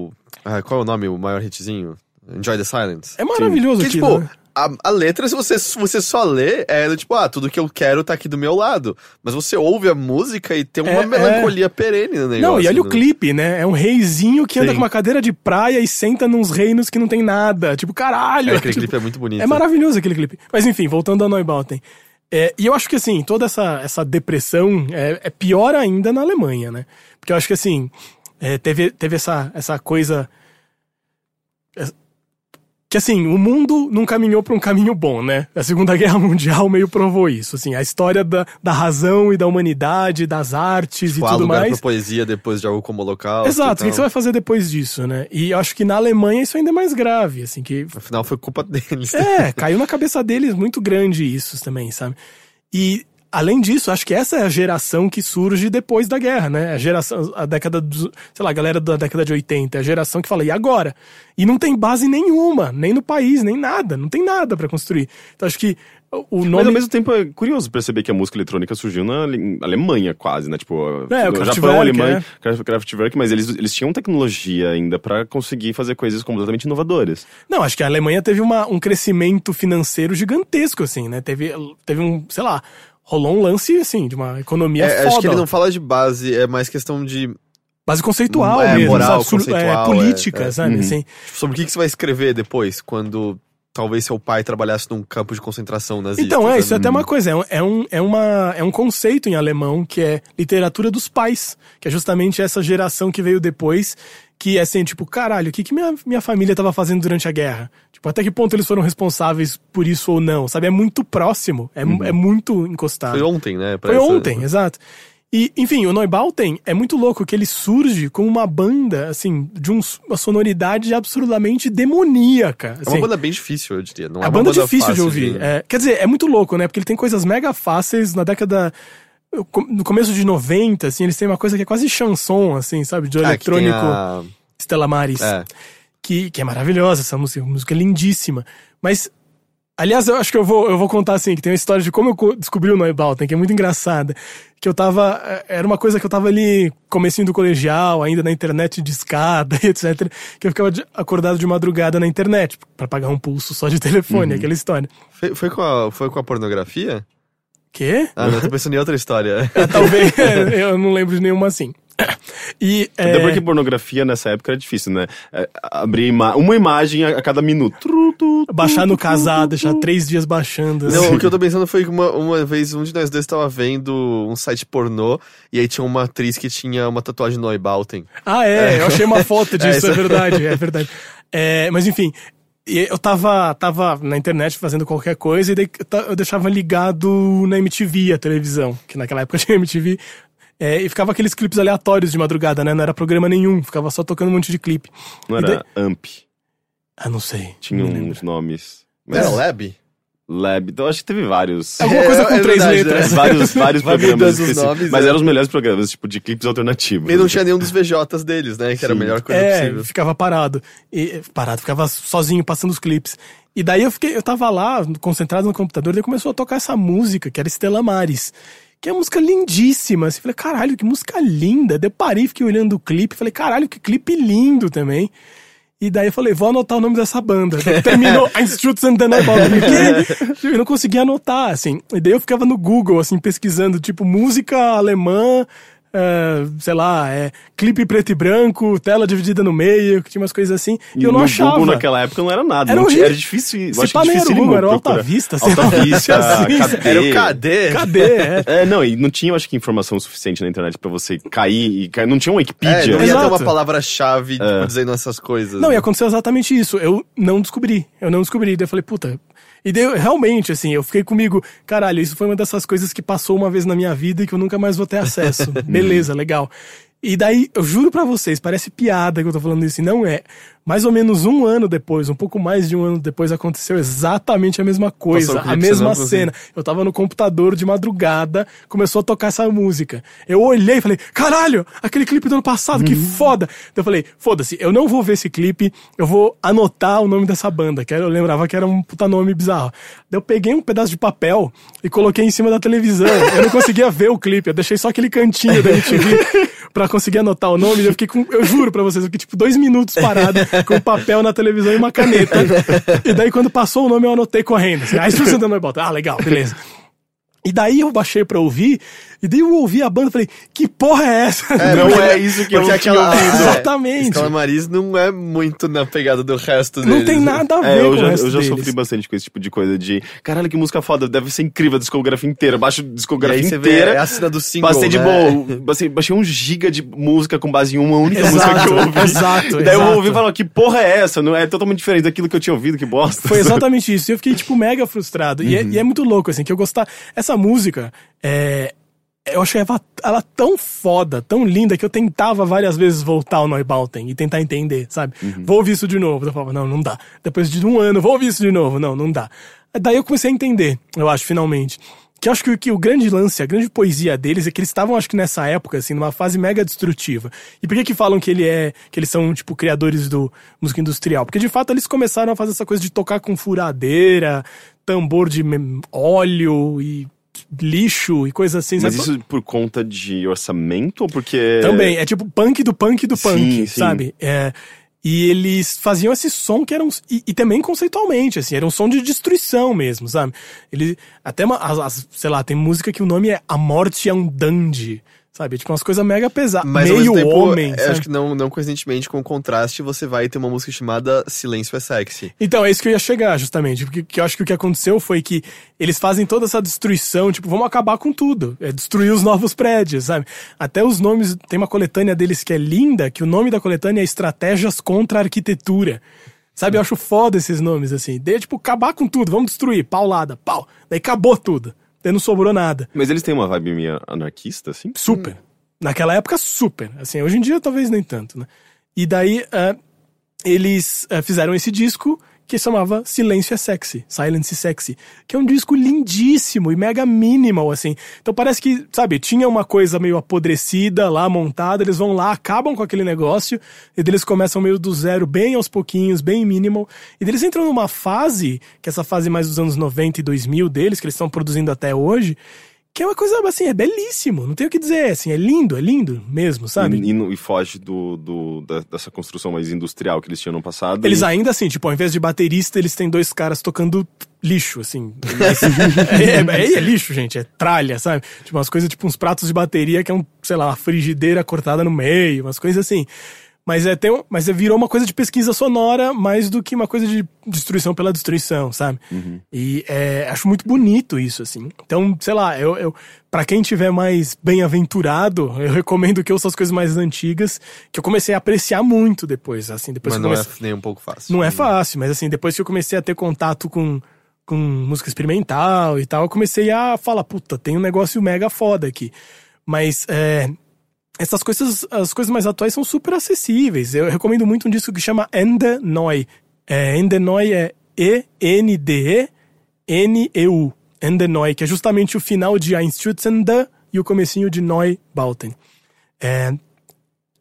o ah, qual é o nome, o maior hitzinho? Enjoy the Silence. É maravilhoso Que, aquilo, tipo, né? a, a letra, se você, você só lê, é tipo, ah, tudo que eu quero tá aqui do meu lado. Mas você ouve a música e tem uma É, melancolia perene no negócio. Não, e olha o né? clipe, né? É um reizinho que anda Sim. com uma cadeira de praia e senta nos reinos que não tem nada. Tipo, caralho! É, aquele Tipo, clipe é muito bonito. É maravilhoso aquele clipe. Mas enfim, voltando a Neubauten. É, e eu acho que assim, toda essa, essa depressão é, é pior ainda na Alemanha, né? Porque eu acho que assim, é, teve, teve essa, essa coisa. Que assim, o mundo não caminhou para um caminho bom, né? A Segunda <laughs> Guerra Mundial meio provou isso. Assim, a história da, da razão e da humanidade, das artes Tipo, e há tudo mais. pra poesia depois de algo como o Holocausto. Exato, o que, que você vai fazer depois disso, né? E eu acho que na Alemanha isso ainda é mais grave, assim, que Afinal, foi culpa <laughs> deles. é, caiu na cabeça deles muito grande isso também, sabe? E além disso, acho que essa é a geração que surge depois da guerra, né? A geração, a década dos, sei lá, a galera da década de 80, a geração que fala, e agora? E não tem base nenhuma, nem no país, nem nada, não tem nada pra construir. Então acho que o Mas nome ao mesmo tempo é curioso perceber que a música eletrônica surgiu na Ale- Alemanha quase, né? Tipo, É, o Japão, Alemanha? Kraft- Kraftwerk, mas eles, eles tinham tecnologia ainda pra conseguir fazer coisas completamente inovadoras. Não, acho que a Alemanha teve uma, um crescimento financeiro gigantesco, assim, né? Teve, teve um, sei lá, rolou um lance, assim, de uma economia É, foda. acho que ele não fala de base, é mais questão de Base conceitual É, mesmo, moral, sabe? Sur- conceitual, é, política, é, é. sabe? Uhum. Assim. Tipo, sobre o que, que você vai escrever depois, quando talvez seu pai trabalhasse num campo de concentração nazista. Então, é, isso é até uma coisa, é um, é, um, é, uma, é um conceito em alemão que é literatura dos pais, que é justamente essa geração que veio depois, que é assim, tipo, caralho, o que, que minha, minha família tava fazendo durante a guerra? Tipo, até que ponto eles foram responsáveis por isso ou não, sabe? É muito próximo, é, é muito encostado. Foi ontem, né? Foi ontem, exato. E, enfim, o Neubauten é muito louco que ele surge como uma banda, assim, de um- uma sonoridade absurdamente demoníaca. É uma assim. banda bem difícil, eu diria. Não é A uma banda banda difícil de ouvir. É, quer dizer, é muito louco, né? Porque ele tem coisas mega fáceis na década. No começo de 90, assim, eles têm uma coisa que é quase chanson, assim, sabe? De Ah, eletrônico a- Stella Maris. É. Que, que é maravilhosa essa música, uma música lindíssima. Mas, aliás, eu acho que eu vou, eu vou contar, assim, que tem uma história de como eu co- descobri o Neubauten, que é muito engraçada. Que eu tava. eh, Era uma coisa que eu tava ali, comecinho do colegial, ainda na internet de escada, <laughs> etc. Que eu ficava acordado de madrugada na internet, pra pagar um pulso só de telefone, Uhum. aquela história. Foi, foi com a, foi com a pornografia? Quê? Ah, não, eu tô pensando em outra história. É, <laughs> talvez. <laughs> eu não lembro de nenhuma assim. E. Até é, porque pornografia nessa época era difícil, né? É, abrir ima- uma imagem a, a cada minuto. Baixar no tu, deixar três dias baixando. Não, assim. o que eu tô pensando foi que uma, uma vez um de nós dois tava vendo um site pornô e aí tinha uma atriz que tinha uma tatuagem no Neubauten. Ah, é, eu achei uma foto <laughs> disso, isso. é, verdade, é verdade. É, mas enfim, e eu tava, tava na internet fazendo qualquer coisa e eu deixava ligado na MTV, a televisão, que naquela época <laughs> tinha MTV. É, e ficava aqueles clipes aleatórios de madrugada, né? Não era programa nenhum, ficava só tocando um monte de clipe. Não E daí- era AMP. Ah, não sei. Tinha não lembro. uns nomes. Era Mas Lab? Lab. Então acho que teve vários. Alguma coisa É, com é três verdade, letras. né? vários, vários programas nomes, Mas é. eram os melhores programas, tipo, de clipes alternativos. E não tinha nenhum dos VJs deles, né? Que era a Sim. melhor coisa É, possível. ficava parado. E, parado, ficava sozinho passando os clipes. E daí eu fiquei, eu tava lá, concentrado no computador, daí começou a tocar essa música, que era Estela Maris. Que é uma música lindíssima. Assim, falei, caralho, que música linda. Daí eu parei, fiquei olhando o clipe, falei, caralho, que clipe lindo também. E daí eu falei, vou anotar o nome dessa banda. Terminou <laughs> Einstürzendenneubau. quê? Eu não conseguia anotar, assim. E daí eu ficava no Google, assim, pesquisando, tipo, música alemã, é, sei lá, é, clipe preto e branco, tela dividida no meio, que tinha umas coisas assim. E, eu não no achava. Google naquela época não era nada. Era não tinha- era difícil. Se pá, <laughs> <laughs> era o Google, era o. Alta Vista. Alta Vista, Assim, KD. Era o KD. Cadê? É. É, não, e não tinha, eu acho que, informação suficiente na internet pra você cair e cair. Não tinha um É, Wikipedia. não ia ter Exato. uma palavra-chave tipo, dizendo essas coisas. Não, e aconteceu exatamente isso. Eu não descobri. Eu não descobri. Daí eu falei, puta. E daí, realmente, assim, eu fiquei comigo, caralho, isso foi uma dessas coisas que passou uma vez na minha vida e que eu nunca mais vou ter acesso. <laughs> Beleza, legal. E daí, eu juro pra vocês, parece piada que eu tô falando isso, e não é. Mais ou menos um ano depois, um pouco mais de um ano depois, aconteceu exatamente a mesma coisa, a mesma cena. Eu tava no computador de madrugada, começou a tocar essa música. Eu olhei e falei, caralho, aquele clipe do ano passado, que foda. Então eu falei, foda-se, eu não vou ver esse clipe, eu vou anotar o nome dessa banda, que eu lembrava que era um puta nome bizarro. Daí eu peguei um pedaço de papel e coloquei em cima da televisão. Eu não conseguia ver o clipe, eu deixei só aquele cantinho da MTV <laughs> pra conseguir anotar o nome. Eu fiquei com, eu juro pra vocês, eu fiquei tipo dois minutos parado <laughs> com papel na televisão e uma caneta. E daí quando passou o nome eu anotei correndo. Assim, ah, isso você não bota. Ah, legal, beleza. E daí eu baixei pra ouvir, e daí eu ouvi a banda e falei, que porra é essa? É, Não porque- é isso que eu tinha aquela- ouvido. é, <laughs> Exatamente. Escala Maris não é muito na pegada do resto Não deles. tem nada a ver É, eu com já, o resto eu já deles. sofri bastante com esse tipo de coisa de caralho, que música foda, deve ser incrível a discografia inteira. Baixo a discografia você vê inteira. é a cena do single, Passei de né? boa, <laughs> baixei, baixei um giga de música com base em uma única Exato, música que eu ouvi. exato, Daí eu ouvi e falei, que porra é essa? Não é totalmente diferente daquilo que eu tinha ouvido, que bosta. Foi exatamente isso. E eu fiquei, tipo, mega frustrado. E, é, e é muito louco, assim, que eu gostar. Essa música, é. Eu achei ela, ela tão foda, tão linda, que eu tentava várias vezes voltar ao Neubauten e tentar entender, sabe? Vou ouvir isso de novo. Eu falava, não, não dá. Depois de um ano, vou ouvir isso de novo. Não, não dá. Daí eu comecei a entender, eu acho, finalmente. Que eu acho que, o- que o grande lance, a grande poesia deles é que eles estavam, acho que nessa época, assim, numa fase mega destrutiva. E por que que falam que ele é, que eles são, tipo, criadores do música industrial? Porque de fato eles começaram a fazer essa coisa de tocar com furadeira, tambor de óleo e lixo e coisa assim. Mas sabe? isso por conta de orçamento ou porque. Também, é tipo punk do punk do punk, Sim, sim. sabe? É, e eles faziam esse som que era um. E, e também conceitualmente, assim, era um som de destruição mesmo, sabe? Ele. Até uma. as- as- sei lá, tem música que o nome é A Morte é um Dandy. Sabe? Tipo, umas coisas mega pesadas. Mas Meio tempo, homem. eu sabe? acho que não, não coincidentemente com o contraste, você vai ter uma música chamada Silêncio é Sexy. Então, é isso que eu ia chegar, justamente. Porque que eu acho que o que aconteceu foi que eles fazem toda essa destruição, tipo, vamos acabar com tudo. É destruir os novos prédios, sabe? Até os nomes. Tem uma coletânea deles que é linda, que o nome da coletânea é Estratégias contra a Arquitetura. Sabe, eu acho foda esses nomes, assim. Daí, tipo, acabar com tudo, vamos destruir, paulada, pau. Daí acabou tudo. Daí não sobrou nada. Mas eles têm uma vibe meio anarquista, assim? Super. Naquela época, super. Assim, hoje em dia, talvez nem tanto, né? E daí, eh, eles eh, fizeram esse disco que chamava Silêncio é Sexy, Silence is Sexy, que é um disco lindíssimo e mega minimal, assim. Então parece que, sabe, tinha uma coisa meio apodrecida lá, montada, eles vão lá, acabam com aquele negócio, e eles começam meio do zero, bem aos pouquinhos, bem minimal, e eles entram numa fase, que é essa fase mais dos anos 90 e 2000 deles, que eles estão produzindo até hoje, que é uma coisa, assim, é belíssimo, não tenho o que dizer, assim, é lindo, é lindo mesmo, sabe? E, e e foge do, do- da- dessa construção mais industrial que eles tinham no passado. Eles e- ainda assim, tipo, ao invés de baterista, eles têm dois caras tocando lixo, assim. Mas- é, é- é lixo, gente, é tralha, sabe? Tipo, umas coisas, tipo, uns pratos de bateria que é um, sei lá, uma frigideira cortada no meio, umas coisas assim. Mas é, tem, mas é, virou uma coisa de pesquisa sonora mais do que uma coisa de destruição pela destruição, sabe? E é, acho muito bonito isso, assim. Então, sei lá, eu, eu para quem tiver mais bem-aventurado, eu recomendo que ouça as coisas mais antigas, que eu comecei a apreciar muito depois, assim, depois Mas não comecei... é nem um pouco fácil. Não é fácil, mas assim, depois que eu comecei a ter contato com, com música experimental e tal, eu comecei a falar, puta, tem um negócio mega foda aqui. Mas é, essas coisas, as coisas mais atuais são super acessíveis. Eu recomendo muito um disco que chama Ende Neu. É, Ende Neu é E-N-D-E-N-E-U. Ende Neu, que é justamente o final de Einstürzende e o comecinho de Neubauten. É,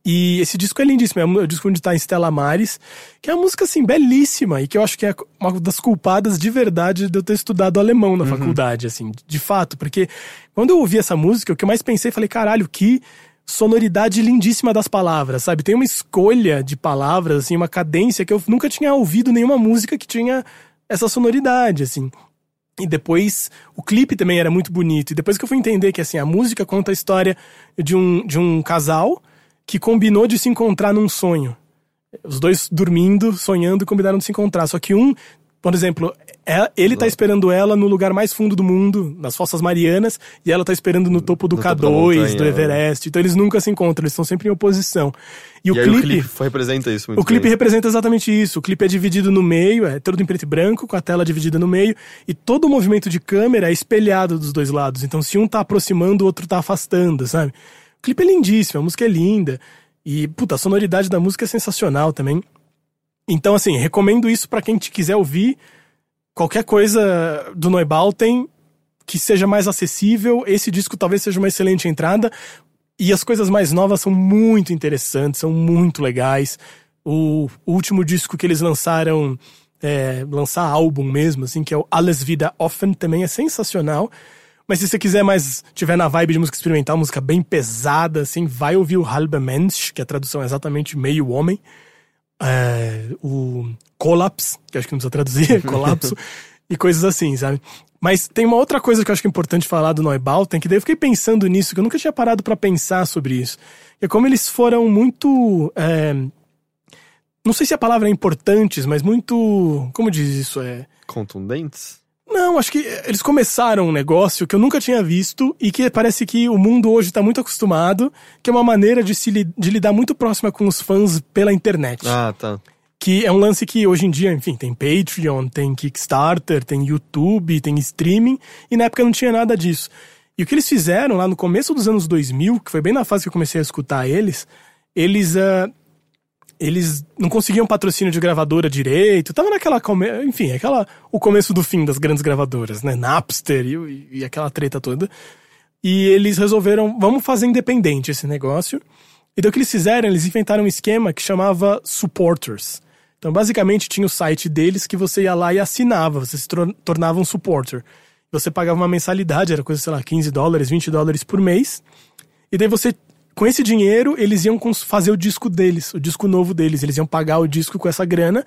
e esse disco é lindíssimo, é o disco onde tá Stella Maris, que é uma música, assim, belíssima, e que eu acho que é uma das culpadas de verdade de eu ter estudado alemão na faculdade, assim, de fato, porque quando eu ouvi essa música, o que eu mais pensei, falei, caralho, que sonoridade lindíssima das palavras, sabe? Tem uma escolha de palavras, assim, uma cadência que eu nunca tinha ouvido nenhuma música que tinha essa sonoridade, assim. E depois, o clipe também era muito bonito. E depois que eu fui entender que, assim, a música conta a história de um, de um casal que combinou de se encontrar num sonho. Os dois dormindo, sonhando, combinaram de se encontrar. Só que um, por exemplo, é- ele tá esperando ela no lugar mais fundo do mundo, nas Fossas Marianas, e ela tá esperando no topo do No topo da K2, montanha, do né? Everest. Então eles nunca se encontram, eles estão sempre em oposição. E, E, o clipe. o clipe representa isso muito O clipe bem. representa exatamente isso. O clipe é dividido no meio, é todo em preto e branco, com a tela dividida no meio, e todo o movimento de câmera é espelhado dos dois lados. Então, se um tá aproximando, o outro tá afastando, sabe? O clipe é lindíssimo, a música é linda. E, puta, a sonoridade da música é sensacional também. Então, assim, recomendo isso pra quem te quiser ouvir qualquer coisa do Neubauten que seja mais acessível. Esse disco talvez seja uma excelente entrada. E as coisas mais novas são muito interessantes, são muito legais. O, último disco que eles lançaram, é, lançar álbum mesmo, assim, que é o Alles Wieder Offen, também é sensacional. Mas se você quiser mais, tiver na vibe de música experimental, música bem pesada, assim, vai ouvir o Halbe Mensch, que a tradução é exatamente meio homem. É, o Collapse, que acho que não precisa traduzir, <laughs> colapso, e coisas assim, sabe? Mas tem uma outra coisa que eu acho que é importante falar do Neubauten, que daí eu fiquei pensando nisso, que eu nunca tinha parado pra pensar sobre isso. É como eles foram muito. é, não sei se a palavra é importantes, mas muito. Como diz isso? É. Contundentes? Não, acho que eles começaram um negócio que eu nunca tinha visto e que parece que o mundo hoje está muito acostumado, que é uma maneira de se li- de lidar muito próxima com os fãs pela internet. Ah, tá. Que é um lance que hoje em dia, enfim, tem Patreon, tem Kickstarter, tem YouTube, tem streaming, e na época não tinha nada disso. E o que eles fizeram lá no começo dos anos 2000, que foi bem na fase que eu comecei a escutar eles, eles ah, eles não conseguiam patrocínio de gravadora direito, tava naquela, enfim, aquela o começo do fim das grandes gravadoras, né, Napster e, e aquela treta toda. E eles resolveram, vamos fazer independente esse negócio. E daí o que eles fizeram, eles inventaram um esquema que chamava supporters. Então, basicamente, tinha o site deles que você ia lá e assinava, você se tor- tornava um supporter. Você pagava uma mensalidade, era coisa, sei lá, 15 dólares, 20 dólares por mês. E daí você, com esse dinheiro, eles iam fazer o disco deles, o disco novo deles. Eles iam pagar o disco com essa grana.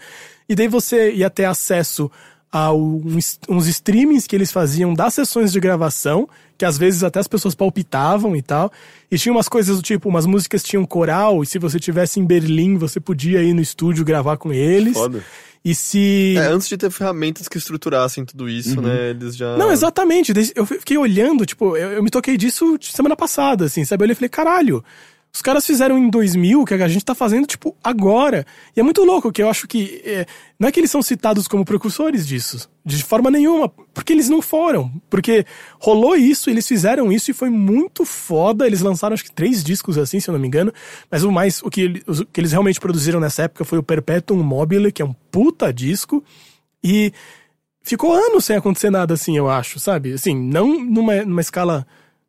E daí você ia ter acesso a uns, uns streamings que eles faziam das sessões de gravação, que às vezes até as pessoas palpitavam e tal. E tinha umas coisas do tipo, umas músicas tinham coral, e se você tivesse em Berlim, você podia ir no estúdio gravar com eles. Foda. E se. É, antes de ter ferramentas que estruturassem tudo isso, né? Eles já. Não, exatamente. Eu fiquei olhando, tipo, eu, eu me toquei disso semana passada, assim, sabe? Eu olhei e falei, caralho, os caras fizeram em 2000 o que a gente tá fazendo, tipo, agora. E é muito louco, que eu acho que. é, não é que eles são citados como precursores disso, de forma nenhuma, porque eles não foram. Porque rolou isso, eles fizeram isso e foi muito foda. Eles lançaram, acho que, três discos assim, se eu não me engano. Mas o mais. O que, o que eles realmente produziram nessa época foi o Perpetuum Mobile, que é um puta disco. E ficou anos sem acontecer nada assim, eu acho, sabe? Assim, não numa, numa escala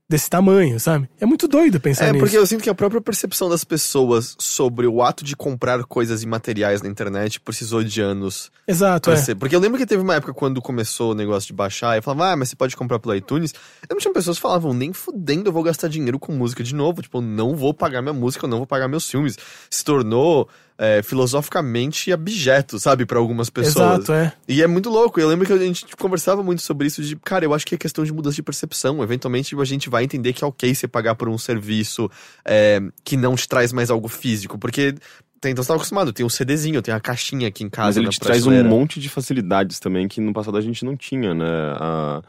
desse tamanho, sabe? É muito doido pensar É, nisso. porque eu sinto que a própria percepção das pessoas sobre o ato de comprar coisas imateriais na internet precisou de anos Exato, é. ser. Porque eu lembro que teve uma época quando começou o negócio de baixar e falava, ah, mas você pode comprar pelo iTunes. Eu não tinha pessoas que falavam, nem fudendo eu vou gastar dinheiro com música de novo. Tipo, eu não vou pagar minha música, eu não vou pagar meus filmes. Se tornou é, filosoficamente abjeto, sabe, pra algumas pessoas. Exato, é. E é muito louco. Eu lembro que a gente conversava muito sobre isso de, cara, eu acho que é questão de mudança de percepção. Eventualmente a gente vai entender que é ok você pagar por um serviço é, que não te traz mais algo físico. Porque tem, então você tá acostumado, tem um CDzinho, tem a caixinha aqui em casa. Mas ele na te traz um monte de facilidades também que no passado a gente não tinha, né? A-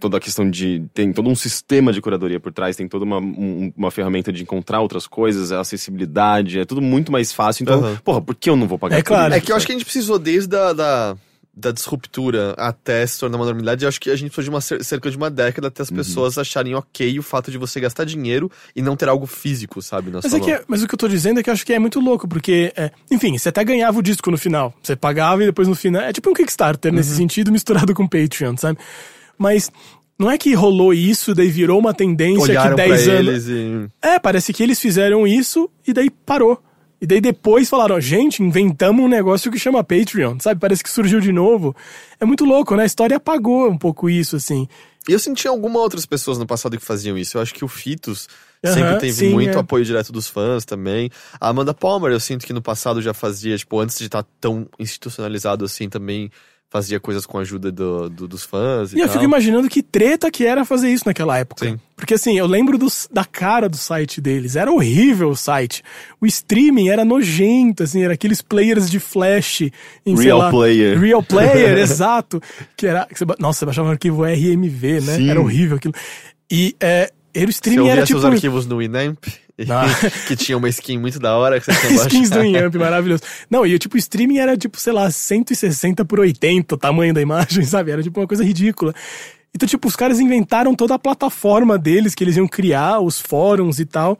toda a questão de. Tem todo um sistema de curadoria por trás, tem toda uma, um- uma ferramenta de encontrar outras coisas, a acessibilidade, é tudo muito mais fácil. Então, Aham. porra, por que eu não vou pagar É por claro. isso, É que eu acho que a gente precisou desde a da, da disruptura até se tornar uma normalidade. Eu acho que a gente precisou de uma cer- cerca de uma década até as Uhum. pessoas acharem ok o fato de você gastar dinheiro e não ter algo físico, sabe? Na Mas, sua é é- mas o que eu tô dizendo é que eu acho que é muito louco, porque, é, enfim, você até ganhava o disco no final. Você pagava e depois no final. É tipo um Kickstarter nesse Uhum. sentido, misturado com Patreon, sabe? Mas não é que rolou isso, daí virou uma tendência Olharam que pra 10 anos. e. É, parece que eles fizeram isso e daí parou. E daí depois falaram, gente, inventamos um negócio que chama Patreon, sabe? Parece que surgiu de novo. É muito louco, né? A história apagou um pouco isso, assim. E eu senti algumas outras pessoas no passado que faziam isso. Eu acho que o Fitos sempre teve sim, muito é. apoio direto dos fãs também. A Amanda Palmer, eu sinto que no passado já fazia, tipo, antes de estar tão institucionalizado assim, também fazia coisas com a ajuda do, do- dos fãs e, E eu tal. fico imaginando que treta que era fazer isso naquela época. Sim. Porque assim, eu lembro dos- da cara do site deles. Era horrível o site. O streaming era nojento, assim, era aqueles players de flash em, Real lá, player. Real player, <laughs> exato. Que era. que você nossa, você baixava um arquivo RMV, né? Sim. Era horrível aquilo. E é, era o Você streaming ouvia era tipo. arquivos no Winamp, Não. <laughs> que tinha uma skin muito da hora que <laughs> Skins do. Inamp, maravilhoso. Não, e tipo, o streaming era tipo, sei lá, 160 por 80 o tamanho da imagem, <laughs> sabe? Era tipo uma coisa ridícula. Então, tipo, os caras inventaram toda a plataforma deles que eles iam criar, os fóruns e tal.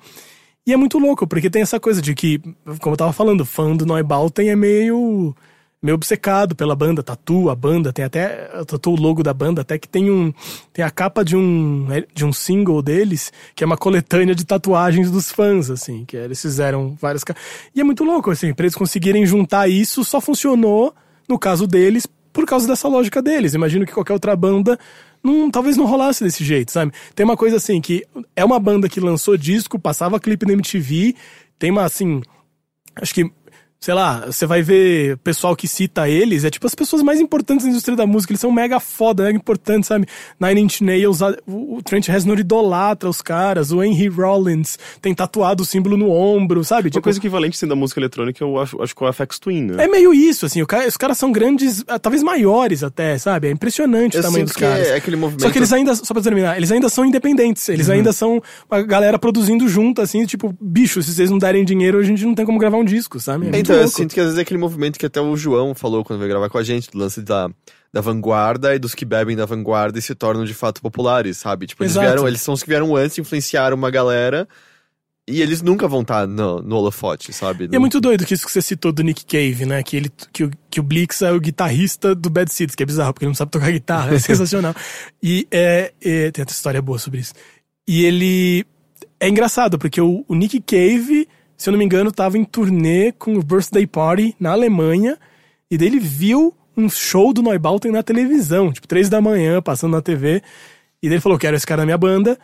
E é muito louco, porque tem essa coisa de que, como eu tava falando, fã do Neubauten é meio meio obcecado pela banda, tatua a banda, tem até o logo da banda, até que tem um tem a capa de um de um single deles, que é uma coletânea de tatuagens dos fãs assim, que eles fizeram várias E é muito louco assim, para eles conseguirem juntar isso, só funcionou no caso deles por causa dessa lógica deles. Imagino que qualquer outra banda não, talvez não rolasse desse jeito, sabe? Tem uma coisa assim que é uma banda que lançou disco, passava clipe na MTV, tem uma assim, acho que sei lá, você vai ver pessoal que cita eles, é tipo as pessoas mais importantes da indústria da música, eles são mega foda, mega importantes, sabe? Nine Inch Nails, a- o Trent Reznor idolatra os caras, o Henry Rollins tem tatuado o símbolo no ombro, sabe? Uma Tipo, coisa equivalente assim, da música eletrônica, eu acho, acho que é o FX Twin, né? é meio isso, assim, cara- os caras são grandes, ah, talvez maiores até, sabe? É impressionante Eu o tamanho dos que caras. é aquele movimento... Só que eles ainda, só pra terminar, eles ainda são independentes. Eles ainda são uma galera produzindo junto, assim, tipo, bicho, se vocês não derem dinheiro, a gente não tem como gravar um disco, sabe? É Então, eu louco. sinto que às vezes é aquele movimento que até o João falou quando veio gravar com a gente, do lance da, da vanguarda e dos que bebem da vanguarda e se tornam de fato populares, sabe? Tipo, eles Exato. vieram, eles são os que vieram antes, influenciaram uma galera e eles nunca vão estar no, no holofote, sabe? E é muito doido que isso que você citou do Nick Cave, né? Que, ele, que, o, que o Blix é o guitarrista do Bad Seeds, que é bizarro, porque ele não sabe tocar guitarra, é <laughs> sensacional. E é, é- tem outra história boa sobre isso. E ele. É engraçado, porque o, o Nick Cave, se eu não me engano, tava em turnê com o Birthday Party na Alemanha, e daí ele viu um show do Neubauten na televisão, tipo, três da manhã, passando na TV. E ele falou: quero esse cara na minha banda.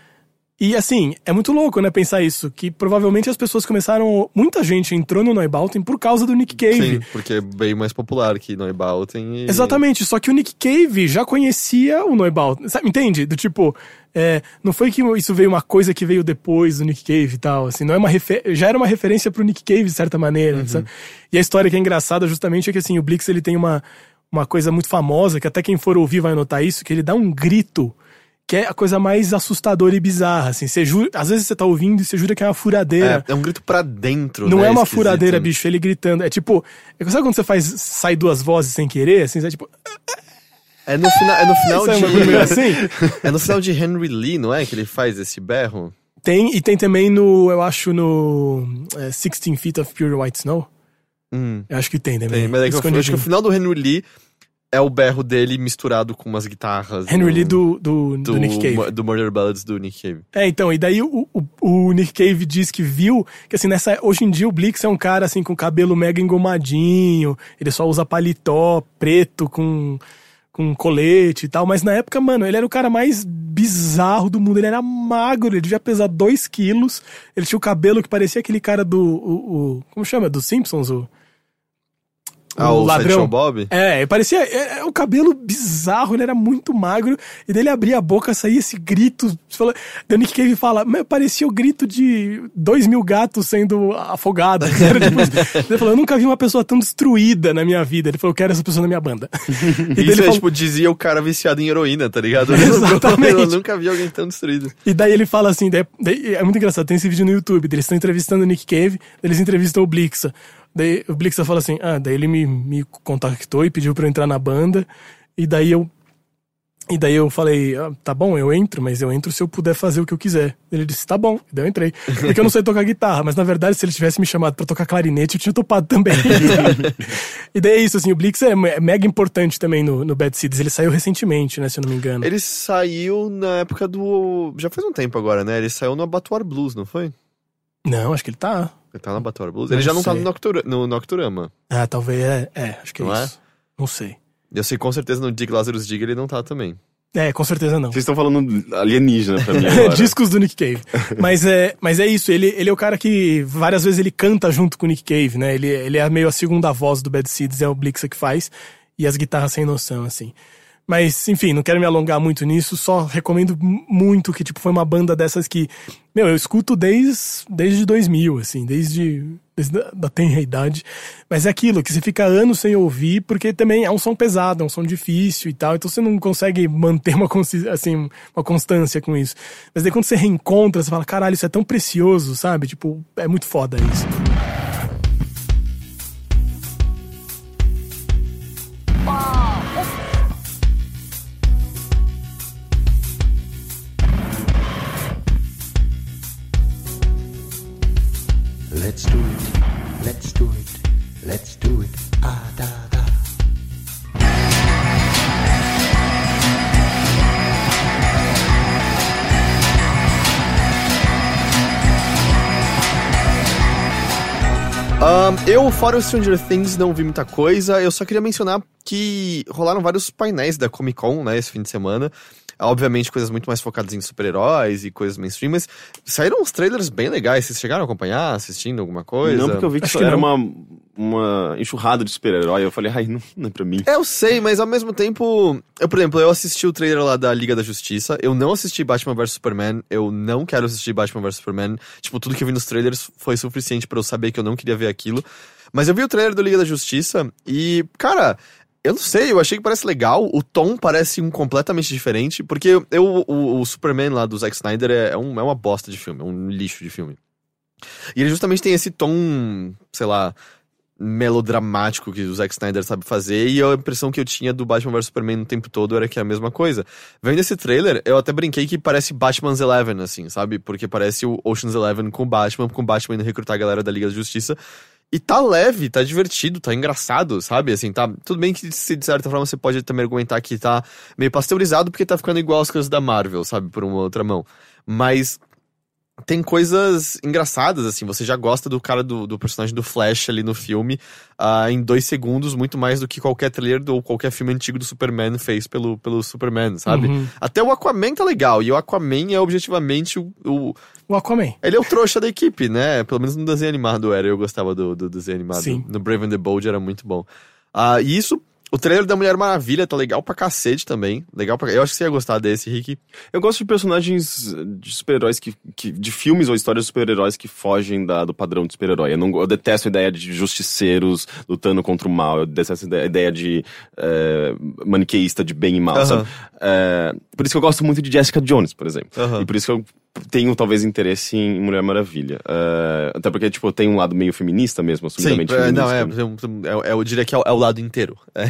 E assim, é muito louco, né, pensar isso, que provavelmente as pessoas começaram, muita gente entrou no Neubauten por causa do Nick Cave. Sim, porque é bem mais popular que Neubauten e... Exatamente, só que o Nick Cave já conhecia o Neubauten, sabe, entende? Do tipo, é, não foi que isso veio uma coisa que veio depois do Nick Cave e tal, assim, não é uma refer... já era uma referência pro Nick Cave de certa maneira, sabe? E a história que é engraçada justamente é que assim, o Blix ele tem uma, uma coisa muito famosa, que até quem for ouvir vai notar isso, que ele dá um grito que é a coisa mais assustadora e bizarra, assim, você jura, às vezes você tá ouvindo e você jura que é uma furadeira. É, é um grito pra dentro, Não né, é uma esquisito. furadeira, bicho, ele gritando. É tipo. É, sabe quando você faz. sai duas vozes sem querer? Assim, é tipo. É no final, é no final <laughs> de... assim? <laughs> é no final de Henry Lee, não é? Que ele faz esse berro? Tem, e tem também no. Eu acho no. É, 16 Feet of Pure White Snow. Hum, Eu acho que tem também. tem. Mas é que eu, acho que o final do Henry Lee é o berro dele misturado com umas guitarras. Henry no- Lee do, do, do, do, Nick Cave. Do Murder Ballads do Nick Cave. É, então, e daí o, o, o Nick Cave diz que viu que assim, nessa, hoje em dia o Blix é um cara assim com cabelo mega engomadinho, ele só usa paletó preto com com colete e tal, mas na época, mano, ele era o cara mais bizarro do mundo, ele era magro, ele devia pesar 2 quilos, ele tinha o cabelo que parecia aquele cara do, o, o- como chama, dos Simpsons, o... Ah, o Sideshow Bob? É, parecia. É, é, o cabelo bizarro, ele era muito magro. E daí ele abria a boca, saía esse grito. Fala, o Nick Cave fala, "Mas parecia o grito de dois mil gatos sendo afogados. <laughs> Tipo ele falou, eu nunca vi uma pessoa tão destruída na minha vida. Ele falou, eu quero essa pessoa na minha banda. <laughs> e, Isso ele é falou- tipo, dizia o cara viciado em heroína, tá ligado? <laughs> Exatamente. Eu nunca vi alguém tão destruído. e daí ele fala assim, daí- daí é muito engraçado, tem esse vídeo no YouTube, eles estão entrevistando o Nick Cave, eles entrevistam o Blixa. Daí o Blixa fala assim, ah, daí ele me, me contactou e pediu pra eu entrar na banda, e daí eu e daí eu falei, ah, tá bom, eu entro, mas eu entro se eu puder fazer o que eu quiser. Ele disse, tá bom, e daí eu entrei. Porque eu não sei tocar guitarra, mas na verdade, se ele tivesse me chamado pra tocar clarinete, eu tinha topado também. <laughs> e daí é isso, assim, o Blix é é mega importante também no, no Bad Seeds. Ele saiu recentemente, né, se eu não me engano. Ele saiu na época do. Já faz um tempo agora, né? Ele saiu no Abattoir Blues, não foi? Não, acho que ele tá. Ele tá no Abattoir Blues. Não ele já não tá sei. no, Noctura, no Nocturama. Ah, talvez é. É, acho que é Não é? isso. Não sei. Eu sei com certeza no Dig Lazarus Dig ele não tá também. É, com certeza não. Vocês estão falando alienígena pra mim <laughs> agora. Discos do Nick Cave. <laughs> mas, é, mas é isso, ele, ele é o cara que várias vezes ele canta junto com o Nick Cave, né? Ele, ele é meio a segunda voz do Bad Seeds, é o Blixa que faz, e as guitarras sem noção, assim. Mas, enfim, não quero me alongar muito nisso, só recomendo muito que, tipo, foi uma banda dessas que, meu, eu escuto desde, desde 2000, assim, desde, desde da tenra idade. Mas é aquilo, que você fica anos sem ouvir, porque também é um som pesado, é um som difícil e tal, então você não consegue manter uma, assim, uma constância com isso. Mas daí quando você reencontra, você fala, caralho, isso é tão precioso, sabe? Tipo, é muito foda isso. Eu, fora o Stranger Things, não vi muita coisa. Eu só queria mencionar que rolaram vários painéis da Comic Con, né, esse fim de semana. Obviamente, coisas muito mais focadas em super-heróis e coisas mainstream, mas saíram uns trailers bem legais. Vocês chegaram a acompanhar, assistindo alguma coisa? Não, porque eu vi que Acho que era não. uma, uma enxurrada de super-herói. Eu falei, ai, não, não é pra mim. É, eu sei, mas ao mesmo tempo, eu, por exemplo, eu assisti o trailer lá da Liga da Justiça, eu não assisti Batman vs Superman, eu não quero assistir Batman vs Superman. Tipo, tudo que eu vi nos trailers foi suficiente pra eu saber que eu não queria ver aquilo. Mas eu vi o trailer do Liga da Justiça e, cara, eu não sei, eu achei que parece legal, o tom parece um completamente diferente, porque eu, o, o Superman lá do Zack Snyder é, é um- é uma bosta de filme, é um lixo de filme. E ele justamente tem esse tom, sei lá, melodramático que o Zack Snyder sabe fazer, e a impressão que eu tinha do Batman vs Superman no tempo todo era que é a mesma coisa. Vendo esse trailer, eu até brinquei que parece Batman's Eleven, assim, sabe? Porque parece o Ocean's Eleven com o Batman, com Batman indo recrutar a galera da Liga da Justiça. E tá leve, tá divertido, tá engraçado, sabe? Assim, tá. Tudo bem que, se de certa forma, você pode também argumentar que tá meio pasteurizado porque tá ficando igual as coisas da Marvel, sabe? Por uma outra mão. Mas tem coisas engraçadas, assim. Você já gosta do cara do, do personagem do Flash ali no filme ah, em dois segundos, muito mais do que qualquer trailer ou qualquer filme antigo do Superman fez pelo, pelo Superman, sabe? Uhum. Até o Aquaman tá legal. E o Aquaman é objetivamente o, o- O Aquaman. Ele é o trouxa da equipe, né? Pelo menos no desenho animado era. Eu gostava do, do desenho animado. Sim. No Brave and the Bold era muito bom. Ah, e isso. O trailer da Mulher Maravilha tá legal pra cacete também. Legal pra... Eu acho que você ia gostar desse, Rick. Eu gosto de personagens de super-heróis que, que. de filmes ou histórias de super-heróis que fogem da- do padrão de super-herói. Eu, não- eu detesto a ideia de justiceiros lutando contra o mal. Eu detesto a ideia- de é, maniqueísta de bem e mal, sabe? É, por isso que eu gosto muito de Jessica Jones, por exemplo. E por isso que eu tenho talvez interesse em Mulher Maravilha. É, até porque, tipo, tem um lado meio feminista mesmo, Sim, assumidamente é, não, é, feminista. é, é, eu diria que é o, é o lado inteiro. <laughs>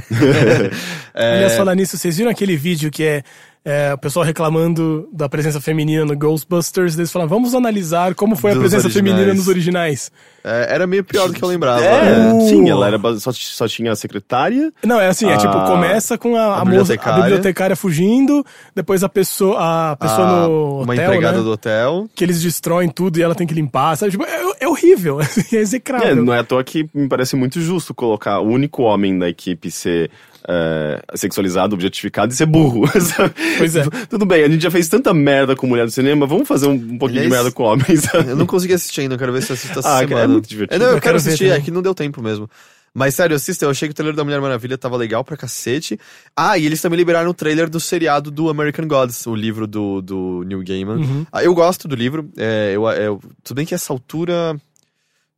É. É, Aliás, falar nisso, vocês viram aquele vídeo que é, é, o pessoal reclamando da presença feminina no Ghostbusters? Eles falam, vamos analisar como foi a Dos presença originais. feminina nos originais. é, era meio pior do que eu lembrava. É, Uh. sim, ela era só, só tinha a secretária. Não, é assim, é Ah, tipo, começa com a, a a, moça, a bibliotecária. bibliotecária fugindo, depois a pessoa, a pessoa Ah, no uma hotel, empregada né? do hotel. Que eles destroem tudo e ela tem que limpar, sabe? Tipo, é, é horrível, é <laughs> É, execrável. não é à toa que me parece muito justo colocar o único homem da equipe ser é, sexualizado, objetificado e ser burro. sabe? <laughs> Pois é. Tudo bem, a gente já fez tanta merda com mulher no cinema, vamos fazer um, um pouquinho de Aliás, merda com homens. sabe? <laughs> Eu não consegui assistir ainda, eu quero ver se eu assisto essa Ah, semana. é muito divertido. É, não, eu, Eu quero quero ver assistir, é também. que não deu tempo mesmo. Mas sério, assista, eu achei que o trailer da Mulher Maravilha tava legal pra cacete. Ah, e eles também liberaram o trailer do seriado do American Gods, o livro do, do Neil Gaiman. Uhum. Ah, eu gosto do livro, é, eu, eu- tudo bem que essa altura,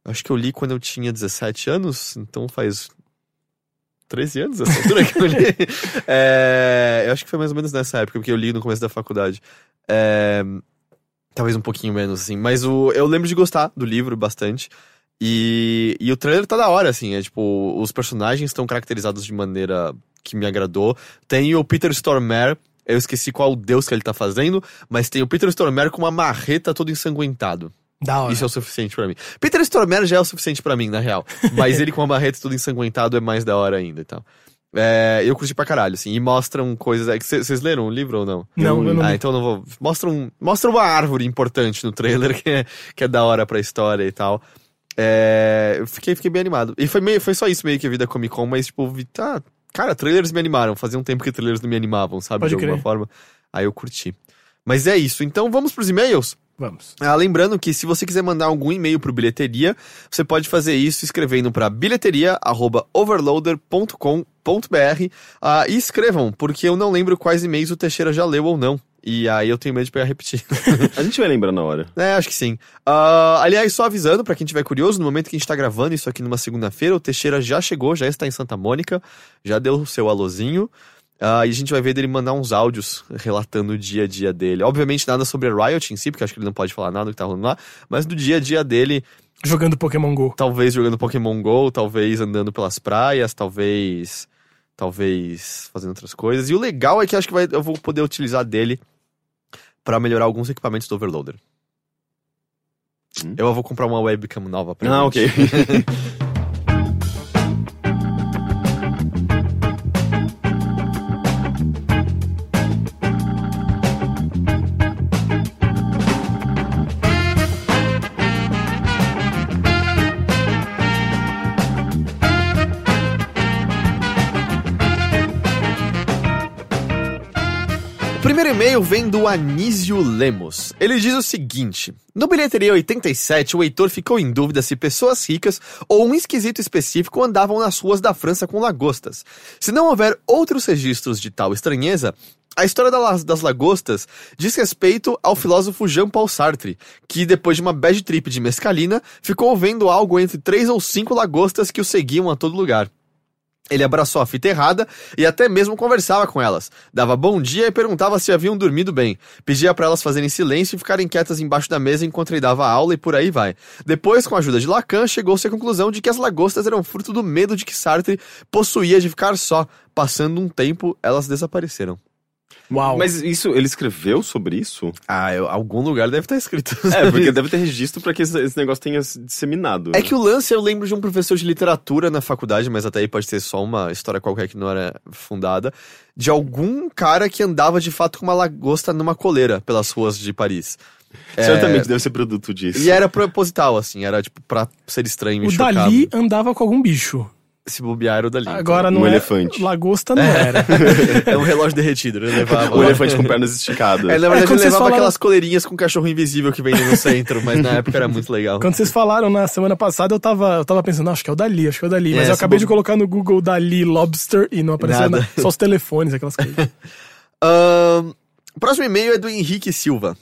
acho que eu li quando eu tinha 17 anos, então faz 13 anos essa altura que eu li. <laughs> É, eu acho que foi mais ou menos nessa época, porque eu li no começo da faculdade. É, talvez um pouquinho menos, assim. Mas o, eu lembro de gostar do livro bastante. E, e o trailer tá da hora, assim. É tipo, os personagens estão caracterizados de maneira que me agradou. Tem o Peter Stormare. Eu esqueci qual deus que ele tá fazendo, mas tem o Peter Stormare com uma marreta todo ensanguentado. Da hora. Isso é o suficiente pra mim. Peter Stormare já é o suficiente pra mim, na real. Mas <laughs> ele com a barreta tudo ensanguentado é mais da hora ainda e tal. É, eu curti pra caralho, assim. E mostram coisas. é que Vocês leram o livro ou não? Não, eu não Ah, então eu não vou. Mostram, mostra uma árvore importante no trailer que é, que é da hora pra história e tal. É, eu fiquei, fiquei bem animado. E foi, meio, foi só isso meio que a vida Comic Con, mas tipo, vi, tá, cara, trailers me animaram. Fazia um tempo que trailers não me animavam, sabe? Pode de alguma crer. forma. Aí eu curti. Mas é isso. Então vamos pros e-mails? Vamos. Ah, lembrando que se você quiser mandar algum e-mail pro Bilheteria, você pode fazer isso escrevendo para bilheteria@overloader.com.br ah, e escrevam, porque eu não lembro quais e-mails o Teixeira já leu ou não. E aí eu tenho medo de pegar repetir. <laughs> A gente vai lembrar na hora. é, acho que sim. Ah, aliás, só avisando pra quem tiver curioso, no momento que a gente tá gravando isso aqui numa segunda-feira, o Teixeira já chegou, já está em Santa Mônica, já deu o seu alôzinho. Ah, e a gente vai ver dele mandar uns áudios relatando o dia a dia dele. Obviamente nada sobre a Riot em si, porque acho que ele não pode falar nada do que tá rolando lá, mas do dia a dia dele, Jogando Pokémon GO. talvez jogando Pokémon GO, talvez andando pelas praias, talvez. Talvez fazendo outras coisas. E o legal é que acho que vai- eu vou poder utilizar dele pra melhorar alguns equipamentos do Overloader. Hum. Eu vou comprar uma webcam nova pra Ah, gente. ok. <laughs> primeiro e-mail vem do Anísio Lemos. Ele diz o seguinte: No bilheteria 87, o Heitor ficou em dúvida se pessoas ricas ou um esquisito específico andavam nas ruas da França com lagostas. Se não houver outros registros de tal estranheza, a história das lagostas diz respeito ao filósofo Jean-Paul Sartre, que depois de uma bad trip de mescalina, ficou vendo algo entre três ou cinco lagostas que o seguiam a todo lugar. Ele abraçou a fita errada e até mesmo conversava com elas. Dava bom dia e perguntava se haviam dormido bem. Pedia para elas fazerem silêncio e ficarem quietas embaixo da mesa enquanto ele dava aula e por aí vai. Depois, com a ajuda de Lacan, chegou-se à conclusão de que as lagostas eram fruto do medo de que Sartre possuía de ficar só. Passando um tempo, elas desapareceram. Uau. Mas isso, ele escreveu sobre isso? Ah, eu- algum lugar deve estar escrito. <laughs> É, porque deve ter registro pra que esse, esse negócio tenha se disseminado. É que o lance eu lembro de um professor de literatura na faculdade, mas até aí pode ser só uma história qualquer que não era fundada, de algum cara que andava de fato com uma lagosta numa coleira pelas ruas de Paris. Certamente deve ser produto disso. E era proposital, assim, era tipo pra ser estranho e O chocado. Dali andava com algum bicho. Se bobear era o Dali. Agora Um não é. elefante. Lagosta não era. <laughs> É um relógio derretido, ele levava... O elefante com pernas esticadas. É, na verdade, quando ele vocês levava falaram- aquelas coleirinhas com cachorro invisível que vendem no centro, mas na época era muito legal. Quando vocês falaram na semana passada, eu tava, eu tava pensando, "Ah, acho que é o Dali, acho que é o Dali. Mas É, eu acabei se de colocar no Google Dali Lobster e não apareceu Nada. nada. Só os telefones, aquelas coisas. <laughs> Ahn, próximo e-mail é do Henrique Silva.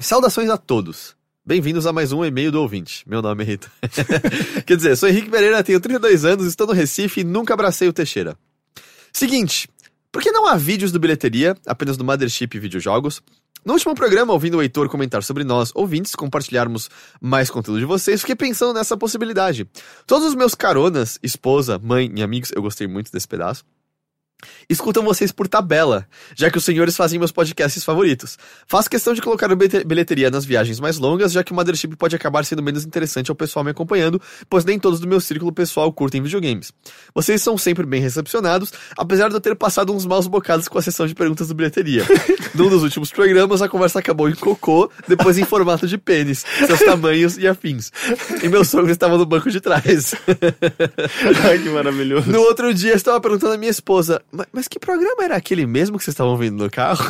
Saudações a todos. Bem-vindos a mais um e-mail do ouvinte. Meu nome é Rita. <laughs> Quer dizer, sou Henrique Pereira, tenho 32 anos, estou no Recife e nunca abracei o Teixeira. Seguinte, por que não há vídeos do Bilheteria, apenas do Mothership e videojogos? No último programa, ouvindo o Heitor comentar sobre nós, ouvintes, compartilharmos mais conteúdo de vocês, fiquei pensando nessa possibilidade. Todos os meus caronas, esposa, mãe e amigos, eu gostei muito desse pedaço, escutam vocês por tabela, já que os senhores fazem meus podcasts favoritos. Faço questão de colocar o bilheteria nas viagens mais longas, já que o Mothership pode acabar sendo menos interessante ao pessoal me acompanhando, pois nem todos do meu círculo pessoal curtem videogames. Vocês são sempre bem recepcionados, apesar de eu ter passado uns maus bocados com a sessão de perguntas do bilheteria. <laughs> Num dos últimos programas, a conversa acabou em cocô, depois em formato de pênis, seus tamanhos e afins. E meu sogro estava no banco de trás. <laughs> Ai, que maravilhoso. No outro dia, eu estava perguntando à minha esposa, "Ma- mas que programa era aquele mesmo que vocês estavam ouvindo no carro?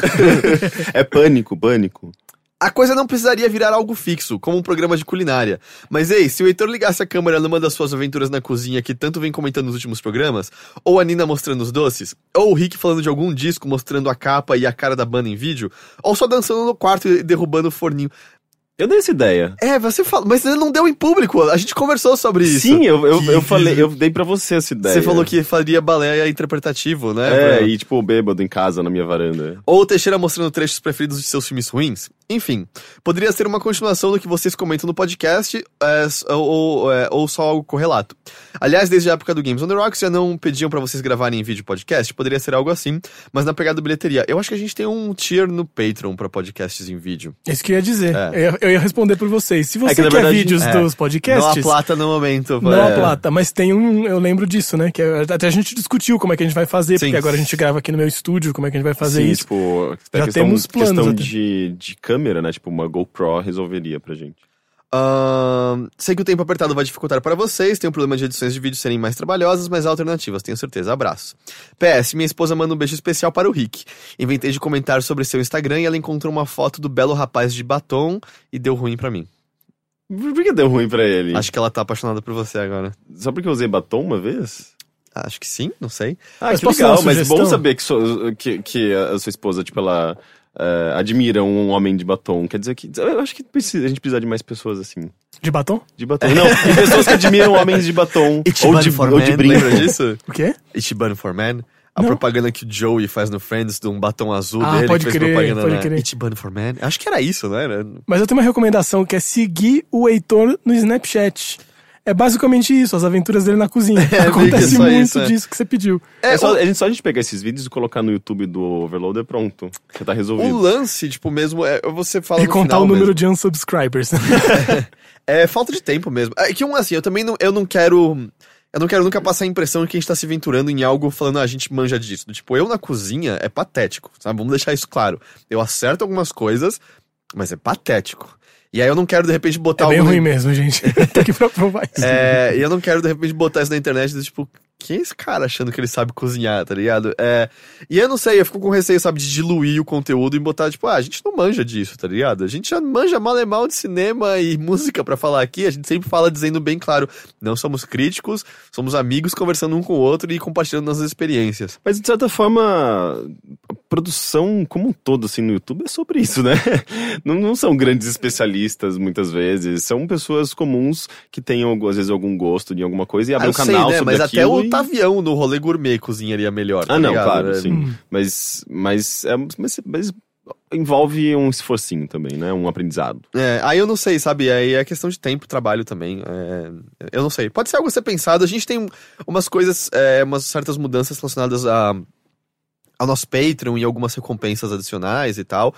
<laughs> É pânico, pânico. A coisa não precisaria virar algo fixo, como um programa de culinária. Mas ei, se o Heitor ligasse a câmera numa das suas aventuras na cozinha que tanto vem comentando nos últimos programas, ou a Nina mostrando os doces, ou o Rick falando de algum disco mostrando a capa e a cara da banda em vídeo, ou só dançando no quarto e derrubando o forninho. Eu dei essa ideia. É, você fala, mas ele não deu em público, a gente conversou sobre isso. Sim, eu, eu, eu falei, eu dei pra você essa ideia. Você falou que faria balé interpretativo, né? É, Pra- e tipo, bêbado em casa na minha varanda. Ou o Teixeira mostrando trechos preferidos de seus filmes ruins. Enfim, poderia ser uma continuação do que vocês comentam no podcast, é, ou, ou, é, ou só algo correlato. Aliás, desde a época do Games on the Rocks já não pediam pra vocês gravarem em vídeo podcast, poderia ser algo assim, mas na pegada do bilheteria. Eu acho que a gente tem um tier no Patreon pra podcasts em vídeo. É isso que eu ia dizer. É. Eu, eu ia responder por vocês. Se você que, na quer verdade, vídeos é, dos Não há podcasts, plata no momento. não é. há plata. Mas tem um, eu lembro disso, né? Que é- até a gente discutiu como é que a gente vai fazer, Sim. porque agora a gente grava aqui no meu estúdio, como é que a gente vai fazer Sim, isso. tipo, Já questão, temos planos questão até. de, de câmera, né? Tipo, uma GoPro resolveria pra gente. Ahn, sei que o tempo apertado vai dificultar para vocês, tem o problema de edições de vídeo serem mais trabalhosas, mas há alternativas, tenho certeza. Abraço. PS, minha esposa manda um beijo especial para o Rick. Inventei de comentar sobre seu Instagram e ela encontrou uma foto do belo rapaz de batom e deu ruim pra mim. Por que deu ruim pra ele? Acho que ela tá apaixonada por você agora. Só porque eu usei batom uma vez? Acho que sim, não sei. Ah, Mas que legal, mas bom saber que, so- que, que a sua esposa, tipo, ela eh, admira um homem de batom. Quer dizer que. Eu acho que precisa, a gente precisa de mais pessoas assim. De batom? De batom. Não, de pessoas que admiram homens de batom. <laughs> ou de, for ou de brinco. lembra <laughs> disso? O quê? Ichiban for Man. A Não. propaganda que o Joey faz no Friends de um batom azul Ah, dele. pode que fez crer, propaganda pode na crer. Ichiban for Man. Acho que era isso, né? Era- Mas eu tenho uma recomendação que é seguir o Heitor no Snapchat. É basicamente isso, as aventuras dele na cozinha. <laughs> É, Acontece muito isso, é. disso que você pediu. É, só, o- a gente, só a gente pegar esses vídeos e colocar no YouTube do Overloader, pronto. Já tá O resolvido. lance, tipo, mesmo, é você fala E contar o número mesmo. de unsubscribers. <laughs> É falta de tempo mesmo. É que um, assim, eu também não, eu não quero. Eu não quero nunca passar a impressão de que a gente tá se aventurando em algo falando, ah, a gente manja disso. Tipo, eu na cozinha é patético, sabe? Vamos deixar isso claro. Eu acerto algumas coisas, mas é patético. E aí eu não quero, de repente, botar É bem algo na- ruim mesmo, gente. Tô aqui pra provar isso. É, e eu não quero, de repente, botar isso na internet do tipo, quem é esse cara achando que ele sabe cozinhar, tá ligado? É, e eu não sei, eu fico com receio, sabe, de diluir o conteúdo e botar, tipo, ah, a gente não manja disso, tá ligado? A gente já manja mal e mal de cinema e música pra falar aqui, a gente sempre fala dizendo bem claro, não somos críticos, somos amigos conversando um com o outro e compartilhando nossas experiências. Mas de certa forma, a produção como um todo, assim, no YouTube é sobre isso, né? <laughs> Não, não são grandes especialistas, muitas vezes. São pessoas comuns que têm, às vezes, algum gosto de alguma coisa e Ah, abrem eu um canal sei, né? sobre Mas aquilo até o e- Tavião no rolê gourmet cozinharia melhor. tá Ah, não, ligado? claro, É, sim. Mas, mas, é, mas, mas envolve um esforcinho também, né? Um aprendizado. É, aí eu não sei, sabe? Aí é questão de tempo, trabalho também. é, eu não sei. Pode ser algo a ser pensado. A gente tem umas coisas, é, umas certas mudanças relacionadas a, ao nosso Patreon e algumas recompensas adicionais e tal.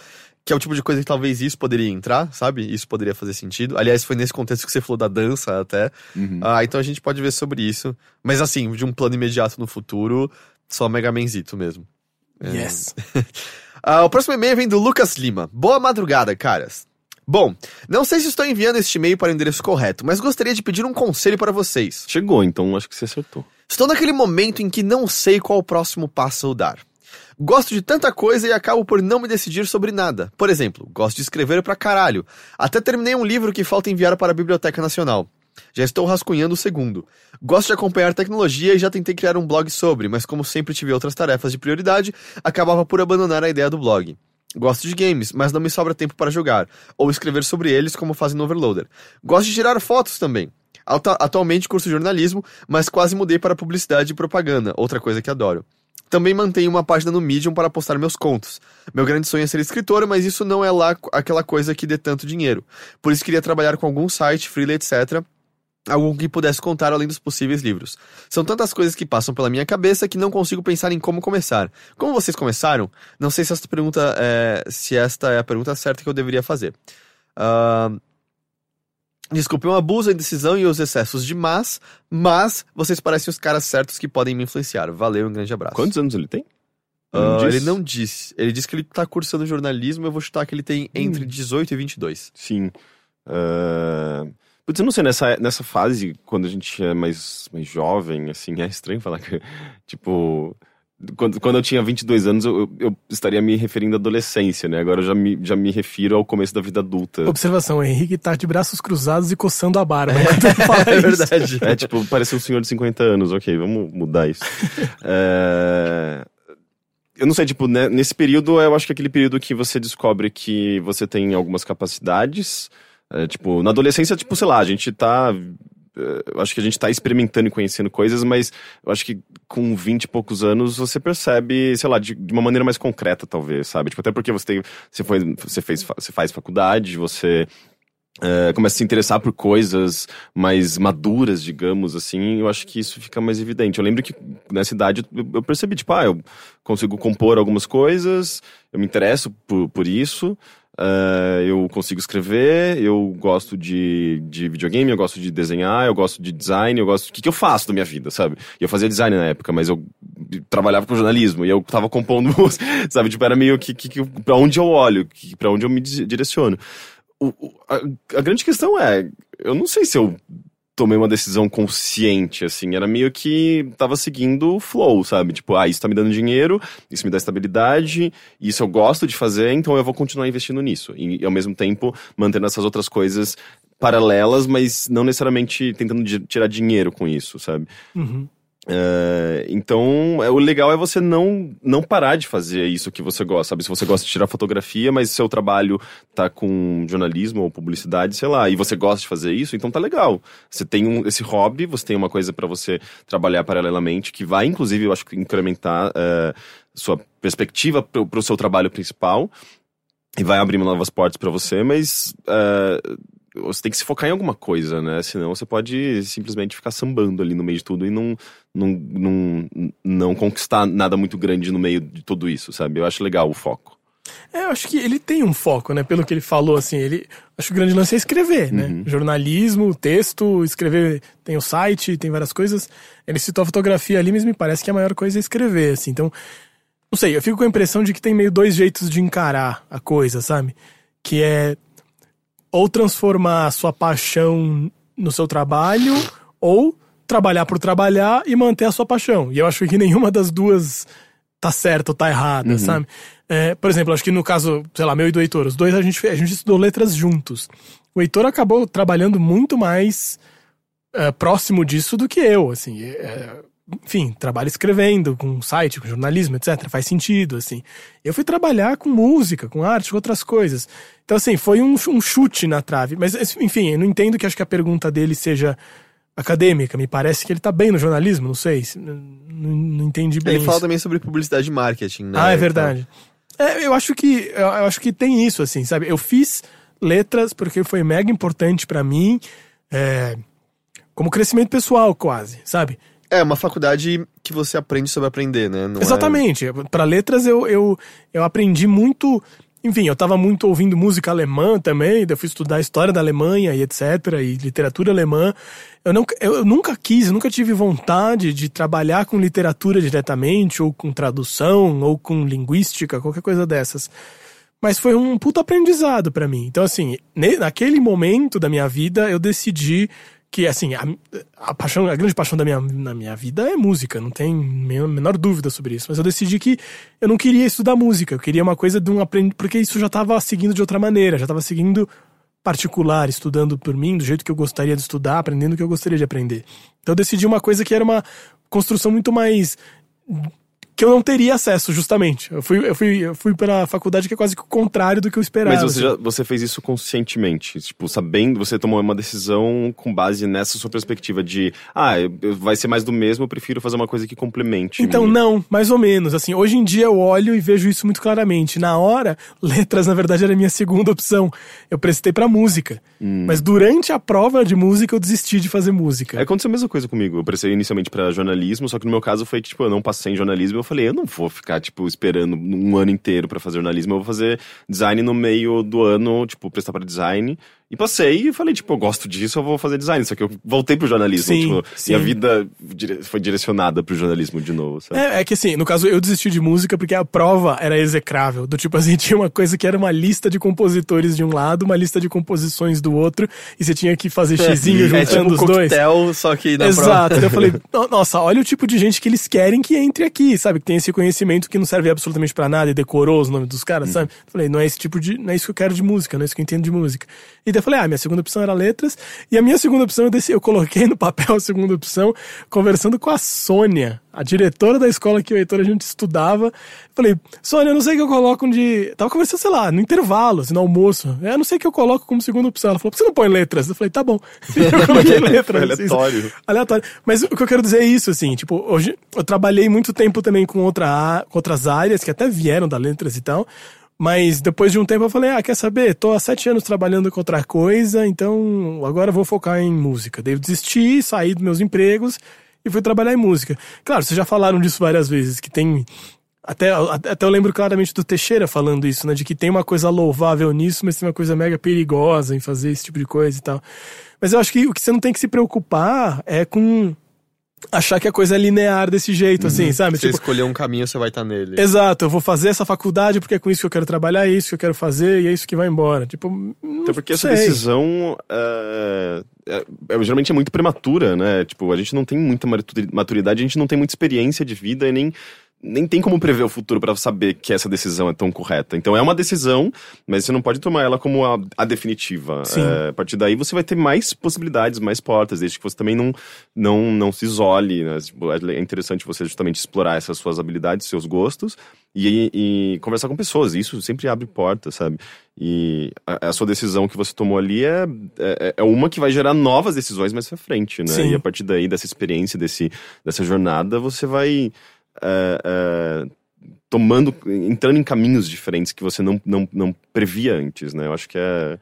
Que é o tipo de coisa que talvez isso poderia entrar, sabe? Isso poderia fazer sentido. Aliás, foi nesse contexto que você falou da dança até. Ah, então a gente pode ver sobre isso. Mas assim, de um plano imediato no futuro, só Mega Manzito mesmo. É. Yes. <laughs> Ah, o próximo e-mail vem do Lucas Lima. Boa madrugada, caras. Bom, não sei se estou enviando este e-mail para o endereço correto, mas gostaria de pedir um conselho para vocês. Chegou, então acho que você acertou. Estou naquele momento em que não sei qual o próximo passo a dar. Gosto de tanta coisa e acabo por não me decidir sobre nada. Por exemplo, gosto de escrever pra caralho. Até terminei um livro que falta enviar para a Biblioteca Nacional. Já estou rascunhando o segundo. Gosto de acompanhar tecnologia e já tentei criar um blog sobre, mas como sempre tive outras tarefas de prioridade, acabava por abandonar a ideia do blog. Gosto de games, mas não me sobra tempo para jogar, ou escrever sobre eles como fazem no Overloader. Gosto de tirar fotos também. Atualmente curso jornalismo, mas quase mudei para publicidade e propaganda, outra coisa que adoro. Também mantenho uma página no Medium para postar meus contos. Meu grande sonho é ser escritor, mas isso não é lá aquela coisa que dê tanto dinheiro. Por isso queria trabalhar com algum site, freela, etc. Algo que pudesse contar além dos possíveis livros. São tantas coisas que passam pela minha cabeça que não consigo pensar em como começar. Como vocês começaram? Não sei se esta pergunta é, se esta é a pergunta certa que eu deveria fazer. Ah, Desculpe um abuso, a indecisão e os excessos de mas, mas vocês parecem os caras certos que podem me influenciar. Valeu, um grande abraço. Quantos anos ele tem? Disse? ele não disse. Ele disse que ele tá cursando jornalismo, eu vou chutar que ele tem entre 18 e 22. Sim. Ah, Putz, eu não sei, nessa, nessa fase, quando a gente é mais, mais jovem, assim, é estranho falar que, <laughs> tipo... Quando, quando eu tinha 22 anos, eu, eu- eu estaria me referindo à adolescência, né? Agora eu já me, já me refiro ao começo da vida adulta. Observação, Henrique tá de braços cruzados e coçando a barba É <laughs> isso. verdade. É, tipo, parece um senhor de 50 anos. Ok, vamos mudar isso. <laughs> É, Eu não sei, tipo, né, nesse período, eu acho que é aquele período que você descobre que você tem algumas capacidades. É, tipo, na adolescência, tipo, sei lá, a gente tá. É, Eu acho que a gente tá experimentando e conhecendo coisas, mas eu acho que com 20 e poucos anos você percebe, sei lá, de, de uma maneira mais concreta, talvez, sabe? Tipo, até porque você tem. Você, foi, você, fez, você faz faculdade, você é, começa a se interessar por coisas mais maduras, digamos assim, eu acho que isso fica mais evidente. Eu lembro que nessa idade eu percebi, tipo, ah, eu consigo compor algumas coisas, eu me interesso por, por isso, é, eu consigo escrever, eu gosto de, de videogame, eu gosto de desenhar, eu gosto de design, eu gosto. O que, que eu faço da minha vida, sabe? Eu fazia design na época, mas eu trabalhava com jornalismo e eu tava compondo, <laughs> sabe? Tipo, era meio que, que, que pra onde eu olho, que, pra onde eu me di- direciono o- o- a, a grande questão é, eu não sei se eu tomei uma decisão consciente, assim, era meio que tava seguindo o flow, sabe? Tipo, ah, isso tá me dando dinheiro, isso me dá estabilidade, isso eu gosto de fazer, então eu vou continuar investindo nisso. E, ao mesmo tempo, mantendo essas outras coisas paralelas, mas não necessariamente tentando tirar dinheiro com isso, sabe? Uhum. É, então, é, o legal é você não, não parar de fazer isso que você gosta, sabe? Se você gosta de tirar fotografia, mas seu trabalho tá com jornalismo ou publicidade, sei lá, e você gosta de fazer isso, então tá legal. Você tem um, esse hobby, você tem uma coisa pra você trabalhar paralelamente, que vai, inclusive, eu acho que incrementar é, sua perspectiva pro, pro seu trabalho principal e vai abrir novas portas pra você, mas é, você tem que se focar em alguma coisa, né? Senão você pode simplesmente ficar sambando ali no meio de tudo e não, não, não, não conquistar nada muito grande no meio de tudo isso, sabe? Eu acho legal o foco. É, eu acho que ele tem um foco, né? Pelo que ele falou, assim, ele. Acho que o grande lance é escrever, né? Jornalismo, texto, escrever. Tem o site, tem várias coisas. Ele citou a fotografia ali, mas me parece que a maior coisa é escrever, assim. Então, não sei, eu fico com a impressão de que tem meio dois jeitos de encarar a coisa, sabe? Que é ou transformar a sua paixão no seu trabalho, ou trabalhar por trabalhar e manter a sua paixão. E eu acho que nenhuma das duas tá certa ou tá errada, sabe? É, por exemplo, acho que no caso, sei lá, meu e do Heitor, os dois a gente, a gente estudou letras juntos. O Heitor acabou trabalhando muito mais é, próximo disso do que eu, assim. é, enfim, trabalho escrevendo, com site, com jornalismo, etc. Faz sentido, assim. Eu fui trabalhar com música, com arte, com outras coisas. Então, assim, foi um, um chute na trave. Mas, enfim, eu não entendo que acho que a pergunta dele seja acadêmica. Me parece que ele tá bem no jornalismo, não sei. se- Não, não entendi bem Ele fala isso. também sobre publicidade e marketing, né? Ah, é Então, verdade. É, eu acho que eu, acho que tem isso, assim, sabe? Eu fiz letras porque foi mega importante pra mim, é, como crescimento pessoal, quase, sabe? É uma faculdade que você aprende sobre aprender, né? Não é- Exatamente. Pra letras eu, eu, eu aprendi muito. Enfim, eu tava muito ouvindo música alemã também, eu fui estudar história da Alemanha e etc, e literatura alemã. Eu, não, eu, nunca quis, nunca tive vontade de trabalhar com literatura diretamente, ou com tradução, ou com linguística, qualquer coisa dessas. Mas foi um puto aprendizado pra mim. Então, assim, naquele momento da minha vida, eu decidi que, assim, a, a paixão, a grande paixão da minha, na minha vida é música, não tem me- menor dúvida sobre isso. Mas eu decidi que eu não queria estudar música, eu queria uma coisa de um aprendizado, porque isso já tava seguindo de outra maneira, já tava seguindo particular, estudando por mim, do jeito que eu gostaria de estudar, aprendendo o que eu gostaria de aprender. Então eu decidi uma coisa que era uma construção muito mais que eu não teria acesso, justamente. Eu fui, eu fui, eu fui pela faculdade que é quase que o contrário do que eu esperava. Mas você, assim. já, você fez isso conscientemente, tipo, sabendo, você tomou uma decisão com base nessa sua perspectiva de, ah, eu- eu- vai ser mais do mesmo, eu prefiro fazer uma coisa que complemente. Então, minha. não, mais ou menos. Assim, hoje em dia eu olho e vejo isso muito claramente. Na hora, <laughs> letras, na verdade, era a minha segunda opção. Eu prestei pra música. Mas durante a prova de música, eu desisti de fazer música. É, Aconteceu a mesma coisa comigo. Eu prestei inicialmente pra jornalismo, só que no meu caso foi que, tipo, eu não passei em jornalismo. Eu falei, eu não vou ficar, tipo, esperando um ano inteiro pra fazer jornalismo. Eu vou fazer design no meio do ano, tipo, prestar pra design. E passei e falei, tipo, eu gosto disso, eu vou fazer design. Só que eu voltei pro jornalismo. Sim, tipo, sim. Minha vida dire- foi direcionada pro jornalismo de novo, sabe? É, é que assim, no caso eu desisti de música porque a prova era execrável. Do tipo assim, <laughs> tinha uma coisa que era uma lista de compositores de um lado, uma lista de composições do outro, e você tinha que fazer xizinho é tipo juntando um os dois. coquetel, só que na Exato. prova. Daí eu falei, <laughs> "No- nossa, olha o tipo de gente que eles querem que entre aqui, sabe? Que tem esse conhecimento que não serve absolutamente pra nada e decorou os nomes dos caras, sabe? Falei, não é esse tipo de. Não é isso que eu quero de música, não é isso que eu entendo de música. E eu falei, ah, minha segunda opção era letras. E a minha segunda opção, eu, desci, eu coloquei no papel a segunda opção, conversando com a Sônia, a diretora da escola que o Heitor a gente estudava. Falei, Sônia, eu não sei o que eu coloco de. Tava conversando, sei lá, no intervalo, assim, no almoço. Eu não sei o que eu coloco como segunda opção. Ela falou, você não põe letras? Eu falei, tá bom. <laughs> Eu <laughs> coloquei letras. Foi assim, aleatório. aleatório. Mas o que eu quero dizer é isso, assim, tipo, hoje eu trabalhei muito tempo também com, outra, com outras áreas que até vieram da letras e tal. Mas depois de um tempo eu falei, ah, quer saber? Tô há sete anos trabalhando com outra coisa, então agora vou focar em música. Daí eu desisti, saí dos meus empregos e fui trabalhar em música. Claro, vocês já falaram disso várias vezes, que tem. Até, até eu lembro claramente do Teixeira falando isso, né? De que tem uma coisa louvável nisso, mas tem uma coisa mega perigosa em fazer esse tipo de coisa e tal. Mas eu acho que o que você não tem que se preocupar é com achar que a coisa é linear desse jeito, assim, sabe? Se você Tipo, escolher um caminho, você vai estar nele. exato, eu vou fazer essa faculdade porque é com isso que eu quero trabalhar, é isso que eu quero fazer e é isso que vai embora. Tipo, não Até porque essa sei. decisão é, é- é- geralmente é muito prematura, né? Tipo, a gente não tem muita maturi- maturidade, a gente não tem muita experiência de vida e nem, nem tem como prever o futuro pra saber que essa decisão é tão correta. Então é uma decisão, mas você não pode tomar ela como a, a definitiva. É, a partir daí você vai ter mais possibilidades, mais portas, desde que você também não, não, não se isole. Né? Tipo, é interessante você justamente explorar essas suas habilidades, seus gostos e, e conversar com pessoas. Isso sempre abre portas, sabe? E a, a sua decisão que você tomou ali é, é, é uma que vai gerar novas decisões mais pra frente, né? Sim. E a partir daí, dessa experiência, desse, dessa jornada, você vai é, tomando, entrando em caminhos diferentes que você não, não, não previa antes, né? Eu acho que é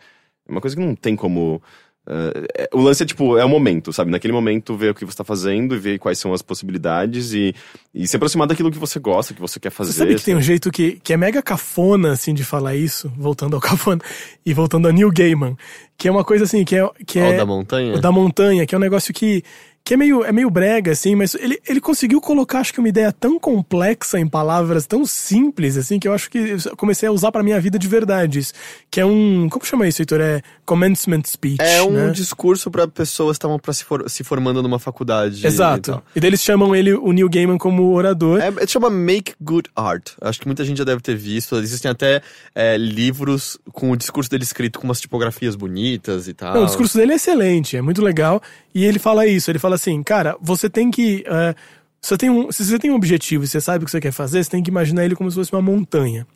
uma coisa que não tem como. é- o lance é tipo, é o momento, sabe? Naquele momento, ver o que você tá fazendo e ver quais são as possibilidades e, e se aproximar daquilo que você gosta, que você quer fazer. Você sabe que tem um jeito que, que é mega cafona, assim, de falar isso, voltando ao <laughs> cafona, e voltando a Neil Gaiman, que é uma coisa assim, que é... Que Ó, é o da montanha? O da montanha, que é um negócio que, que é, meio, é meio brega, assim, mas ele, ele conseguiu colocar, acho que uma ideia tão complexa em palavras tão simples, assim, que eu acho que eu comecei a usar pra minha vida de verdade. isso. Que é um... Como chama isso, Heitor? É commencement speech, É um né? discurso pra pessoas que estavam se, for- se formando numa faculdade. e Exato. tal. E daí eles chamam ele, o Neil Gaiman, como orador. É, é, chama Make Good Art. Acho que muita gente já deve ter visto. Existem até é, livros com o discurso dele escrito com umas tipografias bonitas e tal. Não, o discurso dele é excelente, é muito legal. E ele fala isso, ele fala assim, cara, você tem que. eh, você tem um, se você tem um objetivo e você sabe o que você quer fazer, você tem que imaginar ele como se fosse uma montanha.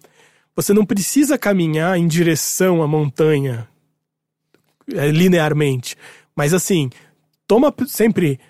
Você não precisa caminhar em direção à montanha eh, linearmente. Mas assim, toma sempre.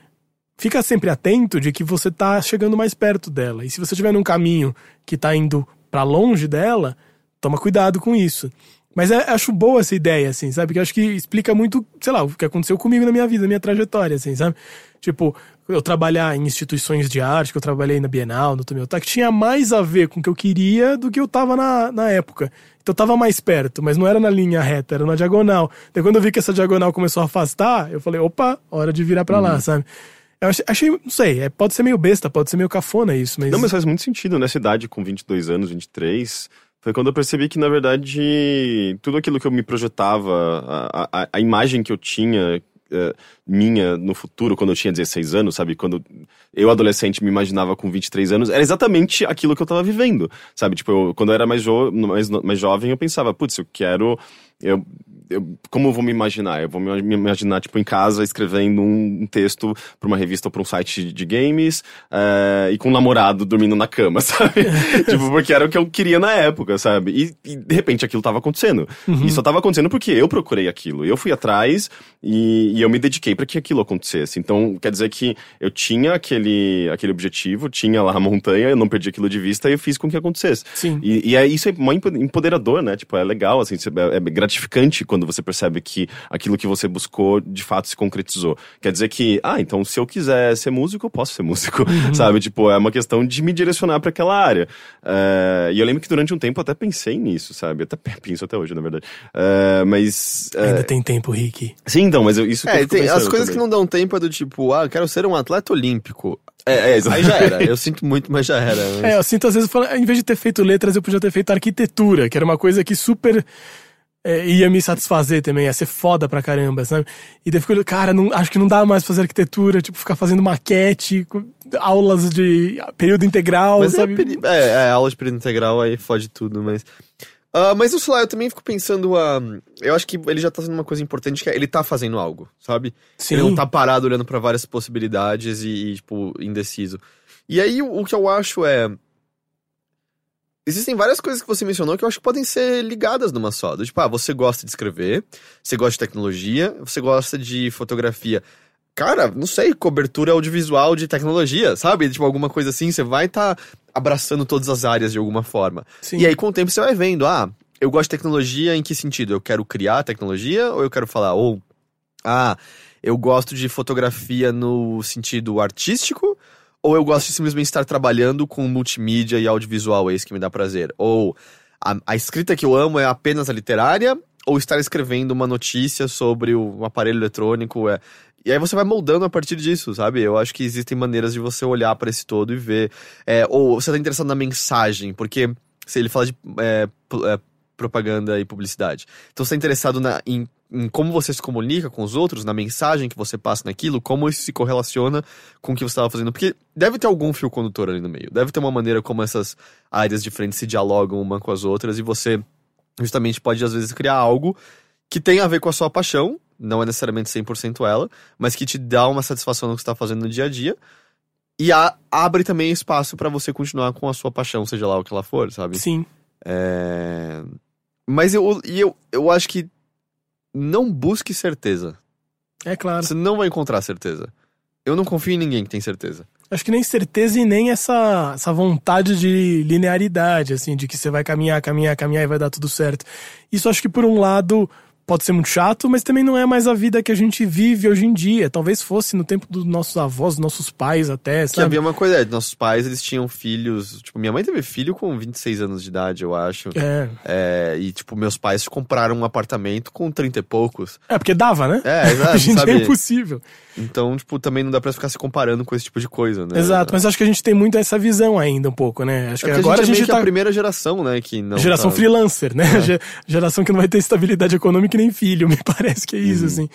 Fica sempre atento de que você tá chegando mais perto dela. E se você estiver num caminho que tá indo pra longe dela, toma cuidado com isso. Mas é- acho boa essa ideia, assim, sabe? Que acho que explica muito, sei lá, o que aconteceu comigo na minha vida, na minha trajetória, assim, sabe? Tipo, eu trabalhar em instituições de arte, que eu trabalhei na Bienal, no Tomiotac, tinha mais a ver com o que eu queria do que eu tava na, na época. Então eu tava mais perto, mas não era na linha reta, era na diagonal. Daí quando eu vi que essa diagonal começou a afastar, eu falei, opa, hora de virar pra lá, sabe? Eu achei, achei- não sei, é, pode ser meio besta, pode ser meio cafona isso, mas... Não, mas faz muito sentido nessa idade, com 22 anos, 23, Foi quando eu percebi que, na verdade, tudo aquilo que eu me projetava, a, a, a imagem que eu tinha eh, minha no futuro, quando eu tinha 16 anos, sabe? Quando eu, adolescente, me imaginava com 23 anos, era exatamente aquilo que eu tava vivendo, sabe? Tipo, eu, quando eu era mais, jo mais, mais jovem, eu pensava, putz, eu quero. Eu, eu, como eu vou me imaginar? Eu vou me imaginar, tipo, em casa, escrevendo um, texto pra uma revista ou pra um site de games, eh, e com um namorado dormindo na cama, <laughs> sabe? <laughs> tipo, porque era o que eu queria na época, sabe? E, e, de repente aquilo tava acontecendo. E só tava acontecendo porque eu procurei aquilo. Eu fui atrás e, e eu me dediquei para que aquilo acontecesse. Então, quer dizer que eu tinha aquele, aquele objetivo, tinha lá a montanha, eu não perdi aquilo de vista e eu fiz com que acontecesse. Sim. E, e é, isso é muito empoderador, né? Tipo, é legal, assim, é, é gratificante quando você percebe que aquilo que você buscou de fato se concretizou. Quer dizer que, ah, então se eu quiser ser músico, eu posso ser músico, <laughs> sabe? Tipo, é uma questão de me direcionar para aquela área. É, e eu lembro que durante um tempo eu até pensei nisso, sabe? Até <laughs> penso até hoje, na verdade. É, mas. é, Ainda tem tempo, Rick. Sim, então, mas eu, isso que eu É, fico tem, as coisas que também. não dão tempo é do tipo, ah, eu quero ser um atleta olímpico. É, é, exato. Aí já era. Eu sinto muito, mas já era. É, eu sinto às vezes, falando, em vez de ter feito letras, eu podia ter feito arquitetura, que era uma coisa que super é, ia me satisfazer também, ia ser foda pra caramba, sabe? E daí eu fico, cara, não, acho que não dá mais fazer arquitetura, tipo, ficar fazendo maquete, aulas de período integral, Mas é, sabe? peri- é, é, aula de período integral aí fode tudo, mas. Ah, mas sei lá, eu também fico pensando. ah, eu acho que ele já tá fazendo uma coisa importante, que é ele tá fazendo algo, sabe? Sim. Ele não tá parado olhando pra várias possibilidades e, e, tipo, indeciso. E aí o, o que eu acho é. Existem várias coisas que você mencionou que eu acho que podem ser ligadas numa só. Do tipo, ah, você gosta de escrever, você gosta de tecnologia, você gosta de fotografia. Cara, não sei, cobertura audiovisual de tecnologia, sabe? Tipo, alguma coisa assim, você vai estar abraçando todas as áreas de alguma forma. Sim. E aí, com o tempo, você vai vendo, ah, eu gosto de tecnologia em que sentido? Eu quero criar tecnologia ou eu quero falar, ou, ah, eu gosto de fotografia no sentido artístico ou eu gosto de simplesmente estar trabalhando com multimídia e audiovisual, é isso que me dá prazer? Ou a, a escrita que eu amo é apenas a literária ou estar escrevendo uma notícia sobre o, aparelho eletrônico é... E aí você vai moldando a partir disso, sabe? Eu acho que existem maneiras de você olhar para esse todo e ver. É, ou você tá interessado na mensagem, porque se ele fala de é, é, propaganda e publicidade. Então você tá interessado na, em, em como você se comunica com os outros, na mensagem que você passa naquilo, como isso se correlaciona com o que você estava fazendo. Porque deve ter algum fio condutor ali no meio. Deve ter uma maneira como essas áreas diferentes se dialogam uma com as outras e você justamente pode às vezes criar algo que tem a ver com a sua paixão, não é necessariamente 100% ela, mas que te dá uma satisfação no que você está fazendo no dia a dia. E a- abre também espaço para você continuar com a sua paixão, seja lá o que ela for, sabe? Sim. É... Mas eu, e eu, eu acho que não busque certeza. É claro. Você não vai encontrar certeza. Eu não confio em ninguém que tem certeza. Acho que nem certeza e nem essa, essa vontade de linearidade, assim, de que você vai caminhar, caminhar, caminhar e vai dar tudo certo. Isso acho que por um lado pode ser muito chato, mas também não é mais a vida que a gente vive hoje em dia. Talvez fosse no tempo dos nossos avós, dos nossos pais até, Que sabe? havia uma coisa, é, nossos pais, eles tinham filhos. Tipo, minha mãe teve filho com 26 anos de idade, eu acho. É. É, e, tipo, meus pais compraram um apartamento com 30 e poucos. É, porque dava, né? É, <laughs> exato, Hoje em dia sabe? é impossível. Então, tipo, também não dá pra ficar se comparando com esse tipo de coisa, né? Exato, mas acho que a gente tem muito essa visão ainda um pouco, né? Acho É que porque agora a gente, é meio que tá... a primeira geração, né? Que não geração tá... freelancer, né? <laughs> Ge- Geração que não vai ter estabilidade econômica nem filho, <laughs> me parece que é isso, assim.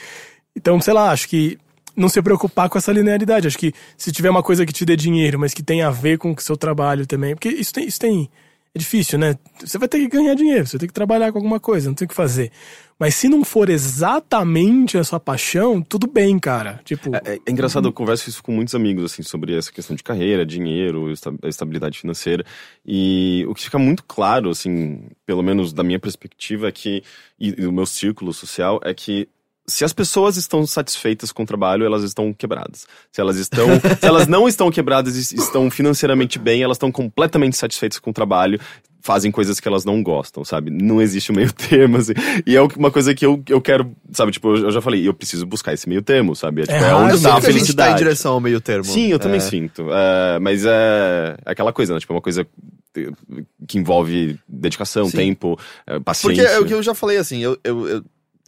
Então, sei lá, acho que não se preocupar com essa linearidade. Acho que se tiver uma coisa que te dê dinheiro, mas que tem a ver com o seu trabalho também, porque isso tem, isso tem. É difícil, né? Você vai ter que ganhar dinheiro, você ter que trabalhar com alguma coisa, não tem o que fazer. Mas se não for exatamente a sua paixão, tudo bem, cara. Tipo, É, é engraçado, eu converso isso com muitos amigos, assim, sobre essa questão de carreira, dinheiro, esta- estabilidade financeira. E o que fica muito claro, assim, pelo menos da minha perspectiva, é que, e do meu círculo social, é que se as pessoas estão satisfeitas com o trabalho, elas estão quebradas. Se elas estão, <laughs> se elas não estão quebradas e estão financeiramente bem, elas estão completamente satisfeitas com o trabalho, fazem coisas que elas não gostam, sabe? Não existe o meio <laughs> termo, assim. E é uma coisa que eu, eu quero, sabe? Tipo, eu já falei, eu preciso buscar esse meio termo, sabe? É, tipo, é, raro, onde Eu está a que a gente tá em felicidade. direção ao meio termo. Sim, eu também É. sinto. É, mas é, é aquela coisa, né? Tipo, é uma coisa que envolve dedicação, Sim. tempo, é, Porque paciência. é o que eu já falei, assim, eu, eu, eu,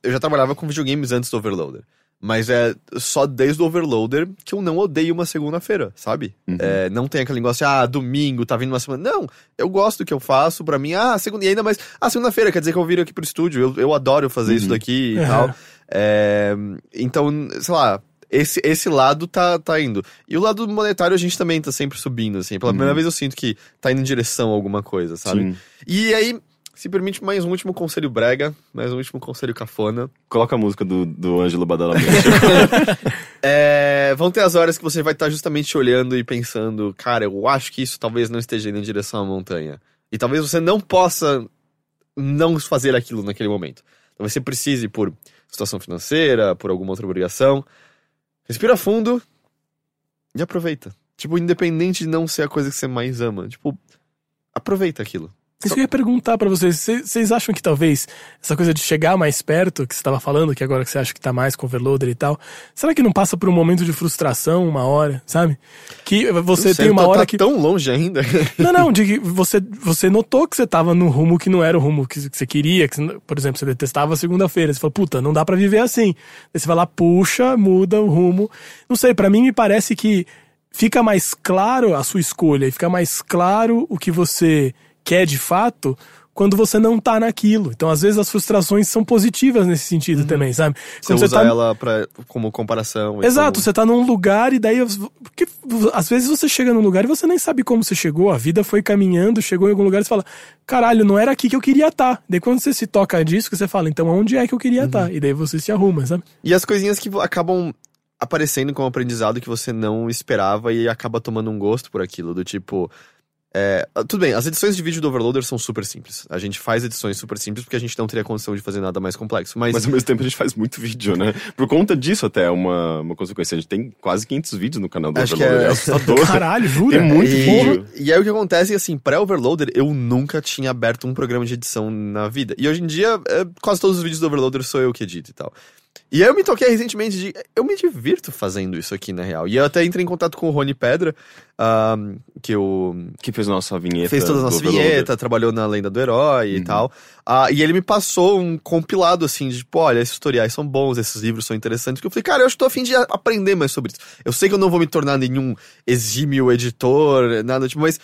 eu já trabalhava com videogames antes do Overloader. Mas é só desde o Overloader que eu não odeio uma segunda-feira, sabe? Uhum. É, não tem aquele negócio de, ah, domingo, tá vindo uma semana. Não, eu gosto do que eu faço, pra mim, ah, segunda, e ainda mais, ah, segunda-feira, quer dizer que eu viro aqui pro estúdio, eu, eu adoro fazer isso Uhum. daqui e Uhum. tal. É, então, sei lá, esse, esse lado tá, tá indo. E o lado monetário a gente também tá sempre subindo, assim. Pela primeira vez eu sinto que tá indo em direção a alguma coisa, sabe? Sim. E aí, se permite mais um último conselho brega, mais um último conselho cafona. Coloca a música do, do Ângelo Badalamenti. <laughs> É, vão ter as horas que você vai estar justamente olhando e pensando, cara, eu acho que isso talvez não esteja indo em direção à montanha. E talvez você não possa não fazer aquilo naquele momento. Talvez você precise por situação financeira, por alguma outra obrigação. Respira fundo e aproveita. Tipo, independente de não ser a coisa que você mais ama. Tipo, aproveita aquilo. Isso que eu ia perguntar pra vocês. Vocês acham que talvez essa coisa de chegar mais perto, que você tava falando, que agora que você acha que tá mais com overloader e tal, será que não passa por um momento de frustração, uma hora, sabe? Que você sei, tem uma tá- hora tá que. tão longe ainda. <laughs> Não, não, de que você, você notou que você tava no rumo que não era o rumo que você queria, que, você- por exemplo, você detestava segunda-feira. Você falou, puta, não dá pra viver assim. Aí você vai lá, puxa, muda o rumo. Não sei, pra mim me parece que fica mais claro a sua escolha e fica mais claro o que você quer de fato quando você não tá naquilo. Então, às vezes, as frustrações são positivas nesse sentido também, sabe? Você Quando usa tá- ela pra, como comparação. Exato, como- você tá num lugar e daí. Porque às vezes você chega num lugar e você nem sabe como você chegou, a vida foi caminhando, chegou em algum lugar e você fala, caralho, não era aqui que eu queria estar. Daí quando você se toca disso, você fala, então onde é que eu queria estar? E daí você se arruma, sabe? E as coisinhas que acabam aparecendo como aprendizado que você não esperava e acaba tomando um gosto por aquilo, do tipo. É, tudo bem, as edições de vídeo do Overloader são super simples. A gente faz edições super simples porque a gente não teria condição de fazer nada mais complexo. Mas, Mas ao mesmo tempo a gente faz muito vídeo, né? Por conta disso até é uma, uma consequência. A gente tem quase 500 vídeos no canal do Acho que Overloader. é- É assustador. Caralho, jura? Tem muito e, vídeo. e aí o que acontece é assim, pré-Overloader, eu nunca tinha aberto um programa de edição na vida. E hoje em dia, é, quase todos os vídeos do Overloader sou eu que edito e tal. E aí eu me toquei recentemente de. Eu me divirto fazendo isso aqui, na real. E eu até entrei em contato com o Rony Pedra, ahm, que o. Que fez nossa vinheta. fez todas as do nossas Overloader. vinhetas, trabalhou na Lenda do Herói e Uhum. tal. Ah, e ele me passou um compilado assim de, tipo, olha, esses tutoriais são bons, esses livros são interessantes. Que eu falei, cara, eu estou a fim de a- aprender mais sobre isso. Eu sei que eu não vou me tornar nenhum exímio editor, nada, tipo, mas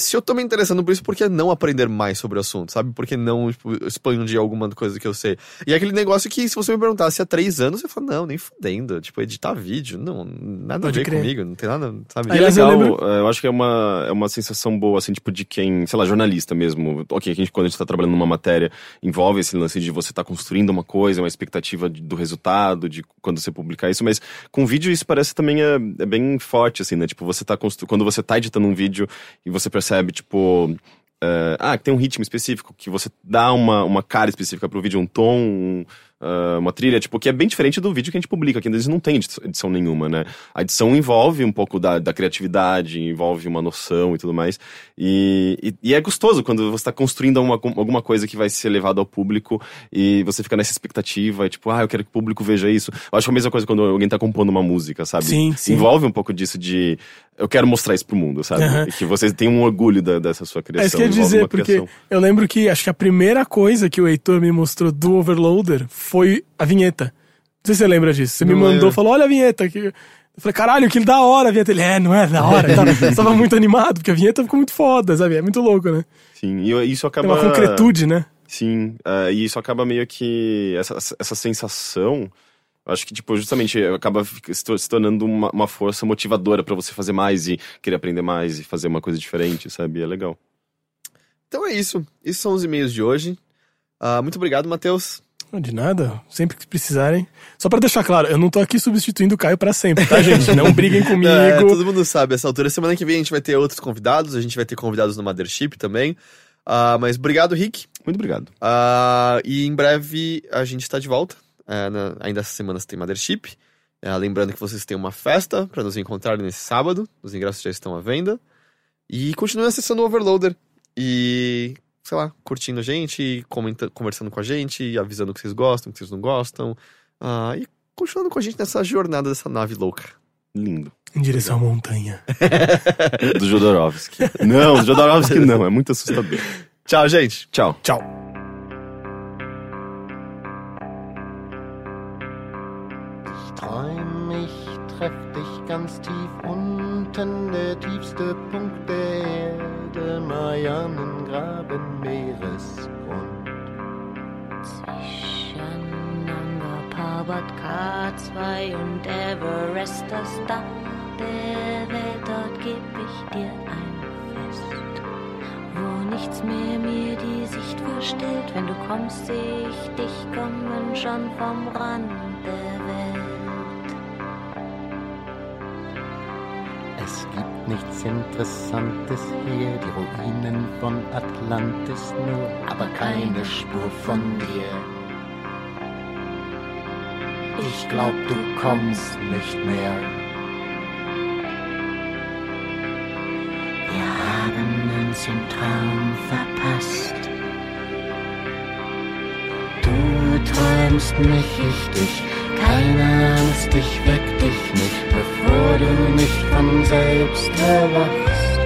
se eu tô me interessando por isso, por que não aprender mais sobre o assunto, sabe? Por que não tipo, expandir alguma coisa que eu sei? E é aquele negócio que, se você me perguntasse há três anos, eu falo, não, nem fudendo. Tipo, editar vídeo, não, nada Pode a ver crer. comigo, não tem nada, sabe? E é Aliás, eu legal, lembro- é, eu acho que é uma, é uma sensação boa, assim, tipo, de quem, sei lá, jornalista mesmo. Ok, a gente, quando a gente tá trabalhando numa matéria, envolve esse lance de você tá construindo uma coisa, uma expectativa de- do resultado, de quando você publicar isso, mas com vídeo isso parece também é, é bem forte, assim, né? Tipo, você tá constru... quando você tá editando um vídeo e você percebe, tipo. é, ah, que tem um ritmo específico, que você dá uma, uma cara específica pro vídeo, um tom, um, ah, uma trilha, tipo, que é bem diferente do vídeo que a gente publica, que eles não tem edição, nenhuma, né? A edição envolve um pouco da, da criatividade, envolve uma noção e tudo mais. E, e, e é gostoso quando você está construindo uma, alguma coisa que vai ser levada ao público e você fica nessa expectativa, e tipo, ah, eu quero que o público veja isso. Eu acho que é a mesma coisa quando alguém tá compondo uma música, sabe? Sim, sim. Envolve um pouco disso de eu quero mostrar isso pro mundo, sabe? E que você tem um orgulho da- dessa sua criação. É isso que eu ia dizer, porque criação. eu lembro que acho que a primeira coisa que o Heitor me mostrou do Overloader foi a vinheta. Não sei se você lembra disso. Você me Não mandou, lembro. falou, olha a vinheta. Eu falei, caralho, que da hora a vinheta. Ele, é, não é da hora. e. Você <laughs> tava muito animado, porque a vinheta ficou muito foda, sabe? É muito louco, né? Sim, e isso Tem acaba. uma concretude, né? Sim, é, e isso acaba meio que. Essa, essa sensação. Acho que, tipo, justamente acaba se tor- se tornando uma, uma força motivadora pra você fazer mais e querer aprender mais e fazer uma coisa diferente, sabe? É legal. Então é isso. Esses são os e-mails de hoje. Ah, muito obrigado, Matheus. Não, De nada, sempre que precisarem. Só pra deixar claro, eu não tô aqui substituindo o Caio pra sempre, tá, gente? Não briguem <laughs> comigo. É, todo mundo sabe essa altura. Semana que vem a gente vai ter outros convidados. A gente vai ter convidados no Mothership também. Ah, mas obrigado, Rick. Muito obrigado. Ah, e em breve a gente está de volta. É, na- ainda essa semana tem Mothership. É, lembrando que vocês têm uma festa para nos encontrarem nesse sábado. Os ingressos já estão à venda. E continuem acessando o Overloader. E, sei lá, curtindo a gente, comenta- conversando com a gente, avisando o que vocês gostam, o que vocês não gostam. Ah, e continuando com a gente nessa jornada dessa nave louca. Lindo. Em direção à montanha. Do Jodorowsky. não, do Jodorowsky não, é muito assustador. Tchau, gente! Tchau. Tchau. träum, mich, treff dich ganz tief unten, der tiefste Punkt der Erde, Marianengraben, Meeresgrund. Zwischen Nanga Parbat K2 und Everest, das Dach der Welt, dort geb ich dir ein Fest. Wo nichts mehr mir die Sicht verstellt, wenn du kommst, seh ich dich kommen schon vom Rand der Welt. nichts Interessantes hier, die Ruinen von Atlantis nur, aber keine Spur von dir. Ich glaub, du kommst nicht mehr. Wir haben uns im Traum verpasst. träumst mich, ich dich. Keine Angst, ich weck dich nicht, bevor du nicht von selbst erwachst.